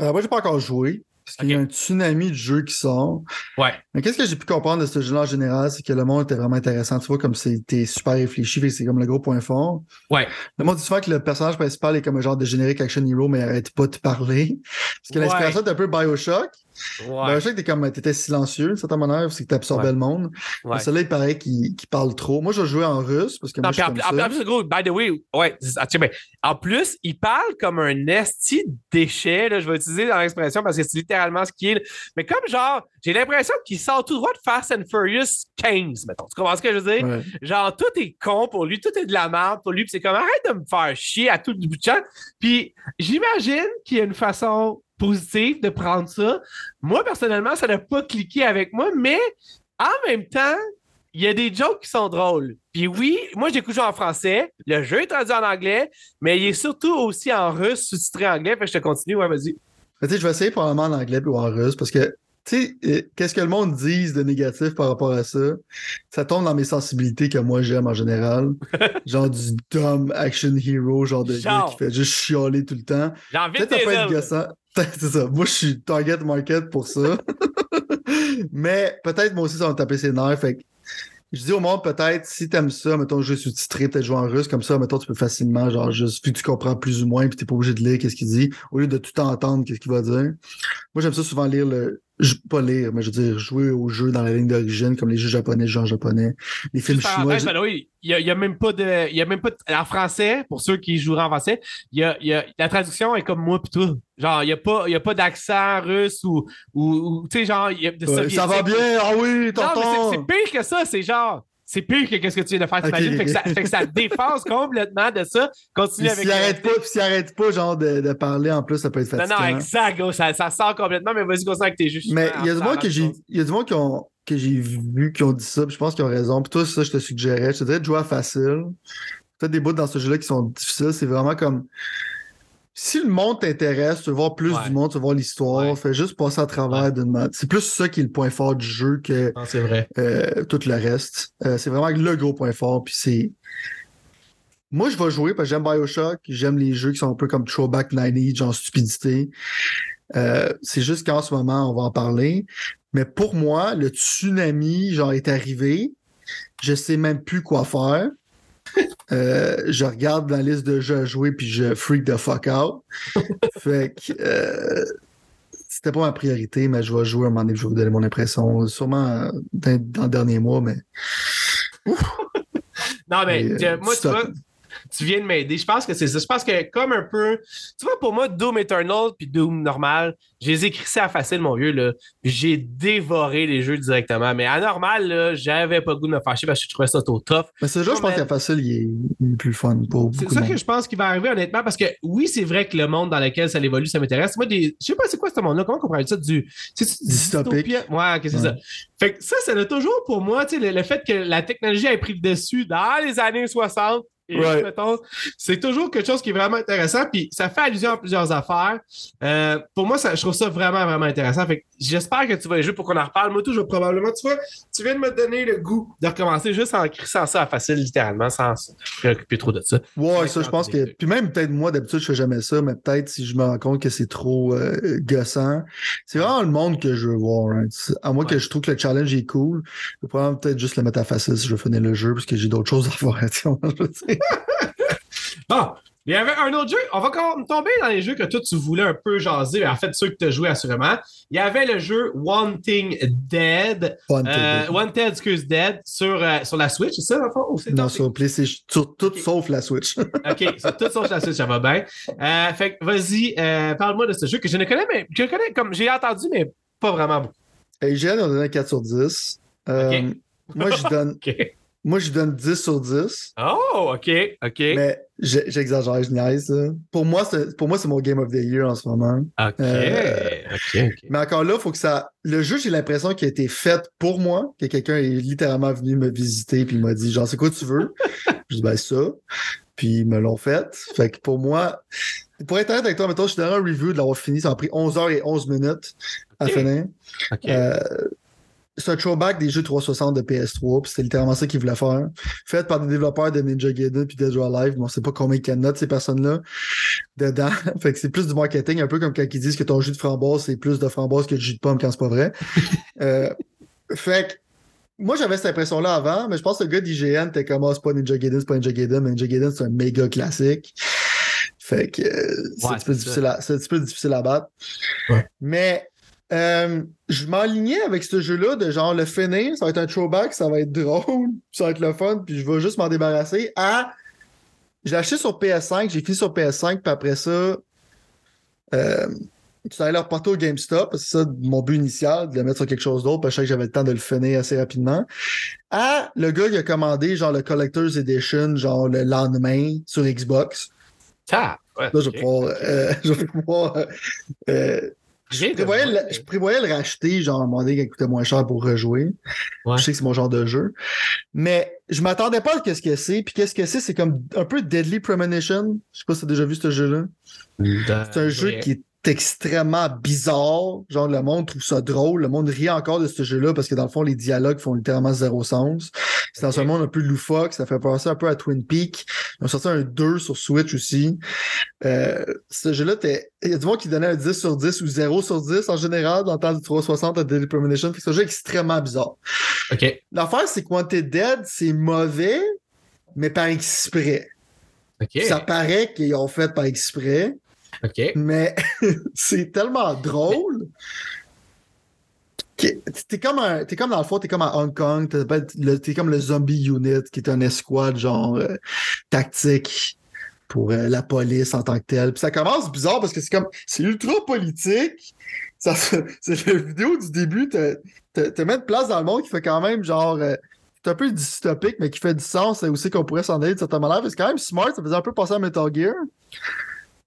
Euh, moi, j'ai pas encore joué. Parce qu'il y a un tsunami de jeux qui sort. Ouais. Mais qu'est-ce que j'ai pu comprendre de ce jeu-là en général, c'est que le monde était vraiment intéressant. Tu vois, comme c'était super réfléchi, c'est comme le gros point fort. Ouais. Le monde dit souvent que le personnage principal est comme un genre de générique action hero, mais il arrête pas de parler. Parce que l'inspiration est un peu Bioshock. Ouais. Ben, t'es comme, t'étais silencieux, c'est ta manière, c'est que t'absorbais le monde. Ouais. Celui-là, il paraît qu'il parle trop. Moi, je jouais en russe parce que moi, je suis en, plus, gros, by the way, ouais, en plus, il parle comme un esti déchet, là, je vais utiliser dans l'expression parce que c'est littéralement ce qu'il est. Mais comme genre, j'ai l'impression qu'il sort tout droit de Fast and Furious 15, mettons. Tu comprends ce que je veux dire? Genre, tout est con pour lui, tout est de la merde pour lui, puis c'est comme, arrête de me faire chier à tout le bout de champ. Puis j'imagine qu'il y a une façon positif de prendre ça. Moi, personnellement, ça n'a pas cliqué avec moi, mais en même temps, il y a des jokes qui sont drôles. Puis oui, moi, j'écoute en français. Le jeu est traduit en anglais, mais il est surtout aussi en russe, sous-titré en anglais. Fait que je te continue. Ouais, vas-y. Je vais essayer probablement en anglais ou en russe parce que tu sais, euh, qu'est-ce que le monde dise de négatif par rapport à ça? Ça tombe dans mes sensibilités que moi j'aime en général. genre du dumb action hero, genre de gars qui fait juste chialer tout le temps. J'ai envie de pas être C'est ça. Moi, je suis target market pour ça. Mais peut-être moi aussi, ça va me taper ses nerfs. Fait Je dis au monde, peut-être, si t'aimes ça, mettons, jouer sous-titré, peut-être jouer en russe, comme ça, mettons, tu peux facilement, genre, juste, vu que tu comprends plus ou moins, puis t'es pas obligé de lire qu'est-ce qu'il dit, au lieu de tout entendre qu'est-ce qu'il va dire. Moi, j'aime ça souvent lire le, pas lire, mais je veux dire, jouer au jeu dans la ligne d'origine, comme les jeux japonais, les jeux en japonais, les films chinois. Ben oui, il y, a, même pas de, il y a même pas en français, pour ceux qui joueraient en français, il y a, il y a, la traduction est comme moi pis tout. Genre, il y a pas, il y a pas d'accent russe ou, ou, tu sais, genre, il y a de Ça va bien, ah oui, t'entends. c'est pire que ça, c'est genre, c'est pire que ce que tu viens de faire, t'imagines? Fait, que ça, fait que ça défense complètement de ça. Continue avec S'il arrête pas, s'il arrête pas, genre, de, de, parler en plus, ça peut être fatigant. Non, non, exact, ça, ça sort complètement, mais vas-y, continue avec tes juges. Mais il y a du monde que j'ai, il y a du monde qui ont, que j'ai vu qui ont dit ça, puis je pense qu'ils ont raison. Puis toi, ça, je te suggérais. Je te dirais de jouer à facile. Peut-être des bouts dans ce jeu-là qui sont difficiles. C'est vraiment comme si le monde t'intéresse, tu veux voir plus du monde, tu veux voir l'histoire, fais juste passer à travers d'une d'une C'est plus ça qui est le point fort du jeu que euh, tout le reste. Euh, c'est vraiment le gros point fort. Puis c'est. Moi, je vais jouer parce que j'aime Bioshock, j'aime les jeux qui sont un peu comme Throwback 90, genre stupidité. Euh, c'est juste qu'en ce moment, on va en parler. Mais pour moi, le tsunami, genre, est arrivé. Je sais même plus quoi faire. Euh, je regarde la liste de jeux à jouer puis je freak the fuck out. fait que euh, c'était pas ma priorité, mais je vais jouer un moment donné, je vais vous donner mon impression. Sûrement euh, dans, le dernier mois, mais. non, mais moi, tu vois, tu viens de m'aider. Je pense que c'est ça. Je pense que comme un peu. Tu vois, pour moi, Doom Eternal puis Doom normal, j'ai écrit ça à facile, mon vieux. Là. J'ai dévoré les jeux directement. Mais à normal, là, j'avais pas le goût de me fâcher parce que je trouvais ça trop tough. Mais ce jeu, je pense qu'à facile, il est, plus fun pour C'est ça que je pense qu'il va arriver, honnêtement, parce que oui, c'est vrai que le monde dans lequel ça évolue, ça m'intéresse. Moi, des... je sais pas c'est quoi ce monde-là. Comment on parle ça? Du. C'est dystopique. Ouais, que c'est ça? Fait que ça, ça a toujours pour moi, tu sais, le, le, fait que la technologie ait pris le dessus dans les années 60 c'est toujours quelque chose qui est vraiment intéressant, puis ça fait allusion à plusieurs affaires. Euh, pour moi, ça, je trouve ça vraiment, vraiment intéressant. Fait j'espère que tu vas y jouer pour qu'on en reparle. Moi, tout, je vais probablement, tu vois, tu viens de me donner le goût de recommencer juste en crissant ça à facile, littéralement, sans se préoccuper trop de ça. Ouais, ça, je pense que. Puis même, peut-être moi, d'habitude, je fais jamais ça, mais peut-être si je me rends compte que c'est trop euh, gossant. C'est vraiment le monde que je veux voir. Hein. À moins que je trouve que le challenge est cool, je vais probablement peut-être juste le mettre à facile si je veux finir le jeu, parce que j'ai d'autres choses à faire. bon, il y avait un autre jeu. On va tomber dans les jeux que toi, tu voulais un peu jaser. En fait, ceux que tu as joué assurément. Il y avait le jeu Wanting Dead. Wanted, euh, Wanted excuse, Dead sur, euh, sur la Switch, c'est ça, en fait? Non, sur PlayStation. Sur tout sauf la Switch. OK, sur tout sauf la Switch, ça va bien. Euh, fait que vas-y, euh, parle-moi de ce jeu que je ne connais, mais je connais comme j'ai entendu, mais pas vraiment beaucoup. IGN, on donné 4 sur 10. Moi, je donne. Moi, je donne 10 sur 10. Oh, OK, OK. Mais j'exagère, je niaise. Pour moi, c'est mon Game of the Year en ce moment. OK, euh, OK, Mais encore là, il faut que ça. Le jeu, j'ai l'impression qu'il a été fait pour moi, que quelqu'un est littéralement venu me visiter puis il m'a dit genre, c'est quoi tu veux? je dis, ben ça. Puis ils me l'ont fait. Fait que pour moi, pour être honnête avec toi, mettons, je te donne un review de l'avoir fini. Ça a pris 11 h et 11 minutes à finir. OK. Euh, c'est un throwback des jeux 360 de PS3, puis c'était littéralement ça qu'ils voulaient faire. Fait par des développeurs de Ninja Gaiden puis Dead or Alive, bon, on sait pas combien ils notent ces personnes-là dedans. fait que c'est plus du marketing, un peu comme quand ils disent que ton jus de framboise, c'est plus de framboise que de jus de pomme quand c'est pas vrai. euh, fait que moi, j'avais cette impression-là avant, mais je pense que le gars d'IGN était comme, oh, c'est pas Ninja Gaiden, c'est pas Ninja Gaiden, mais Ninja Gaiden, c'est un méga classique. Fait que euh, c'est un, peu difficile à, un petit peu difficile à battre. Ouais. Mais euh, je m'alignais avec ce jeu-là de genre le finir, ça va être un throwback, ça va être drôle, ça va être le fun, puis je vais juste m'en débarrasser. À, j'ai acheté sur PS5, j'ai fini sur PS5, puis après ça, euh, tu allais leur porter au GameStop, c'est ça mon but initial, de le mettre sur quelque chose d'autre, parce que j'avais le temps de le finir assez rapidement. Ah, le gars, il a commandé genre le Collector's Edition, genre le lendemain sur Xbox. Ah, ouais, là, je vais pouvoir, euh, je vais pouvoir euh, je prévoyais, le, racheter, genre, demander qu'il coûtait moins cher pour rejouer. Je sais que c'est mon genre de jeu. Mais je m'attendais pas à qu'est-ce que c'est. Puis qu'est-ce que c'est? C'est comme un peu Deadly Premonition. Je sais pas si tu as déjà vu ce jeu-là. C'est un jeu qui est extrêmement bizarre. Genre, le monde trouve ça drôle. Le monde rit encore de ce jeu-là parce que dans le fond, les dialogues font littéralement zéro sens. C'est dans un monde un peu loufoque. Ça fait penser un peu à Twin Peaks. Ils ont sorti un 2 sur Switch aussi. Euh, ce jeu-là, il y a du monde qui donnait un 10 sur 10 ou 0 sur 10 en général dans le temps du 360 à Deadly Premonition. C'est un jeu extrêmement bizarre. OK. L'affaire, c'est que Wanted Dead, c'est mauvais, mais par exprès. OK. Ça paraît qu'ils ont fait par exprès, Mais c'est tellement drôle. T'es comme, comme dans le fond, t'es comme à Hong Kong, t'es comme le Zombie Unit, qui est un escouade genre euh, tactique pour euh, la police en tant que telle. Puis ça commence bizarre parce que c'est comme c'est ultra politique. C'est la vidéo du début, te, te, de place dans le monde qui fait quand même genre euh, c'est un peu dystopique, mais qui fait du sens et aussi qu'on pourrait s'en aller de certaine manière. C'est quand même smart, ça faisait un peu penser à Metal Gear.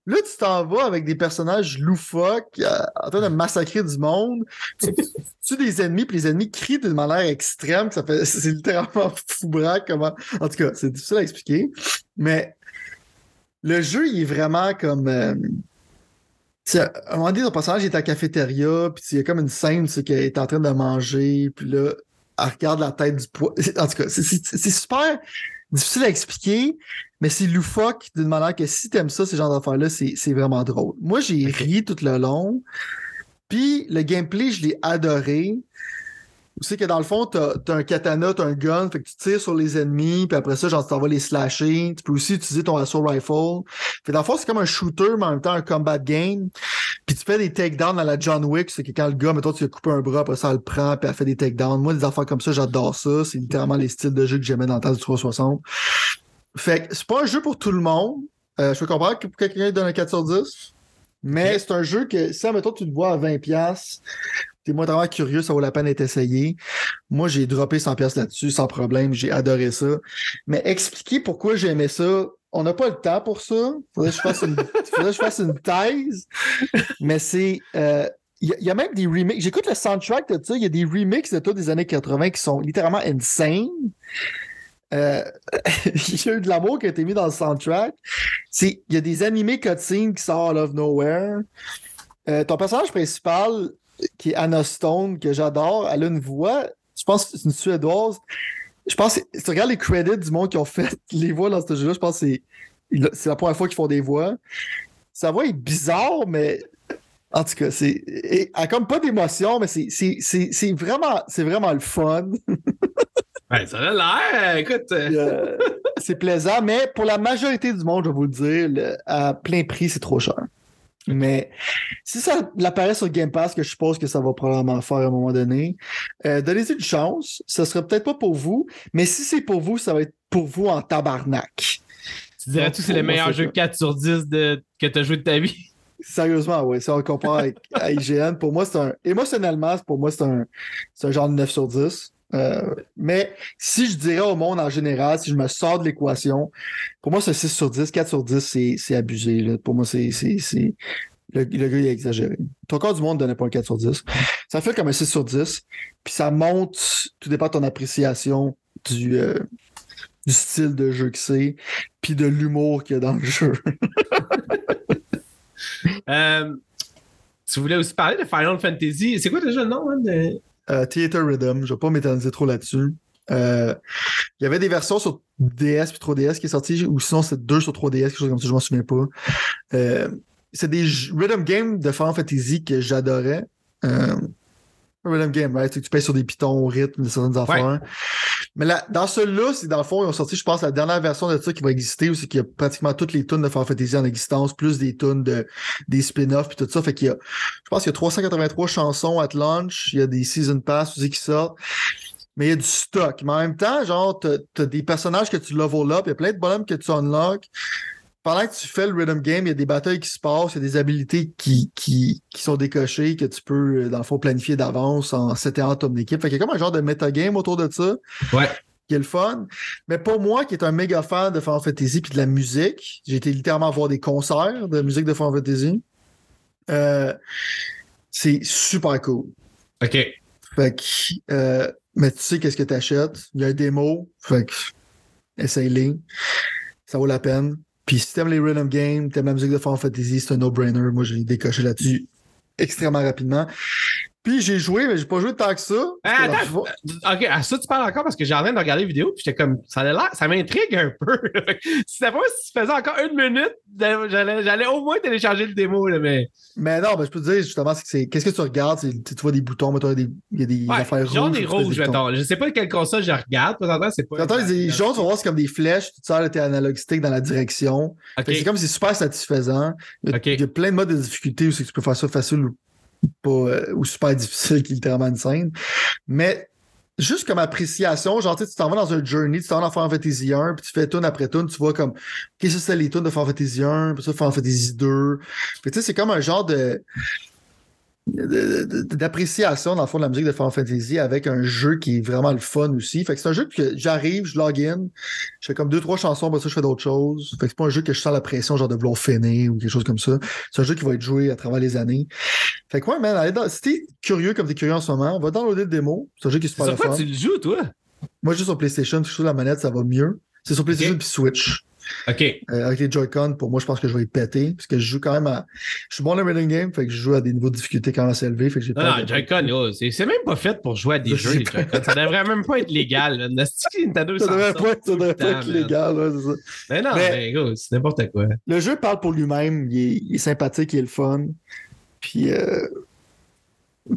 Là, tu t'en vas avec des personnages loufoques euh, en train de massacrer du monde. Tu tu tues des ennemis, puis les ennemis crient d'une manière extrême. Ça fait, c'est littéralement fou braque comment. En tout cas, c'est difficile à expliquer. Mais le jeu, il est vraiment comme. euh, à un moment donné, ton personnage est à la cafétéria, puis il y a comme une scène, c'est qu'elle est en train de manger, puis là, elle regarde la tête du poids. En tout cas, c'est super difficile à expliquer, mais c'est loufoque d'une manière que si t'aimes ça, ces genres d'affaires-là, c'est c'est vraiment drôle. Moi, j'ai ri tout le long, puis le gameplay, je l'ai adoré. Tu sais que dans le fond, t'as as un katana, t'as un gun, fait que tu tires sur les ennemis, puis après ça, genre, tu t'en vas les slasher. Tu peux aussi utiliser ton assault rifle. Fait dans le fond, c'est comme un shooter, mais en même temps un combat game. Puis tu fais des takedowns à la John Wick, c'est que quand le gars, mettons, tu lui as coupé un bras, après ça, elle le prend, puis elle fait des takedowns. Moi, des affaires comme ça, j'adore ça. C'est littéralement les styles de jeu que j'aimais dans le temps du 360. Fait que c'est pas un jeu pour tout le monde. Euh, je peux comprendre que quelqu'un donne un 4 sur 10. Mais c'est un jeu que, si, mettons, tu le vois à 20$, t'es moins vraiment curieux, ça vaut la peine d'être essayé. Moi, j'ai droppé 100$ là-dessus sans problème. J'ai adoré ça. Mais expliquer pourquoi j'aimais ça, on n'a pas le temps pour ça. Faudrait que je fasse une, faudrait que je fasse une thèse. Mais c'est. euh, Il y, a- il y a même des remakes. J'écoute le soundtrack de ça. Il y a des remixes de tout des années 80 qui sont littéralement insane. Euh, y a eu de l'amour qui a été mis dans le soundtrack. Il y a des animés cutscenes qui sortent out of nowhere. Euh, ton personnage principal, qui est Anna Stone, que j'adore, elle a une voix, je pense que c'est une Suédoise. Je pense que si tu regardes les credits du monde qui ont fait les voix dans ce jeu-là, je pense que c'est, la première fois qu'ils font des voix. Sa voix est bizarre, mais en tout cas, c'est. Elle a comme pas d'émotion, mais c'est, vraiment, c'est vraiment le fun. Ouais, ça a l'air. Écoute. euh, c'est plaisant, mais pour la majorité du monde, je vais vous le dire, le- à plein prix, c'est trop cher. Mais si ça apparaît sur Game Pass, que je suppose que ça va probablement le faire à un moment donné, euh, donnez-y une chance. Ce sera peut-être pas pour vous, mais si c'est pour vous, ça va être pour vous en tabarnak. Tu dirais-tu que c'est le meilleur jeu ça. 4 sur 10 de... que tu as joué de ta vie? Sérieusement, oui. Si on le compare avec à IGN, pour moi, c'est un. Émotionnellement, pour moi, c'est un, c'est un genre de 9 sur 10. Euh, mais si je dirais au monde en général, si je me sors de l'équation, pour moi, c'est 6 sur 10, 4 sur 10, c'est, abusé. Pour moi, c'est. Le, le gars, il a exagéré. Ton corps du monde donnait pas un 4 sur 10. Ça fait comme un 6 sur 10. Puis ça monte, tout dépend de ton appréciation du, euh, du style de jeu que c'est, puis de l'humour qu'il y a dans le jeu. Euh, tu voulais aussi parler de Final Fantasy. C'est quoi déjà le nom hein, de... Euh, Theater Rhythm, je vais pas m'éterniser trop là-dessus. Euh, Il y avait des versions sur DS puis 3DS qui est sorti, ou sinon c'est deux sur 3DS, quelque chose comme ça, je m'en souviens pas. Euh, c'est des rhythm games de Final Fantasy que j'adorais. Euh, rhythm game, right? Que tu payes sur des pitons au rythme de certaines affaires. Mais là, dans celui-là, c'est dans le fond, ils ont sorti, je pense, la dernière version de ça qui va exister, où c'est qu'il y a pratiquement toutes les tunes de Final Fantasy en existence, plus des tunes de des spin-offs puis tout ça. Fait qu'il y a, je pense qu'il y a 383 chansons at launch, il y a des season pass aussi qui sortent. Mais il y a du stock. Mais en même temps, genre, t'as, t'as des personnages que tu level up, il y a plein de bonhommes que tu unlock. Pendant que tu fais le rhythm game, il y a des batailles qui se passent, il y a des habilités qui, qui, qui sont décochées, que tu peux, euh, dans le fond, planifier d'avance en settant ton équipe. Fait qu'il y a comme un genre de metagame autour de ça Ouais. qui est le fun. Mais pour moi, qui est un méga fan de Final Fantasy puis de la musique, j'ai été littéralement voir des concerts de musique de Final Fantasy. Euh, c'est super cool. OK. Fait que, euh, mais tu sais qu'est-ce que t'achètes. Il y a un démo. Fait que, essaye-les. Ça vaut la peine. Puis si t'aimes les rhythm games, t'aimes la musique de Final Fantasy, c'est un no-brainer. Moi, j'ai décoché là-dessus extrêmement rapidement. Puis j'ai joué, mais j'ai pas joué tant que ça. Ah, attends, ok, à ça tu parles encore parce que j'ai en train de regarder la vidéo, puis j'étais comme, ça ça m'intrigue un peu. si ça si tu faisais encore une minute, j'allais au moins télécharger le démo, là, mais. Mais non, ben, je peux te dire justement, c'est qu'est-ce que tu regardes, tu vois des boutons, mais il y a des, affaires jaune rouges. Jaune et rouge, mettons. Je sais pas quelle console je regarde, présentement, c'est pas. Quand les jaunes, tu vas voir, c'est comme des flèches, tu sors tes stick dans la direction. C'est comme c'est super satisfaisant. Il y, a, plein de modes de difficulté où tu peux faire ça facile ou pas euh, ou super difficile qui est littéralement une scène. Mais juste comme appréciation, genre tu t'en vas dans un journey, tu t'en vas dans Final Fantasy 1, puis tu fais tune après tune, tu vois comme OK, ça c'est les tunes de Final Fantasy 1, puis ça Final Fantasy 2. Puis tu sais, c'est comme un genre de d'appréciation dans le fond de la musique de Final Fantasy avec un jeu qui est vraiment le fun aussi. Fait que c'est un jeu que j'arrive, je log in, je fais comme deux, trois chansons, ça, je fais d'autres choses. Fait que c'est pas un jeu que je sens la pression genre de vouloir finir ou quelque chose comme ça. C'est un jeu qui va être joué à travers les années. Fait que ouais, man, allez dans... si t'es curieux comme t'es curieux en ce moment, va downloader le démo. C'est un jeu qui est super le fun. tu le joues, toi? Moi, je joue sur PlayStation, je joue la manette, ça va mieux. C'est sur PlayStation okay. puis Switch. OK. Euh, avec les Joy-Con, pour moi, je pense que je vais y péter. Parce que je joue quand même à. Je suis bon dans le rhythm game, fait que je joue à des niveaux de difficulté quand même assez élevés. Fait que non, non, Joy-Con, c'est même pas fait pour jouer à des jeux, les Joy-Con. Ça devrait même pas être légal. Nintendo, ça devrait pas, ça devrait pas être légal, ça. Mais non, mais, mais c'est n'importe quoi. Le jeu parle pour lui-même. Il, est sympathique, il est le fun. Puis. Euh...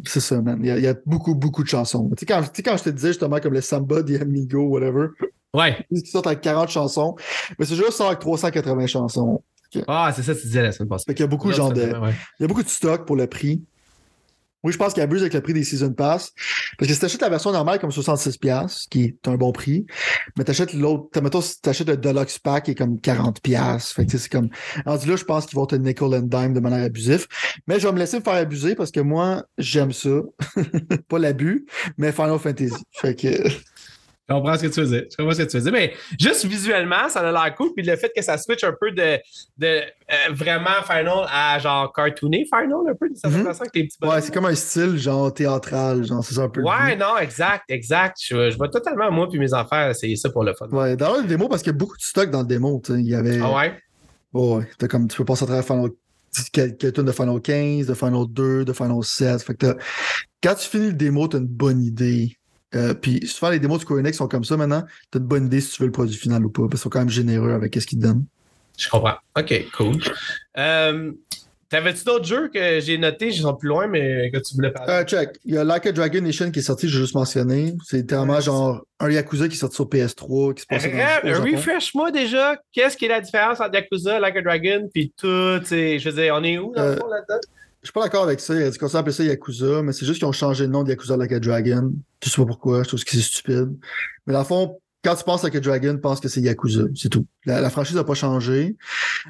C'est ça, man. Il y, a, il y, a, beaucoup, beaucoup de chansons. Tu sais, quand, quand je te disais justement comme le Samba, The Amigo, whatever, Ouais. Ils sortent avec 40 chansons. Mais ce jeu sort avec 380 chansons. Ah, c'est ça que tu disais la semaine passée. Fait qu'il y a beaucoup, genre de, il y a beaucoup de stock pour le prix. Oui, je pense qu'il abuse avec le prix des Season Pass. Parce que si t'achètes la version normale comme 66$, qui est un bon prix, mais t'achètes l'autre, mettons, si t'achètes le Deluxe Pack qui est comme 40$. Fait que c'est comme, alors là, je pense qu'ils vont te nickel and dime de manière abusive. Mais je vais me laisser me faire abuser parce que moi, j'aime ça. Pas l'abus, mais Final Fantasy. Fait que. Je comprends ce que tu faisais. Je comprends ce que tu faisais. Mais juste visuellement, ça a l'air cool. Puis le fait que ça switch un peu de, de euh, vraiment Final à genre cartooné Final, un peu, de certaine mm façon, avec tes petits Ouais, c'est comme un style genre théâtral. Genre, c'est ça un peu. Ouais, non, exact, exact. Je, je vois totalement, moi puis mes enfants, essayer ça pour le fun. Ouais, dans le démo, parce qu'il y a beaucoup de stock dans le démo. Il y avait. Ah ouais? ouais. As comme, tu peux passer à travers Final quelques de Final 15, de Final 2, de Final 7. Fait que quand tu finis le démo, tu as une bonne idée euh, puis souvent, les démos de Square sont comme ça maintenant. Tu as une bonne idée si tu veux le produit final ou pas, parce qu'ils sont quand même généreux avec ce qu'ils te donnent. Je comprends. OK, cool. Euh, T'avais-tu d'autres jeux que j'ai notés, je sont plus loin, mais que tu voulais parler? Euh, check. Il y a Like a Dragon Nation qui est sorti, j'ai juste mentionné. C'est littéralement genre un Yakuza qui est sorti sur PS3, qui se passe dans, Refresh-moi déjà, qu'est-ce qui est la différence entre Yakuza, Like a Dragon, puis tout, je veux dire, on est où dans le fond là-dedans? Je suis pas d'accord avec ça. Il a dit qu'on s'appelait ça Yakuza, mais c'est juste qu'ils ont changé le nom de Yakuza Like a Dragon. Je sais pas pourquoi, je trouve que c'est stupide. Mais dans le fond, quand tu penses Like a Dragon, pense que c'est Yakuza, c'est tout. La, franchise n'a pas changé.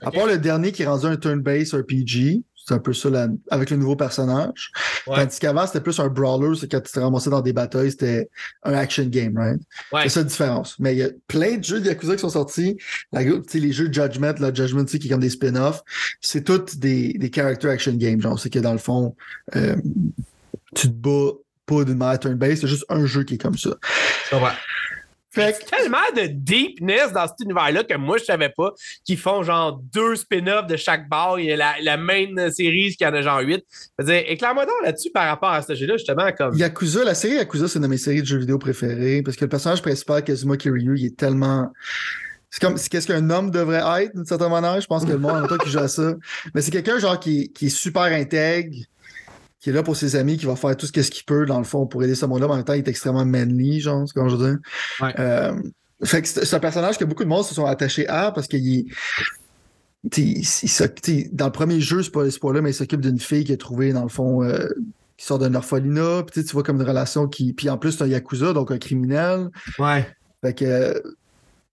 À part le dernier qui est rendu un turn-based RPG, c'est un peu ça avec le nouveau personnage. Tandis qu'avant, c'était plus un brawler, c'est quand tu te ramassais dans des batailles, c'était un action game, right? C'est ça la différence. Mais il y a plein de jeux de Yakuza qui sont sortis. La, les jeux Judgment, la Judgment qui est comme des spin-offs, c'est tous des, des character action games. Genre, c'est que dans le fond, euh, tu te bats pas d'une manière turn-based, c'est juste un jeu qui est comme ça. Ça Fait tellement de deepness dans cet univers-là que moi, je savais pas qu'ils font genre deux spin-offs de chaque bar. Il y a la, la main series qui en a genre huit. Éclaire-moi donc là-dessus par rapport à ce jeu-là, justement. comme Yakuza, la série Yakuza, c'est une de mes séries de jeux vidéo préférées parce que le personnage principal, Kazuma Kiryu, il est tellement. C'est comme qu'est-ce qu'un homme devrait être d'une certaine manière. Je pense que le monde en même qui joue à ça. Mais c'est quelqu'un genre qui, qui est super intègre qui est là pour ses amis, qui va faire tout ce qu'il peut, dans le fond, pour aider ce monde-là, mais en même temps, il est extrêmement manly, genre, c'est comme je veux dire. Ouais. Euh, fait que c'est un personnage que beaucoup de monde se sont attachés à parce qu'il dans le premier jeu, c'est pas spoiler, mais il s'occupe d'une fille qui est trouvée, dans le fond, euh, qui sort d'un orphelinat. Puis tu vois comme une relation qui. Puis en plus, c'est un Yakuza, donc un criminel. Ouais. Fait que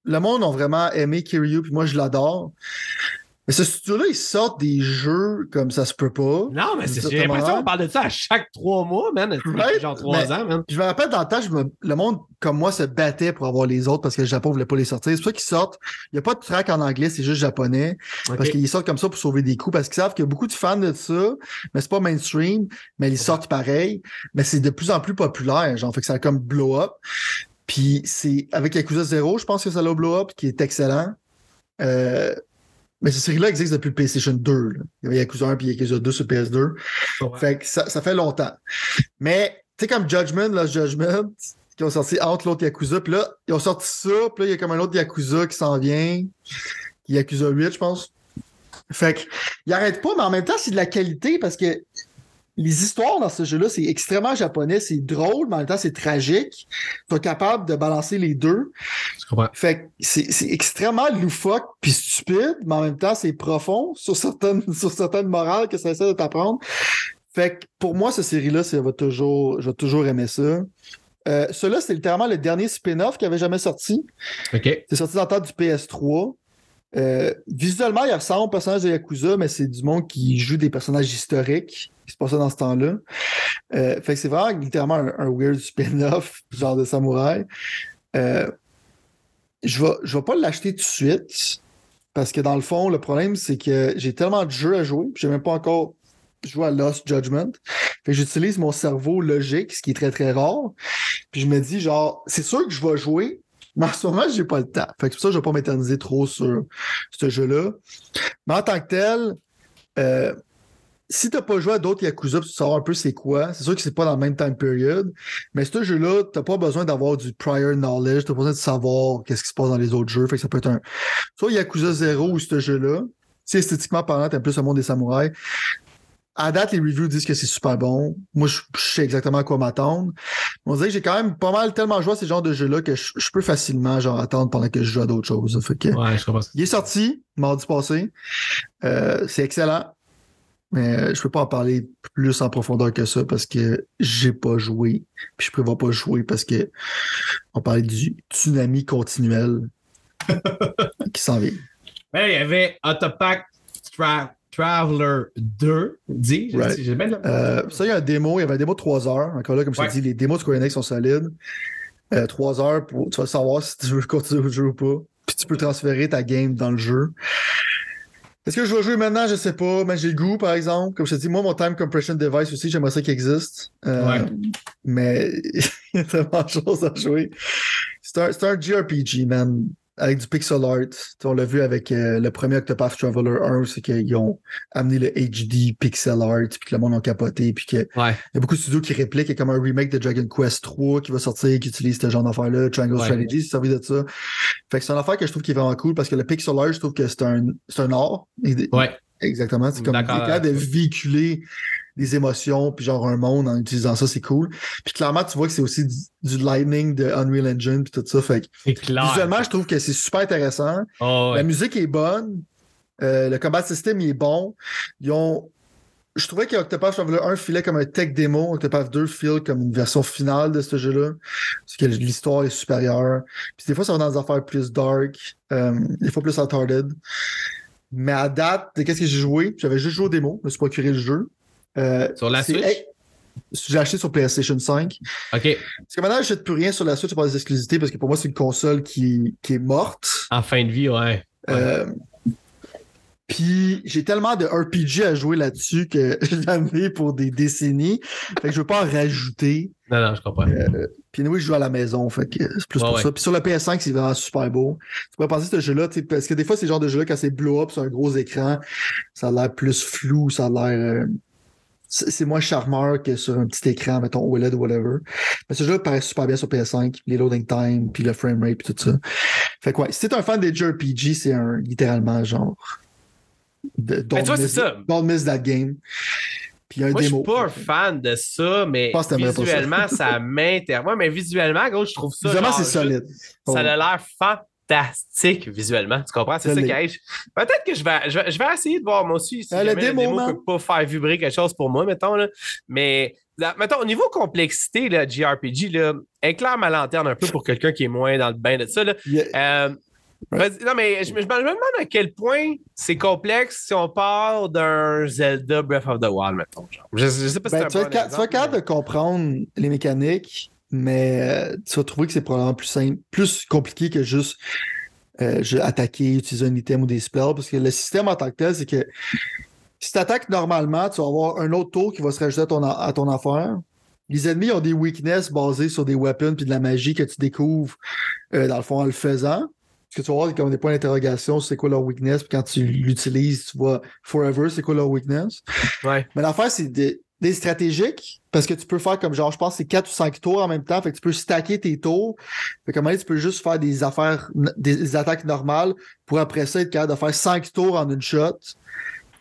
le monde a vraiment aimé Kiryu, puis moi, je l'adore. Mais ce studio-là, ils sortent des jeux comme ça se peut pas. Non, mais j'ai l'impression qu'on parle de ça à chaque trois mois, man. Right? Genre trois ans, man. Je me rappelle dans le temps, le monde comme moi se battait pour avoir les autres parce que le Japon voulait pas les sortir. C'est pour ça qu'ils sortent. Il n'y a pas de track en anglais, c'est juste japonais. Parce qu'ils sortent comme ça pour sauver des coups. Parce qu'ils savent qu'il y a beaucoup de fans de ça, mais c'est pas mainstream. Mais ils sortent pareil. Mais c'est de plus en plus populaire. Genre, fait que ça a comme blow up. Puis c'est avec Yakuza 0, je pense que ça l'a blow up, qui est excellent. Euh, Mais cette série-là existe depuis le PlayStation 2. là. Il y avait Yakuza 1 et Yakuza 2 sur PS2. Fait que ça, ça fait longtemps. Mais, tu sais, comme Judgment, Lost Judgment, qui ont sorti entre l'autre Yakuza, puis là, ils ont sorti ça, puis là, il y a comme un autre Yakuza qui s'en vient. Yakuza 8, je pense. Fait que, il arrête pas, mais en même temps, c'est de la qualité parce que les histoires dans ce jeu-là, c'est extrêmement japonais, c'est drôle, mais en même temps, c'est tragique. Ils sont capables de balancer les deux. Je comprends. Fait que c'est extrêmement loufoque puis stupide, mais en même temps, c'est profond sur certaines, sur certaines morales que ça essaie de t'apprendre. Fait que pour moi, cette série-là, ça va toujours, je vais toujours aimer ça. Euh, Celui-là, c'est littéralement le dernier spin-off qui avait jamais sorti. OK. C'est sorti dans le temps du PS3. Euh, visuellement, il ressemble au personnage de Yakuza, mais c'est du monde qui joue des personnages historiques. qui se passait dans ce temps-là. Euh, fait que c'est vraiment littéralement un, weird spin-off, genre de samouraï. Euh, je vais, je vais pas l'acheter tout de suite. Parce que dans le fond, le problème, c'est que j'ai tellement de jeux à jouer, j'ai même pas encore joué à Lost Judgment. J'utilise mon cerveau logique, ce qui est très très rare. Puis je me dis, genre, c'est sûr que je vais jouer, mais en ce moment, j'ai pas le temps. Fait que pour ça je vais pas m'éterniser trop sur ce jeu-là. Mais en tant que tel, euh, si t'as pas joué à d'autres Yakuza, tu sauras un peu c'est quoi. C'est sûr que c'est pas dans le même time period. Mais ce jeu-là, t'as pas besoin d'avoir du prior knowledge. T'as pas besoin de savoir qu'est-ce qui se passe dans les autres jeux. Fait que ça peut être un, soit Yakuza 0 ou ce jeu-là. Si esthétiquement parlant, t'aimes plus le monde des samouraïs. À date, les reviews disent que c'est super bon. Moi, je, je sais exactement à quoi m'attendre. On dirait que j'ai quand même pas mal tellement joué à ces genres de jeux-là que je, je peux facilement genre attendre pendant que je joue à d'autres choses. Fait que, Ouais, je comprends. il est sorti mardi passé. Euh, c'est excellent. Mais euh, je peux pas en parler plus en profondeur que ça parce que j'ai pas joué. Puis je prévois pas jouer parce que on parlait du tsunami continuel qui s'en vient. Ben, il y avait Autopack Tra- Traveler 2, dit. J'ai- Right. J'ai bien de la- Euh, ça, il y a un démo. Il y avait un démo de 3 heures. Encore là, comme je Ouais. te dis, les démos de Square Enix sont solides. Euh, 3 heures pour tu vas savoir si tu veux continuer le jeu ou pas. Puis tu peux transférer ta game dans le jeu. Est-ce que je vais jouer maintenant? Je sais pas. Mais j'ai le goût, par exemple. Comme je te dis, moi, mon time compression device aussi, j'aimerais ça qu'il existe. Euh, Ouais. Mais il y a tellement de choses à jouer. C'est un, un JRPG, man. Avec du pixel art. On l'a vu avec euh, le premier Octopath Traveler 1, c'est qu'ils ont amené le HD pixel art, puis que le monde a capoté, puis que Ouais. il y a beaucoup de studios qui répliquent. Il y a comme un remake de Dragon Quest 3 qui va sortir, qui utilise ce genre d'affaire-là. Triangle Ouais. Strategy, c'est servi de ça. Fait que c'est une affaire que je trouve qui est vraiment cool parce que le pixel art, je trouve que c'est un, c'est un art. Et- Ouais. Exactement. C'est comme capable de véhiculer des émotions, puis genre un monde en utilisant ça, c'est cool. Puis clairement, tu vois que c'est aussi du, du Lightning de Unreal Engine, puis tout ça. Fait clair. visuellement, je trouve que c'est super intéressant. Oh, ouais. La musique est bonne. Euh, le combat system il est bon. Ils ont. Je trouvais qu'Octopath Traveler 1 filait comme un tech démo. Octopath 2 file comme une version finale de ce jeu-là. Parce que l'histoire est supérieure. Puis des fois, ça va dans des affaires plus dark. euh, des fois plus uncharted. Mais à date, de qu'est-ce que j'ai joué? J'avais juste joué au démo. Je me suis procuré le jeu. Euh, Sur la Switch? j'ai acheté sur PlayStation 5. OK. Parce que maintenant, je plus rien sur la Switch pour des exclusivités parce que pour moi, c'est une console qui, qui est morte. En fin de vie, ouais. Euh, Puis j'ai tellement de RPG à jouer là-dessus que j'en ai pour des décennies. Fait que je veux pas en rajouter. Non, non, je comprends. Puis oui, je joue à la maison. Fait que c'est plus Ouais, pour ouais. ça. Puis sur le PS5, c'est vraiment super beau. Tu pourrais penser que ce jeu-là, parce que des fois, ces genres de jeux-là, quand c'est blow up sur un gros écran, ça a l'air plus flou, ça a l'air. euh, c'est moins charmeur que sur un petit écran, mettons OLED ou whatever. Mais ce jeu-là paraît super bien sur PS5, les loading time, puis le frame rate, puis tout ça. Fait que ouais, si t'es un fan des JRPG, c'est un littéralement genre. De, don't Mais tu vois, c'est miss- ça. Don't miss that game. Puis il y a un Moi, je démo. suis pas un fan de ça, mais ça. visuellement, ça m'intéresse. Moi, mais visuellement, gros, je trouve ça. Genre, c'est solide. Ça Ouais. a l'air fantastique visuellement. Tu comprends? C'est ça qui arrive. Peut-être que je vais, je vais, je vais essayer de voir moi aussi si Ah, le démo, man. peut pas faire vibrer quelque chose pour moi, mettons. Là. Mais là, mettons, au niveau complexité, là, JRPG, là, éclaire ma lanterne un peu pour quelqu'un qui est moins dans le bain de ça. Là. Euh, non, mais je, me- je demande à quel point c'est complexe si on parle d'un Zelda Breath of the Wild, mettons. genre. Je, je sais pas si Ben, tu, un vas être tu vas capable de comprendre les mécaniques, mais euh, tu vas trouver que c'est probablement plus simple, plus compliqué que juste euh, attaquer, utiliser un item ou des spells, parce que le système en tant que tel, c'est que si tu attaques normalement, tu vas avoir un autre tour qui va se rajouter à ton, a- à ton affaire. Les ennemis ont des weaknesses basées sur des weapons puis de la magie que tu découvres euh, dans le fond en le faisant. Parce que tu vas voir comme des points d'interrogation, c'est quoi leur weakness, puis quand tu l'utilises, tu vois forever, c'est quoi leur weakness. Ouais. Mais l'affaire, c'est des stratégiques, parce que tu peux faire comme genre, je pense c'est 4 ou 5 tours en même temps, fait que tu peux stacker tes tours. Fait que tu peux juste faire des affaires, des, attaques normales pour après ça être capable de faire 5 tours en une shot.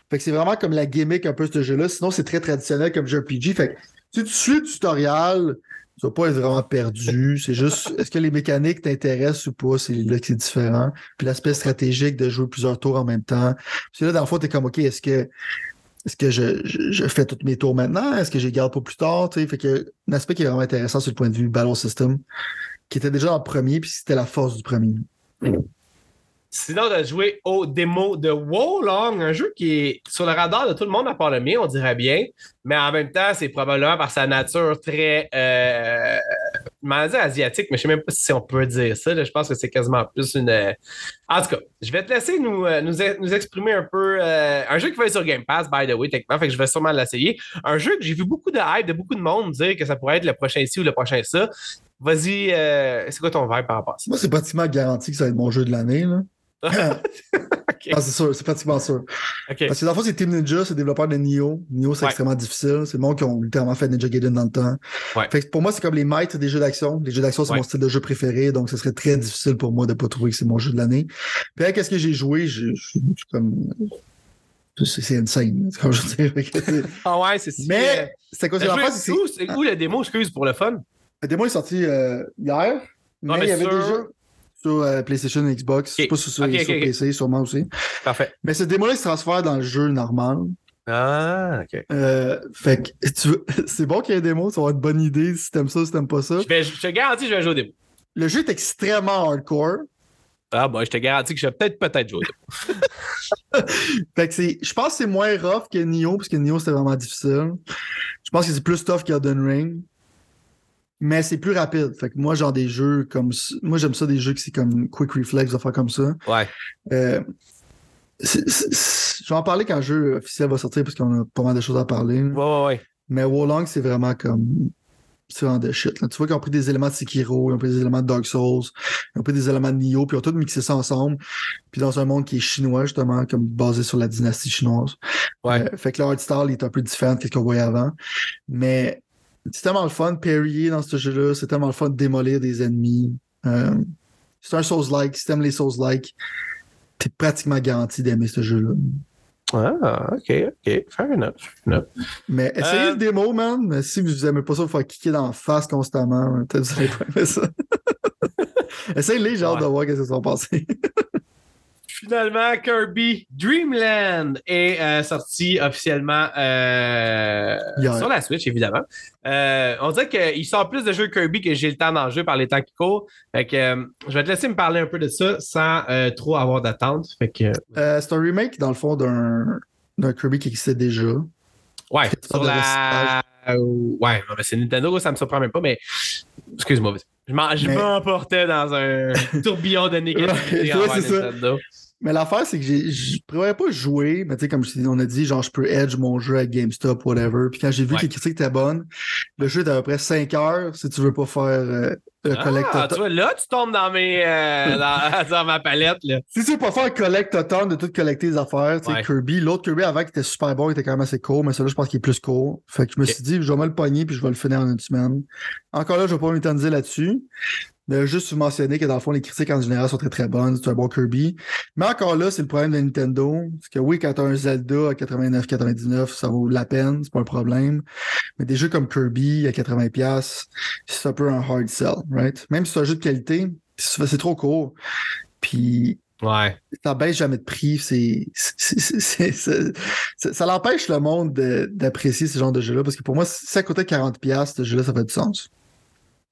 Fait que c'est vraiment comme la gimmick un peu ce jeu-là. Sinon, c'est très traditionnel comme jeu RPG. Fait que si tu suis le tutoriel, tu vas pas être vraiment perdu. C'est juste, est-ce que les mécaniques t'intéressent ou pas? C'est là que c'est différent. Puis l'aspect stratégique de jouer plusieurs tours en même temps. Puis là, dans le fond, t'es comme, OK, est-ce que, est-ce que je, je, fais tous mes tours maintenant? Est-ce que je les garde pour plus tard? T'sais? Fait que un aspect qui est vraiment intéressant sur le point de vue Battle System, qui était déjà en premier, puis c'était la force du premier. Sinon, de jouer au démo de Wolong, un jeu qui est sur le radar de tout le monde à part le mien, on dirait bien. Mais en même temps, c'est probablement par sa nature très. Euh, dire asiatique, mais je ne sais même pas si on peut dire ça. Je pense que c'est quasiment plus une. En tout cas, je vais te laisser nous, nous, nous exprimer un peu. Euh, un jeu qui va être sur Game Pass, by the way, techniquement, je vais sûrement l'essayer. Un jeu que j'ai vu beaucoup de hype, de beaucoup de monde dire que ça pourrait être le prochain ci ou le prochain ça. Vas-y, euh, c'est quoi ton vibe par rapport à ça? Moi, c'est pratiquement garanti que ça va être mon jeu de l'année. Okay. ah, c'est sûr, c'est pratiquement sûr. Okay. Parce que dans le fond, c'est Team Ninja, c'est le développeur de Nioh. Nioh, c'est ouais. extrêmement difficile. C'est le monde qui ont littéralement fait Ninja Gaiden dans le temps. Ouais. Fait que pour moi, c'est comme les maîtres des jeux d'action. Les jeux d'action, c'est ouais. mon style de jeu préféré, donc ce serait très difficile pour moi de pas trouver que c'est mon jeu de l'année. Puis qu'est-ce que j'ai joué? Je suis comme. C'est insane, comme je veux dire. ah ouais, c'est Mais c'est quoi c'est la C'est où? Le démo, excuse, pour le fun? Le démo est sorti euh, hier. Non, mais, mais il y avait sur... sur euh, PlayStation et Xbox. Okay. Pas sur, sur, okay, sur okay, PC, sûrement aussi. Parfait. Mais ce démo-là, se transfère dans le jeu normal. Ah, OK. Euh, fait que tu veux... c'est bon qu'il y ait un démo, ça va être une bonne idée si t'aimes ça, si t'aimes pas ça. Je, vais, je te garantis que je vais jouer au démo. Le jeu est extrêmement hardcore. Ah, bah, je te garantis que je vais peut-être peut-être jouer au démo. fait que c'est. Je pense que c'est moins rough que Nioh, parce que Nioh c'était vraiment difficile. Je pense que c'est plus tough qu'Elden Ring mais c'est plus rapide. Fait que moi, genre des jeux comme moi, j'aime ça des jeux qui c'est comme Quick Reflex, de faire comme ça. Ouais. Euh, c est, c est, je vais en parler quand le jeu officiel va sortir parce qu'on a pas mal de choses à parler. Ouais, ouais, ouais. Mais Wolong, c'est vraiment comme. C'est vraiment de shit. Là. Tu vois qu'ils ont pris des éléments de Sekiro, ils ont pris des éléments de Dark Souls, ils ont pris des éléments de Nioh, puis ils ont tout mixé ça ensemble. Puis dans un monde qui est chinois, justement, comme basé sur la dynastie chinoise. Ouais. Euh, fait que le art style est un peu différent de ce qu'on voyait avant. Mais c'est tellement le fun de parier dans ce jeu-là. C'est tellement le fun de démolir des ennemis. Euh, c'est un Souls-like. Si t'aimes les Souls-like, t'es pratiquement garanti d'aimer ce jeu-là. Ah, ok, ok. Fair enough. enough. Mais essayez Euh, le démo, man. Mais si vous aimez pas ça, vous faire kicker dans la face constamment, peut-être vous allez pas aimer ça. Essayez-les, Ouais. de voir qu'est-ce qu'ils sont passés. Finalement, Kirby Dreamland est euh, sorti officiellement euh, sur la Switch, évidemment. Euh, on dirait qu'il sort plus de jeux Kirby que j'ai le temps d'en jouer par les temps qui courent. Fait que je vais te laisser me parler un peu de ça sans trop avoir d'attente. Fait que c'est un remake, dans le fond, d'un Kirby qui existait déjà. ouais, sur la. Ouais, mais c'est Nintendo, ça me surprend même pas, mais excuse-moi. Je m'emportais dans un tourbillon de négativité Ouais, ça. Mais l'affaire, c'est que je prévoyais pas jouer, mais tu sais, comme je- on a dit, genre, je peux edge mon jeu à GameStop, whatever. Puis quand j'ai vu Ouais. que les critiques étaient bonnes, le jeu est à peu près 5 heures si tu veux pas faire euh, le collect Ah, tu total. vois, là, tu tombes dans, mes, euh, dans, dans ma palette. Là. Si tu veux pas faire collect total de tout collecter les affaires, tu sais, Ouais. Kirby, l'autre Kirby avant qui était super bon, il était quand même assez court, mais celui-là, je pense qu'il est plus court. Fait que je me suis dit, je vais me le pogner puis je vais le finir en une semaine. Encore là, je vais pas m'éterniser là-dessus. Juste vous mentionner que dans le fond, les critiques en général sont très très bonnes. C'est un bon Kirby. Mais encore là, c'est le problème de Nintendo. Parce que oui, quand t'as un Zelda à 89-99, ça vaut la peine, c'est pas un problème. Mais des jeux comme Kirby à 80$, c'est un peu un hard sell, right? Même si c'est un jeu de qualité, c'est c'est trop court. Puis Ouais. ça baisse jamais de prix. C'est, c'est- c'est- c'est- c'est- c'est- ça l'empêche le monde de- d'apprécier ce genre de jeu-là. Parce que pour moi, si ça coûtait 40$, ce jeu-là, ça fait du sens.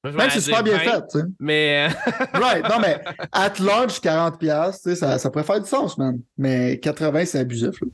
Même si c'est super bien 20, fait, tu sais. Mais euh, Right, non, mais at launch, 40$, tu sais, ça, ça pourrait faire du sens, man. Mais 80$, c'est abusif. là.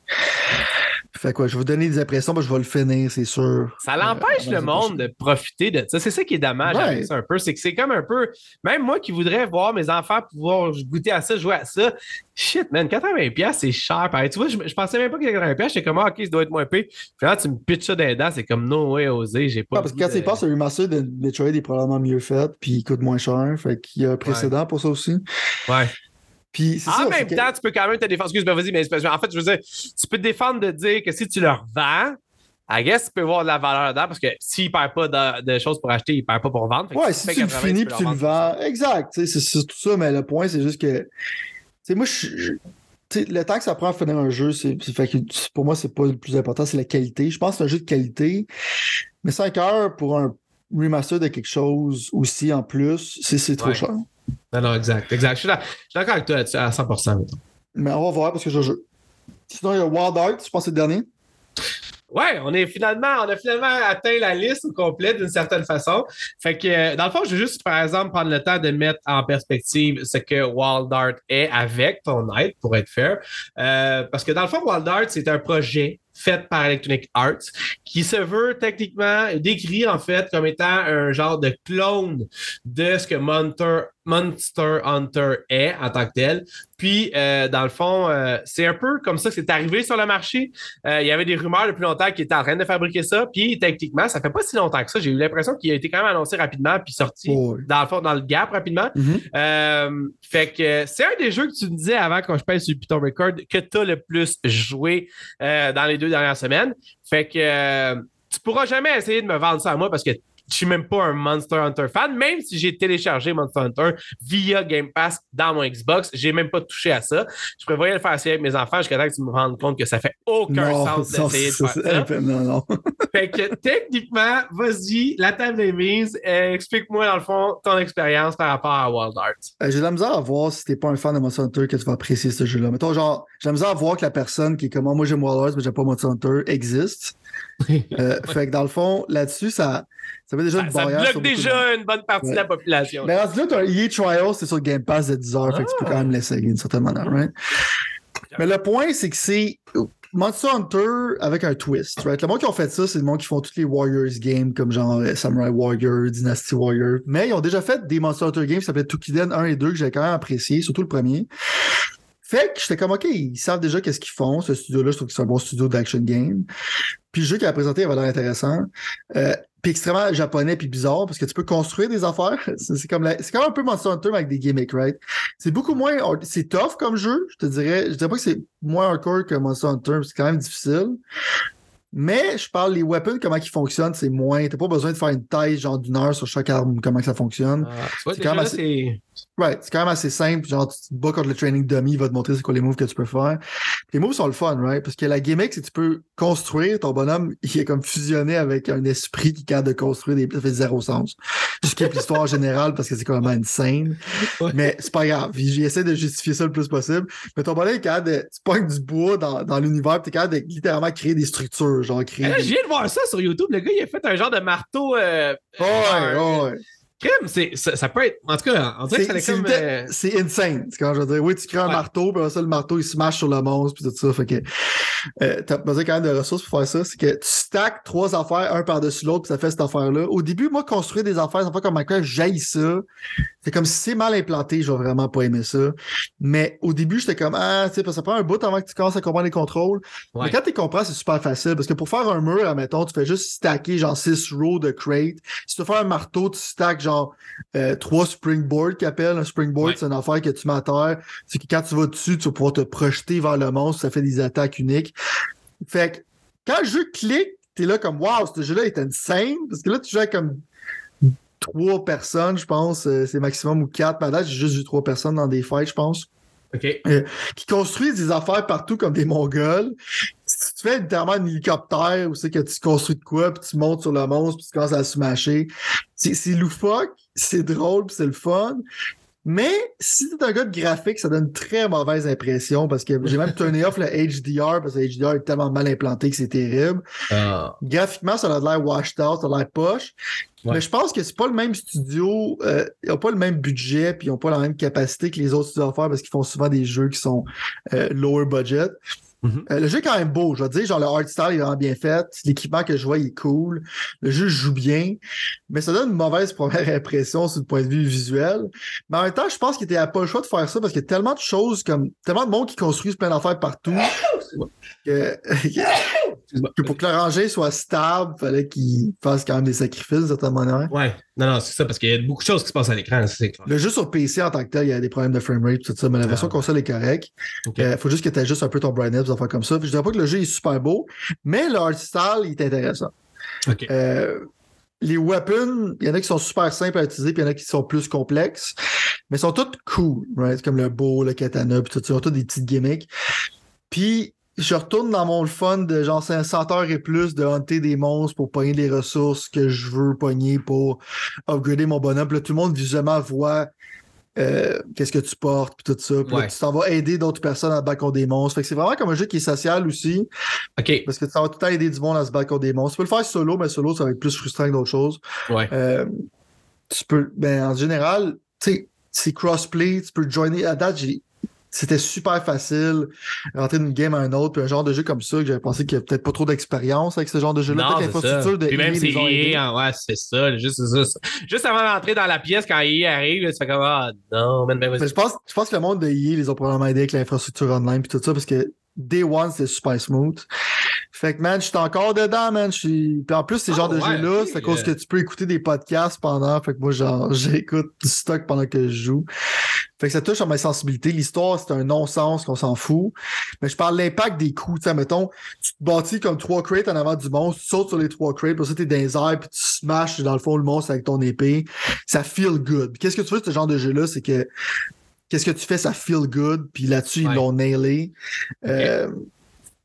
Fait quoi, je vais vous donner des impressions, mais je vais le finir, c'est sûr. ça l'empêche Euh, le monde de profiter de ça. C'est ça qui est dommage Ouais. avec ça un peu. C'est que c'est comme un peu. Même moi qui voudrais voir mes enfants pouvoir goûter à ça, jouer à ça. Shit, man, 80$, c'est cher. Pareil. Tu vois, je, je pensais même pas que 80$, j'étais comme, ah, ok, ça doit être moins payé. Finalement, tu me pitches ça dans les dents, c'est comme, no way, osé. J'ai pas. Ouais, parce que quand de- y penses, le remaster de Metroid est probablement mieux fait, puis il coûte moins cher. Fait qu'il y a un précédent pour ça aussi. Ouais. Puis En ça, même que- temps, tu peux quand même te défendre. Excuse-moi, vas-y, mais en fait, je veux dire, tu peux te défendre de dire que si tu leur vends, I guess tu peux voir de la valeur dedans parce que s'ils ne perdent pas de, de choses pour acheter, ils ne perdent pas pour vendre. Ouais, si tu le 80, finis puis tu le vends. Exact. C'est tout ça, mais le point, c'est juste que. Tu moi, je. je- le temps que ça prend à finir un jeu, c'est, pour moi, c'est pas le plus important, c'est la qualité. Je pense que c'est un jeu de qualité. Mais 5 heures pour un remaster de quelque chose aussi en plus, c'est, c'est trop Ouais. cher. Non, non, exact. exact. Je suis d'accord avec toi là-dessus à 100%. mettons. Mais on va voir parce que je joue. Sinon, il y a Wild Art, je pense que c'est le dernier. Ouais, on est finalement, on a finalement atteint la liste au complet d'une certaine façon. Fait que, euh, dans le fond, je veux juste, par exemple, prendre le temps de mettre en perspective ce que Wild Art est avec ton aide, pour être fair. Euh, parce que dans le fond, Wild Art, c'est un projet fait par Electronic Arts qui se veut techniquement décrit en fait comme étant un genre de clone de ce que Monster, Monster Hunter est en tant que tel. Puis, euh, dans le fond, euh, c'est un peu comme ça que c'est arrivé sur le marché. Euh, il y avait des rumeurs depuis longtemps qu'ils étaient en train de fabriquer ça. Puis, techniquement, ça fait pas si longtemps que ça. J'ai eu l'impression qu'il a été quand même annoncé rapidement puis sorti Ouais. dans le fond, dans le gap rapidement. Mhm. Euh, fait que c'est un des jeux que tu me disais avant quand je paye sur Python Record que tu as le plus joué dans les deux dernières semaines. Fait que tu pourras jamais essayer de me vendre ça à moi parce que je suis même pas un Monster Hunter fan, même si j'ai téléchargé Monster Hunter via Game Pass dans mon Xbox, j'ai même pas touché à ça. Je prévoyais le faire essayer avec mes enfants jusqu'à temps que tu me rendes compte que ça fait aucun Non, sens d'essayer de faire ça. non, non. Fait que techniquement, vas-y, la table est mise. Euh, Explique-moi dans le fond ton expérience par rapport à Wild Arts. Euh, J'ai de la misère à voir si t'es pas un fan de Monster Hunter que tu vas apprécier ce jeu-là. Mettons, genre, j'ai de la misère à voir que la personne qui est comme Ah, moi j'aime Wild Arts, mais j'aime pas Monster Hunter existe. Euh, fait que dans le fond, là-dessus, ça, ça met déjà Ça, une ça barrière. bloque de déjà une bonne partie de la population. Mais rendu là, t'as un EA Trial, c'est sur Game Pass de 10 heures, fait que tu peux quand même l'essayer d'une certaine manière, right? Mais le point, c'est que c'est Monster Hunter avec un twist, right? Le monde qui ont fait ça, c'est le monde qui font toutes les Warriors games, comme genre euh, Samurai Warrior, Dynasty Warrior. Mais ils ont déjà fait des Monster Hunter games qui s'appelaient Tukiden 1 et 2, que j'ai quand même apprécié, surtout le premier. Fait que j'étais comme, OK, ils savent déjà qu'est-ce qu'ils font. Ce studio-là, je trouve que c'est un bon studio d'action game. Puis le jeu qu'il a présenté avait l'air intéressant. Euh, puis extrêmement japonais puis bizarre parce que tu peux construire des affaires. C'est comme la- c'est comme un peu Monster Hunter avec des gimmicks, right? C'est beaucoup moins c'est tough comme jeu, je te dirais. Je dirais pas que c'est moins hardcore que Monster Hunter, c'est quand même difficile. Mais je parle les weapons, comment ils fonctionnent, c'est moins. T'as pas besoin de faire une taille genre d'une heure sur chaque arme, comment que ça fonctionne. Ah, tu C'est quand même c'est. Right, c'est quand même assez simple. Genre, tu te bats contre le training dummy, il va te montrer c'est quoi les moves que tu peux faire. Les moves sont le fun, right? Parce que la gimmick, c'est que tu peux construire ton bonhomme, il est comme fusionné avec un esprit qui est capable de construire des. Ça fait zéro sens. Je skip l'histoire générale parce que c'est quand même insane. Ouais. Mais c'est pas grave. J'essaie de justifier ça le plus possible. Mais ton bonhomme est capable de. Tu pognes du bois dans, dans l'univers, puis t'es capable de littéralement créer des structures. Genre, là, des- je viens de voir ça sur YouTube. Le gars, il a fait un genre de marteau. Euh, Ouais, ouais, crème. C'est, ça, ça peut être. En tout cas, on dirait que ça C'est comme. euh, c'est insane. C'est quand je veux dire, oui, tu crées un Ouais. marteau, puis ça, le marteau, il smash sur le monstre, puis tout ça. Fait que euh, t'as besoin quand même de ressources pour faire ça. C'est que tu stacks trois affaires, un par-dessus l'autre, puis ça fait cette affaire-là. Au début, moi, construire des affaires, c'est pas comme Minecraft, j'haïs ça. C'est comme si c'est mal implanté, je vais vraiment pas aimer ça. Mais au début, j'étais comme, ah, tu sais, parce que ça prend un bout avant que tu commences à comprendre les contrôles. Ouais. Mais quand tu comprends, c'est super facile parce que pour faire un mur, admettons, tu fais juste stacker genre 6 rows de crate. Si tu veux faire un marteau, tu stacks genre euh, trois springboards qu'ils appellent. Un springboard, Ouais. c'est une affaire que tu mets à terre. C'est que quand tu vas dessus, tu vas pouvoir te projeter vers le monstre, ça fait des attaques uniques. Fait que quand le jeu clique, t'es là comme Waouh, ce jeu-là est insane. Parce que là, tu joues avec comme trois personnes, je pense. euh, c'est maximum ou quatre. Mais là, j'ai juste vu trois personnes dans des fights, je pense OK. qui construisent des affaires partout comme des Mongols. Si tu fais littéralement un hélicoptère où c'est que tu construis de quoi, puis tu montes sur le monstre, puis tu commences à smasher. C'est c'est loufoque, c'est drôle, puis c'est le fun. Mais si t'es un gars de graphique, ça donne une très mauvaise impression parce que j'ai même turné off le HDR parce que le HDR est tellement mal implanté que c'est terrible. Ah. Graphiquement, ça a l'air washed out, ça a l'air poche. Ouais. Mais je pense que c'est pas le même studio, euh, ils ont pas le même budget, puis ils ont pas la même capacité que les autres studios à faire parce qu'ils font souvent des jeux qui sont euh, lower budget. Mhm. Euh, le jeu est quand même beau, je veux dire, genre le art style est vraiment bien fait, l'équipement que je vois il est cool, le jeu joue bien, mais ça donne une mauvaise première impression sur le point de vue visuel. Mais en même temps, je pense qu'il était pas le choix de faire ça parce qu'il y a tellement de choses comme tellement de monde qui construisent plein d'affaires partout que que pour que le rangé soit stable, il fallait qu'il fasse quand même des sacrifices de certaine manière. Ouais, non, non, c'est ça, parce qu'il y a beaucoup de choses qui se passent à l'écran, c'est clair. Le jeu sur PC en tant que tel, il y a des problèmes de framerate, tout ça, mais la version Ah. console est correcte. Il Ok. faut juste que tu aies juste un peu ton brightness, des affaires comme ça. Puis je dirais pas que le jeu est super beau, mais le art style, il est intéressant. Ok. Euh, les weapons, il y en a qui sont super simples à utiliser, puis il y en a qui sont plus complexes, mais ils sont toutes cool, right? Comme le bow, le katana, puis tout ça, ils ont tous des petites gimmicks. Puis je retourne dans mon fun de genre 500 heures et plus de hunter des monstres pour pogner les ressources que je veux pogner pour upgrader mon bonhomme. Puis là, tout le monde visuellement voit euh, qu'est-ce que tu portes, puis tout ça. Puis là, tu t'en vas aider d'autres personnes à se battre contre des monstres. Fait que c'est vraiment comme un jeu qui est social aussi. Ok, Parce que tu vas tout le temps aider du monde à se battre contre des monstres. Tu peux le faire solo, mais solo, ça va être plus frustrant que d'autres choses. ouais. Euh, tu peux, ben, en général, tu sais, c'est crossplay, tu peux joiner. À date, j'ai- c'était super facile rentrer d'une game à un autre, puis un genre de jeu comme ça que j'avais pensé qu'il n'y a peut-être pas trop d'expérience avec ce genre de jeu-là. Non, Peut-être l'infrastructure de Puis même c'est aidés. EA, en- ouais, c'est ça, juste, ça. Juste avant d'entrer dans la pièce, quand EA arrive, là, tu fais comme, ah, non, man, ben, Mais je pense, je pense que le monde de EA les ont probablement aidés avec l'infrastructure online puis tout ça parce que Day One, c'était super smooth. Fait que, man, je suis encore dedans, man. Puis en plus, ces Ah, genres de ouais, jeux-là, c'est à cause que tu peux écouter des podcasts pendant. Fait que moi, genre, j'écoute du stock pendant que je joue. Fait que ça touche à ma sensibilité. L'histoire, c'est un non-sens qu'on s'en fout. Mais je parle de l'impact des coups. Tu sais, mettons, tu te bâtis comme trois crates en avant du monstre, tu sautes sur les trois crates, puis ça, t'es dans les airs, puis tu smashes dans le fond le monstre avec ton épée. Ça feel good. Qu'est-ce que tu veux de ce genre de jeu-là, c'est que qu'est-ce que tu fais, ça feel good. Puis là-dessus, Ouais. ils l'ont nailé. Euh,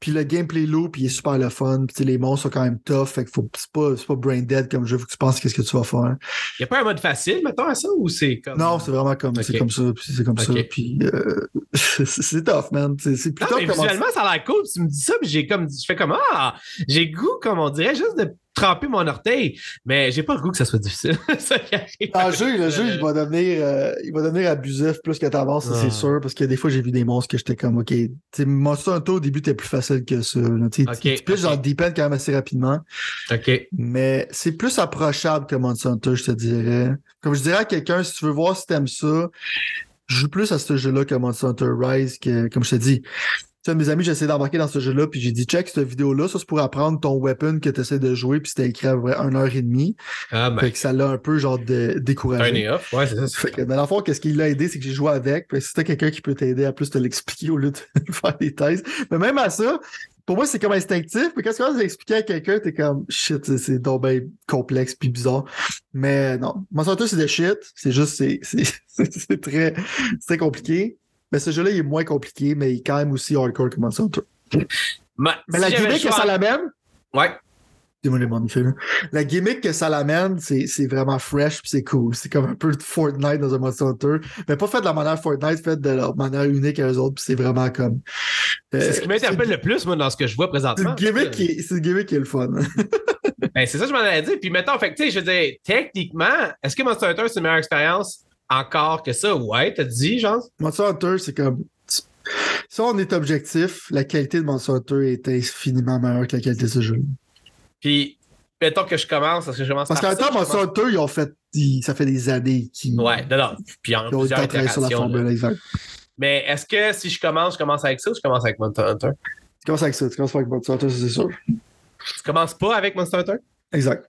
puis le gameplay loop, il est super le fun. Puis les monstres sont quand même tough. Fait que faut, c'est pas, c'est pas brain dead comme jeu. Faut que tu penses qu'est-ce que tu vas faire. Il n'y a pas un mode facile, mettons, à ça, ou c'est comme. Non, c'est vraiment comme, c'est comme ça. Puis c'est comme ça. Puis euh, c'est, tough, man. C'est, comment- visuellement, ça a l'air cool. Tu me dis ça, puis j'ai comme, je fais comme, ah, j'ai goût, comme on dirait, juste de tremper mon orteil. Mais j'ai pas le goût que ça soit difficile. ça. Dans le jeu, le jeu, il va devenir, euh, il va devenir abusif plus que t'avances, ça, Ah. c'est sûr, parce que des fois, j'ai vu des monstres que j'étais comme, OK, tu Monster Hunter, au début, t'es plus facile que ça. là. Tu sais, Ok, tu, dans le deep quand même assez rapidement, OK. mais c'est plus approchable que Monster Hunter, je te dirais. Comme je dirais à quelqu'un, si tu veux voir si t'aimes ça, joue plus à ce jeu-là que Monster Hunter Rise, que, comme je te dis. Tu sais, mes amis, j'ai essayé d'embarquer dans ce jeu-là, puis j'ai dit, check cette vidéo-là, ça c'est pour apprendre ton weapon que tu essaies de jouer, puis c'était écrit à vrai une heure et demie. Ah, ben, Fait que ça l'a un peu, genre, de, découragé. turn off. Ouais, c'est ça. Fait que, dans fois, qu'est-ce qui l'a aidé, c'est que j'ai joué avec. Puis si t'as quelqu'un qui peut t'aider à plus te l'expliquer au lieu de faire des thèses. Mais même à ça, pour moi, c'est comme instinctif. Mais quand tu commences à expliquer à quelqu'un, t'es comme shit, c'est- donc ben complexe puis bizarre. Mais non. Hunter, c'est de shit. C'est juste, c'est, très, c'est très compliqué. Mais ce jeu-là, il est moins compliqué, mais il est quand même aussi hardcore que Monster Hunter. Ma- Mais si la gimmick le que ça l'amène, Ouais. La gimmick que ça l'amène, c'est, c'est vraiment fresh puis c'est cool. C'est comme un peu de Fortnite dans un Monster Hunter. Mais pas fait de la manière Fortnite, fait de la manière unique à eux autres, puis c'est vraiment comme. euh, C'est ce qui m'interpelle le plus, moi, dans ce que je vois C'est présentement. une gimmick qui est, c'est gimmick qui est le fun. Ben, c'est ça que je m'en allais dire. Puis mettons, fait tu sais, je veux dire, techniquement, est-ce que Monster Hunter, c'est une meilleure expérience? Encore que ça? Ouais, t'as dit, genre? Monster Hunter, c'est comme. Si on est objectif, la qualité de Monster Hunter est infiniment meilleure que la qualité de ce jeu. Puis, mettons que je commence, parce que je commence Parce par qu'en temps, Monster Hunter, ils ont fait. ils- ça fait des années qu'ils Ouais, non, non. Puis en ils ont travailler sur la formule, exact. Mais est-ce que si je commence, je commence avec ça ou je commence avec Monster Hunter? Tu commences avec ça, tu commences pas avec Monster Hunter, c'est sûr. Tu commences pas avec Monster Hunter? Exact.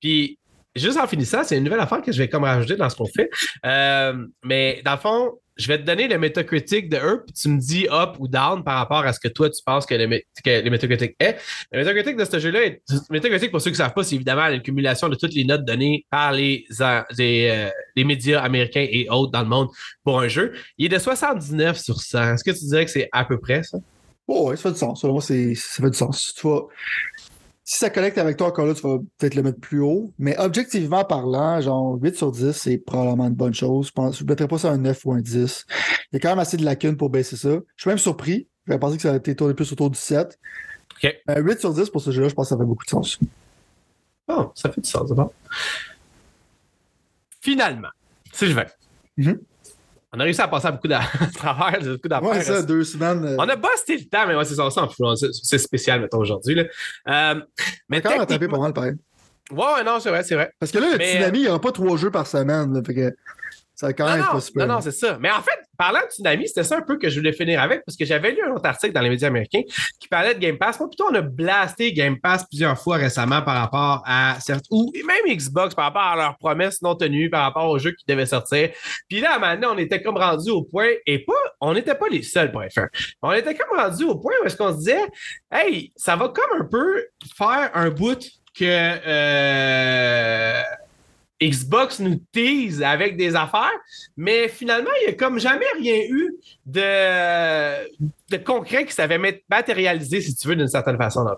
Puis, juste en finissant, c'est une nouvelle affaire que je vais comme rajouter dans ce qu'on fait. Euh, mais dans le fond, je vais te donner le métacritique de eux, puis tu me dis up ou down par rapport à ce que toi tu penses que le, que métacritique est. Le métacritique de ce jeu-là métacritique, pour ceux qui ne savent pas, c'est évidemment l'accumulation de toutes les notes données par euh, les médias américains et autres dans le monde pour un jeu. Il est de 79 sur 100. Est-ce que tu dirais que c'est à peu près ça? Oh, ouais, ça fait du sens. Selon moi, ça fait du sens. Tu vas- si ça connecte avec toi encore là, tu vas peut-être le mettre plus haut. Mais objectivement parlant, genre 8 sur 10, c'est probablement une bonne chose. Je pense, je ne mettrais pas ça à un 9 ou un 10. Il y a quand même assez de lacunes pour baisser ça. Je suis même surpris. J'aurais pensé que ça aurait été tourné plus autour du 7. OK. Un 8 sur 10 pour ce jeu-là, je pense que ça fait beaucoup de sens. Bon, ça fait du sens, bon. Finalement, si je vais. On a réussi à passer à beaucoup d'a- à travers d'affaires. Ouais, ça, deux semaines. euh, On a busté le temps, mais ouais, c'est ça, on s'en fout. C'est- spécial, mettons, aujourd'hui. Euh, mais quand même rattrapé techniquement- pas mal, pareil. Ouais, ouais, non, c'est vrai, c'est vrai. Parce que là, le Mais, Tsunami, il n'y aura pas trois jeux par semaine. là. fait que Ça quand même non, pas non, super. non, non, c'est ça. Mais en fait, parlant de tsunami, c'était ça un peu que je voulais finir avec parce que j'avais lu un autre article dans les médias américains qui parlait de Game Pass. Moi, plutôt, on a blasté Game Pass plusieurs fois récemment par rapport à certains, ou même Xbox par rapport à leurs promesses non tenues, par rapport aux jeux qui devaient sortir. Puis là, maintenant, on était comme rendu au point, et pas, on n'était pas les seuls pour faire. On était comme rendu au point où est-ce qu'on se disait, hey, ça va comme un peu faire un bout que euh, Xbox nous tease avec des affaires, mais finalement, il n'y a comme jamais rien eu de, concret qui s'avait matérialisé, si tu veux, d'une certaine façon. Dans.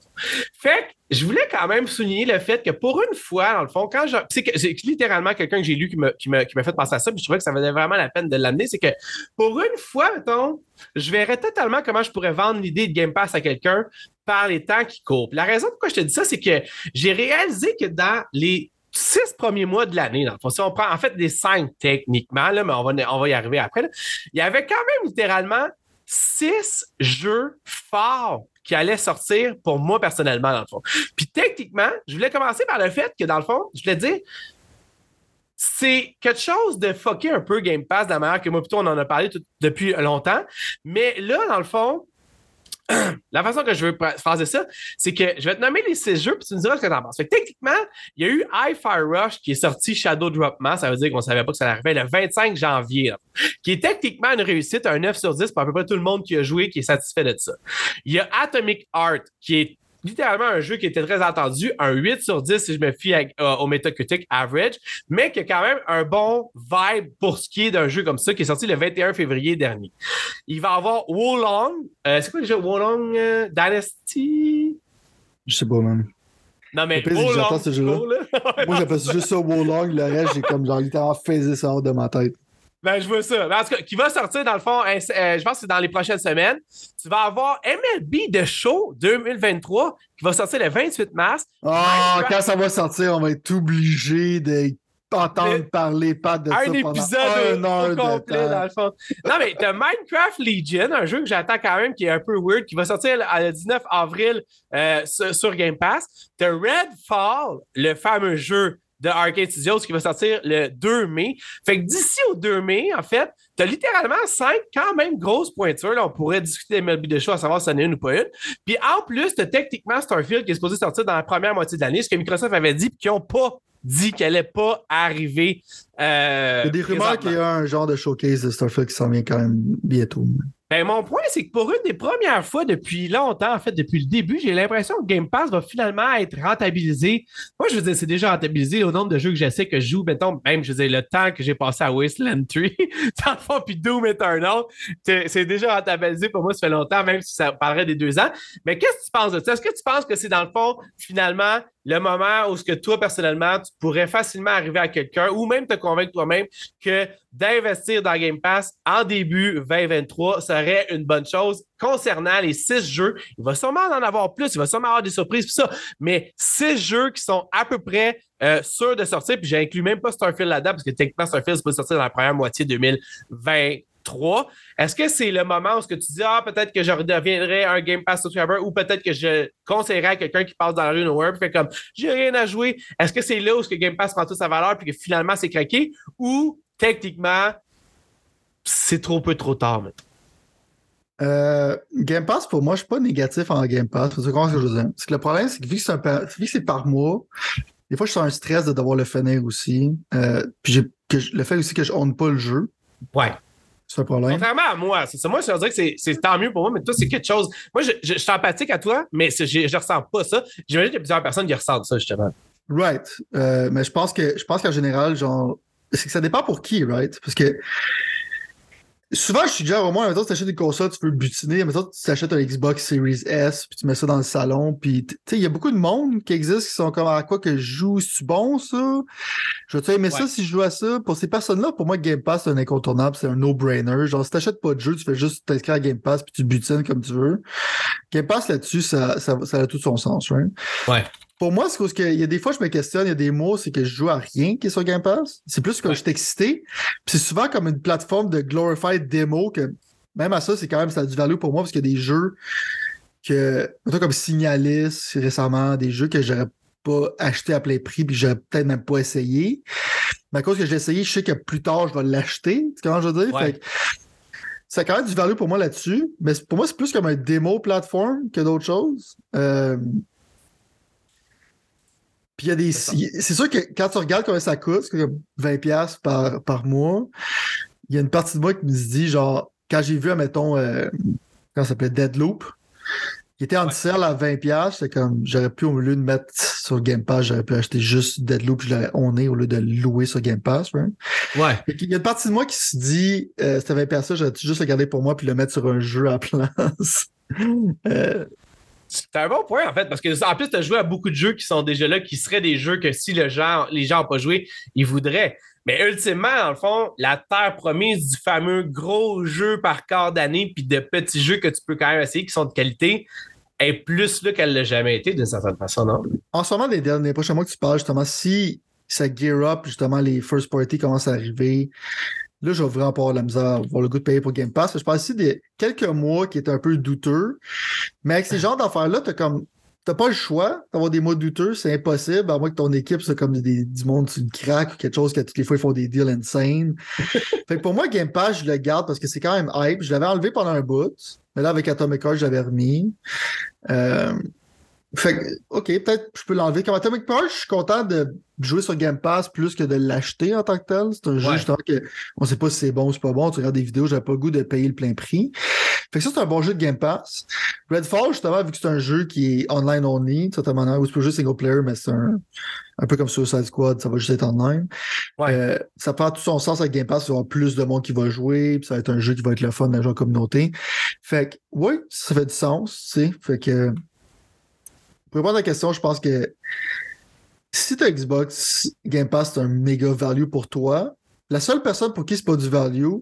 Fait que je voulais quand même souligner le fait que pour une fois, dans le fond, quand je. C'est littéralement quelqu'un que j'ai lu qui m'a fait penser à ça, puis je trouvais que ça valait vraiment la peine de l'amener. C'est que pour une fois, mettons, je verrais totalement comment je pourrais vendre l'idée de Game Pass à quelqu'un par les temps qui courent. La raison pourquoi je te dis ça, c'est que j'ai réalisé que dans les six premiers mois de l'année, dans le fond, si on prend en fait des cinq techniquement, là, mais on va, on va y arriver après, il y avait quand même littéralement six jeux forts qui allaient sortir pour moi personnellement, dans le fond. Puis techniquement, je voulais commencer par le fait que, dans le fond, je voulais dire, c'est quelque chose de fucké un peu Game Pass de manière que moi, plutôt, on en a parlé depuis longtemps. Mais là, dans le fond, la façon que je veux phraser ça, c'est que je vais te nommer les six jeux puis tu me diras ce que tu en penses. Fait que, techniquement, il y a eu Hi-Fi Rush qui est sorti Shadow Dropman, ça veut dire qu'on savait pas que ça arrivait le 25 janvier, qui est techniquement une réussite, un 9 sur 10 pour à peu près tout le monde qui a joué qui est satisfait de ça. Il y a Atomic Art qui est littéralement un jeu qui était très attendu, un 8 sur 10 si je me fie à, euh, au Metacritic average, mais qui a quand même un bon vibe pour ce qui est d'un jeu comme ça, qui est sorti le 21 février dernier. Il va avoir Wolong, euh, c'est quoi le jeu Wolong euh, Dynasty? Je sais pas, même. Non, mais Wolong, ce jeu-là. Moi, j'appelle juste ça Wolong, le reste, j'ai comme genre littéralement faisé ça hors de ma tête. Ben, je vois ça. Ben, en tout cas, qui va sortir dans le fond, euh, je pense que c'est dans les prochaines semaines. Tu vas avoir MLB de Show 2023 qui va sortir le 28 mars. Ah, oh, quand ça va sortir, on va être obligé de entendre parler pas de un ça épisode pendant un heure complet, dans le fond. Non, mais t'as Minecraft Legion, un jeu que j'attends quand même qui est un peu weird, qui va sortir le 19 avril euh, sur Game Pass. T'as Redfall, le fameux jeu de Arcade Studios qui va sortir le 2 mai. Fait que d'ici au 2 mai, en fait, tu as littéralement cinq quand même grosses pointures. Là, on pourrait discuter des MLB de show à savoir si c'en est une ou pas une. Puis en plus, tu as techniquement Starfield qui est supposé sortir dans la première moitié de l'année, ce que Microsoft avait dit, puis qui n'ont pas dit qu'elle n'allait pas arriver. Euh, Il y a des rumeurs qu'il y a un genre de showcase de Starfield qui s'en vient quand même bientôt. Ben, mon point, c'est que pour une des premières fois depuis longtemps, en fait, depuis le début, j'ai l'impression que Game Pass va finalement être rentabilisé. Moi, je veux dire, c'est déjà rentabilisé au nombre de jeux que j'essaie que je joue. Mettons, même, je veux dire, le temps que j'ai passé à Wasteland 3, dans le fond, puis Doom Eternal, c'est déjà rentabilisé pour moi, ça fait longtemps, même si ça parlerait des deux ans. Mais qu'est-ce que tu penses de ça? Est-ce que tu penses que c'est dans le fond, finalement, le moment où ce que toi, personnellement, tu pourrais facilement arriver à quelqu'un ou même te convaincre toi-même que d'investir dans Game Pass en début 2023 serait une bonne chose concernant les six jeux. Il va sûrement en avoir plus, il va sûrement avoir des surprises, ça, mais six jeux qui sont à peu près euh, sûrs de sortir, puis j'inclus même pas Starfield là-dedans, parce que techniquement, Starfield, peut sortir dans la première moitié 2020. Est-ce que c'est le moment où ce que tu dis, ah, peut-être que je redeviendrai un Game Pass subscriber ou peut-être que je conseillerais à quelqu'un qui passe dans la rue Nowhere et fait comme, j'ai rien à jouer. Est-ce que c'est là où ce que Game Pass prend toute sa valeur puis que finalement c'est craqué ou techniquement c'est trop peu trop tard maintenant? Euh, Game Pass, pour moi, je suis pas négatif en Game Pass. C'est ce que je veux dire. que le problème, c'est que vu que c'est par mois, des fois, je sens un stress de devoir le finir aussi. Euh, puis que le fait aussi que je honte pas le jeu. Ouais. C'est un problème. Contrairement à moi, c'est ça. Moi, je veux dire que c'est tant mieux pour moi, mais toi, c'est quelque chose. Moi, je, je, suis empathique à toi, mais je, je ressens pas ça. J'imagine qu'il y a plusieurs personnes qui ressentent ça, justement. Right. Euh, mais je pense que je pense qu'en général, genre, c'est que ça dépend pour qui, right? Parce que Souvent, je suis déjà au moins, tu achètes des consoles, tu peux butiner, mais tu t'achètes un Xbox Series S, puis tu mets ça dans le salon, puis tu sais, il y a beaucoup de monde qui existe qui sont comme à quoi que je joue, c'est bon ça? Je vais aimer ça si je joue à ça? Pour ces personnes-là, pour moi, Game Pass, c'est un incontournable, c'est un no-brainer. Genre, si t'achètes pas de jeu, tu fais juste t'inscrire à Game Pass, puis tu butines comme tu veux. Game Pass là-dessus, ça, ça, ça, a tout son sens, right? Ouais pour moi, c'est parce qu'il y a des fois, je me questionne, il y a des mots, c'est que je joue à rien qui est sur Game Pass. C'est plus que je suis excité. Puis c'est souvent comme une plateforme de glorified démo que même à ça, c'est quand même ça a du value pour moi parce qu'il y a des jeux que, comme Signalis récemment, des jeux que j'aurais pas acheté à plein prix puis j'aurais peut-être même pas essayé. Mais à cause que j'ai essayé, je sais que plus tard, je vais l'acheter. Tu comment je veux dire? Ouais. Fait que ça a quand même du value pour moi là-dessus. Mais pour moi, c'est plus comme un démo plateforme que d'autres choses. Euh, Puis il y a des. C'est sûr que quand tu regardes combien ça coûte, c'est comme 20$ par, par mois. Il y a une partie de moi qui me dit, genre, quand j'ai vu, admettons, euh, quand ça s'appelait Deadloop, qui était en Ouais. sale à 20$, c'est comme, j'aurais pu, au lieu de mettre sur Game Pass, j'aurais pu acheter juste Deadloop, je l'aurais honné au lieu de le louer sur Game Pass, right? Ouais. Qu'il y a une partie de moi qui se dit, euh, c'était 20$, j'aurais juste le garder pour moi puis le mettre sur un jeu à la place. Euh, C'est un bon point, en fait, parce que en plus, tu as joué à beaucoup de jeux qui sont déjà là, qui seraient des jeux que si les gens n'ont pas joué, ils voudraient. Mais ultimement, dans le fond, la terre promise du fameux gros jeu par quart d'année, puis de petits jeux que tu peux quand même essayer qui sont de qualité, est plus là qu'elle l'a jamais été, d'une certaine façon, non? en ce moment, les derniers prochains mois que tu parles, justement, si ça gear up, justement, les first party commencent à arriver, là, je vais vraiment pas avoir la misère à avoir le goût de payer pour Game Pass. Je parle ici des quelques mois qui étaient un peu douteux, mais avec ces genres d'affaires-là, t'as comme. T'as pas le choix d'avoir des mois douteux, c'est impossible, à moins que ton équipe soit comme des, du monde sur une craque ou quelque chose que toutes les fois ils font des deals insane. fait que pour moi, Game Pass, je le garde parce que c'est quand même hype. Je l'avais enlevé pendant un bout, mais là, avec Atomic Heart, je l'avais remis. Euh, fait que, OK, peut-être je peux l'enlever. Comme Atomic Heart, je suis content de jouer sur Game Pass plus que de l'acheter en tant que tel. C'est un jeu, Ouais. justement, que on sait pas si c'est bon ou c'est pas bon. Tu regardes des vidéos, j'avais pas le goût de payer le plein prix. Fait que ça, c'est un bon jeu de Game Pass. Redfall, justement, vu que c'est un jeu qui est online only, certaine manière, ou c'est pas juste single player, mais c'est un, un peu comme Suicide Squad, ça va juste être online. Ouais. Euh, ça prend tout son sens avec Game Pass, il va y avoir plus de monde qui va jouer, puis ça va être un jeu qui va être le fun de la communauté. Fait que, oui, ça fait du sens, tu sais. Fait que, pour répondre à la question, je pense que si tu as Xbox, Game Pass, c'est un méga value pour toi. La seule personne pour qui c'est pas du value,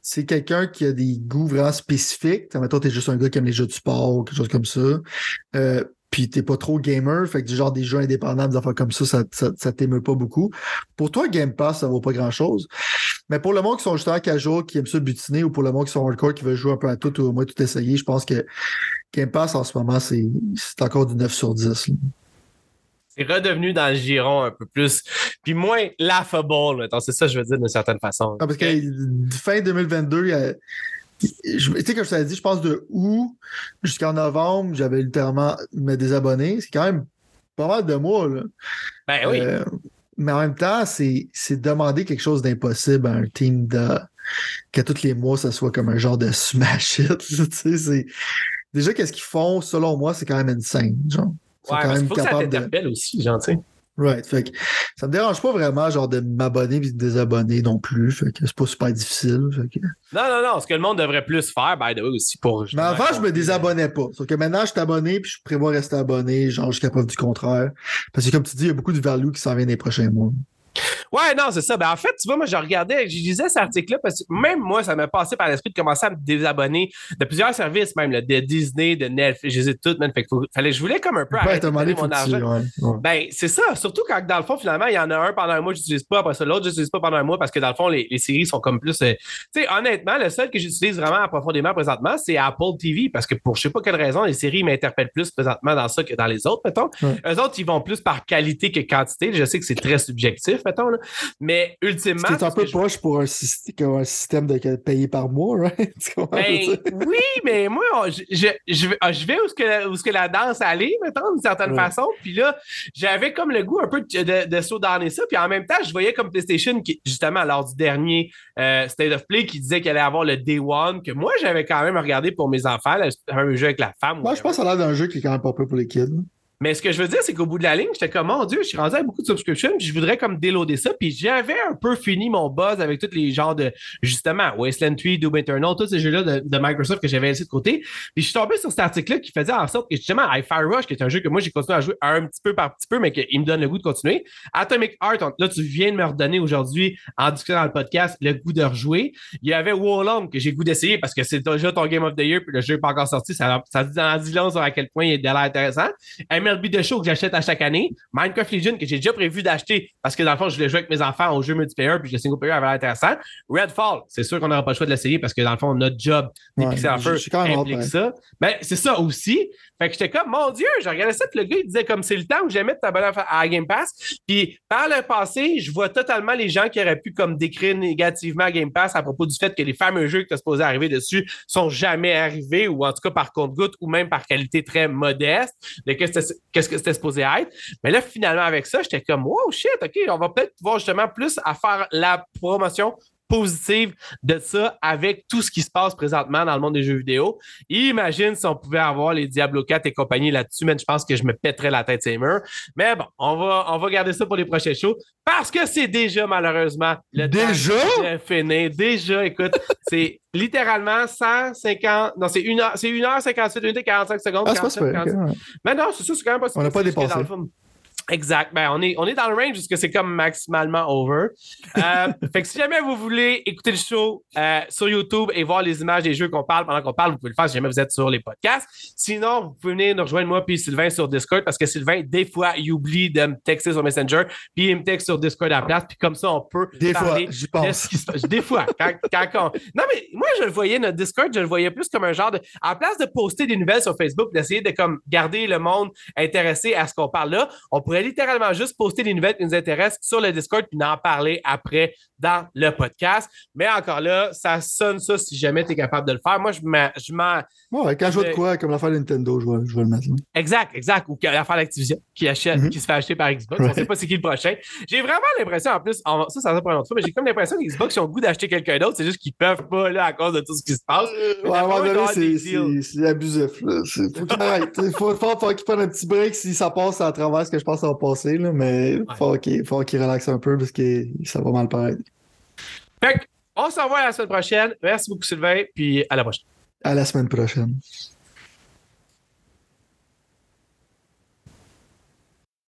c'est quelqu'un qui a des goûts vraiment spécifiques. Mettons, t'es juste un gars qui aime les jeux de sport ou quelque chose comme ça. Euh, puis t'es pas trop gamer, fait que du genre des jeux indépendants, des affaires comme ça, ça, ça, t'émeut pas beaucoup. Pour toi, Game Pass, ça vaut pas grand chose. Mais pour le monde qui sont justement casual, qui aime ça butiner, ou pour le monde qui sont hardcore, qui veut jouer un peu à tout ou au moins tout essayer, je pense que Game Pass en ce moment, c'est encore du 9 sur 10. là. C'est redevenu dans le giron un peu plus, puis moins laughable. C'est ça que je veux dire d'une certaine façon. Ah, parce que fin 2022, il y a- je- tu sais, comme je t'avais dit, je pense de août jusqu'en novembre, j'avais littéralement me désabonner. C'est quand même pas mal de mois. Là. Ben oui. Euh, mais en même temps, c'est c'est demander quelque chose d'impossible à un team de que tous les mois, ça soit comme un genre de smash it. tu sais, c'est- Déjà, qu'est-ce qu'ils font, selon moi, c'est quand même insane. Genre. Ils sont Ouais, quand parce même faut que ça capables de. t'interpelle aussi, genre, tu sais. Right. Fait que ça me dérange pas vraiment genre de m'abonner et de désabonner non plus. Fait que c'est pas super difficile. Fait que... Non, non, non. Ce que le monde devrait plus faire, by the way, aussi pour. Mais avant, je me désabonnais pas. Sauf que maintenant, je suis abonné puis je prévois rester abonné, genre jusqu'à preuve du contraire. Parce que comme tu dis, il y a beaucoup de value qui s'en vient les prochains mois. Ouais, non, c'est ça. Ben, en fait, tu vois, moi, je regardais, je lisais cet article-là parce que même moi, ça m'a passé par l'esprit de commencer à me désabonner de plusieurs services, même, là, de Disney, de Netflix, je les ai toutes, man. Fait que fallait, je voulais comme un peu Ouais, arrêter de mon argent. ouais, ouais. Ben, c'est ça. Surtout quand, dans le fond, finalement, il y en a un pendant un mois, je n'utilise pas. Après ça, l'autre, je n'utilise pas pendant un mois parce que, dans le fond, les, les séries sont comme plus. euh, Tu sais, honnêtement, le seul que j'utilise vraiment profondément présentement, c'est Apple TV parce que pour je sais pas quelle raison, les séries m'interpellent plus présentement dans ça que dans les autres, mettons. Ouais. Eux autres, ils vont plus par qualité que quantité. Je sais que c'est très subjectif, mettons. là. Mais ultimement. C'est un peu je- poche pour un, système de payer par mois, right? Ben, oui, mais moi, on- je, je, je vais, je vais où, ce que, où ce que la danse allait, mettons, d'une certaine Ouais. façon. Puis là, j'avais comme le goût un peu de, de, de slow-downer ça. Puis en même temps, je voyais comme PlayStation, qui, justement, lors du dernier euh, State of Play, qui disait qu'il allait avoir le Day One, que moi, j'avais quand même regardé pour mes enfants, là, un jeu avec la femme. Moi, je pense que ça a l'air d'un jeu qui est quand même pas peu pour les kids. Mais ce que je veux dire, c'est qu'au bout de la ligne, j'étais comme, mon Dieu, je suis rendu à beaucoup de subscriptions, puis je voudrais comme déloader ça. Puis j'avais un peu fini mon buzz avec tous les genres de, justement, Wasteland 3, Doom Eternal, tous ces jeux-là de, Microsoft que j'avais laissé de côté. Puis je suis tombé sur cet article-là qui faisait en sorte que justement, Hi-Fi Rush, qui est un jeu que moi j'ai continué à jouer un petit peu par petit peu, mais qu'il me donne le goût de continuer. Atomic Heart, là, tu viens de me redonner aujourd'hui, en discutant dans le podcast, le goût de rejouer. Il y avait Warlord que j'ai goût d'essayer parce que c'est déjà ton Game of the Year, puis le jeu n'est pas encore sorti. Ça, ça dit, dit long sur à quel point il est l'air intéressant. The Show que j'achète à chaque année, Minecraft Legion que j'ai déjà prévu d'acheter parce que dans le fond, je voulais jouer avec mes enfants au jeu multiplayer puis le single player avait l'air intéressant. Redfall, c'est sûr qu'on n'aura pas le choix de l'essayer parce que dans le fond, notre job des Ouais, pixel je- je feu suis quand même implique hâte, ouais. ça. Ben, c'est ça aussi. Fait que j'étais comme, mon Dieu, je regardais ça, puis le gars, il disait comme c'est le temps où j'aimais de t'abonner à Game Pass. Puis par le passé, je vois totalement les gens qui auraient pu comme décrire négativement Game Pass à propos du fait que les fameux jeux que tu supposé arriver dessus sont jamais arrivés, ou en tout cas par compte-goutte, ou même par qualité très modeste de qu'est-ce que c'était supposé être. Mais là, finalement, avec ça, j'étais comme, wow, shit, OK, on va peut-être pouvoir justement plus à faire la promotion positive de ça avec tout ce qui se passe présentement dans le monde des jeux vidéo. Imagine si on pouvait avoir les Diablo 4 et compagnie là-dessus, mais je pense que je me pèterais la tête ces murs. Mais bon, on va, on va garder ça pour les prochains shows parce que c'est déjà malheureusement le temps Déjà? de finir. Déjà, écoute, c'est littéralement 150, non, c'est 1 heure, c'est 1 heure 58 minutes et 45 secondes. Ah, c'est pas 47, super. 47. ok, ouais. Mais non, c'est ça, c'est quand même pas On n'a pas c'est que Exact. Ben, on est, on est dans le range puisque c'est comme maximalement over. Euh, fait que si jamais vous voulez écouter le show euh, sur YouTube et voir les images des jeux qu'on parle pendant qu'on parle, vous pouvez le faire si jamais vous êtes sur les podcasts. Sinon, vous pouvez venir nous rejoindre moi puis Sylvain sur Discord parce que Sylvain, des fois, il oublie de me texter sur Messenger puis il me texte sur Discord à la place puis comme ça, on peut Des fois, parler j'y de pense. Des fois, quand, quand on- Non, mais moi, je le voyais, notre Discord, je le voyais plus comme un genre de. À place de poster des nouvelles sur Facebook, d'essayer de comme garder le monde intéressé à ce qu'on parle là, on pourrait littéralement juste poster des nouvelles qui nous intéressent sur le Discord puis en parler après dans le podcast. Mais encore là, ça sonne ça si jamais tu es capable de le faire. Moi, je m'en. Ouais, quand je vois de quoi, comme l'affaire Nintendo, je vais, je vais le mettre. là. Exact, exact. Ou l'affaire d'Activision qui, achète, Mhm. qui se fait acheter par Xbox. On Ouais. sait pas c'est qui le prochain. J'ai vraiment l'impression, en plus, on- ça, ça va pour une autre fois, mais j'ai comme l'impression que Xbox ils ont le goût d'acheter quelqu'un d'autre. C'est juste qu'ils peuvent pas là, à cause de tout ce qui se passe. Ouais, des c'est- abusif. Il faut, faut, faut qu'il prenne un petit break si ça passe à travers ce que je pense ça va passer. Là, mais faut qu'il faut qu'il relaxe un peu parce que ça va mal paraître. Fait que, on se revoit la semaine prochaine. Merci beaucoup, Sylvain, puis à la prochaine. À la semaine prochaine.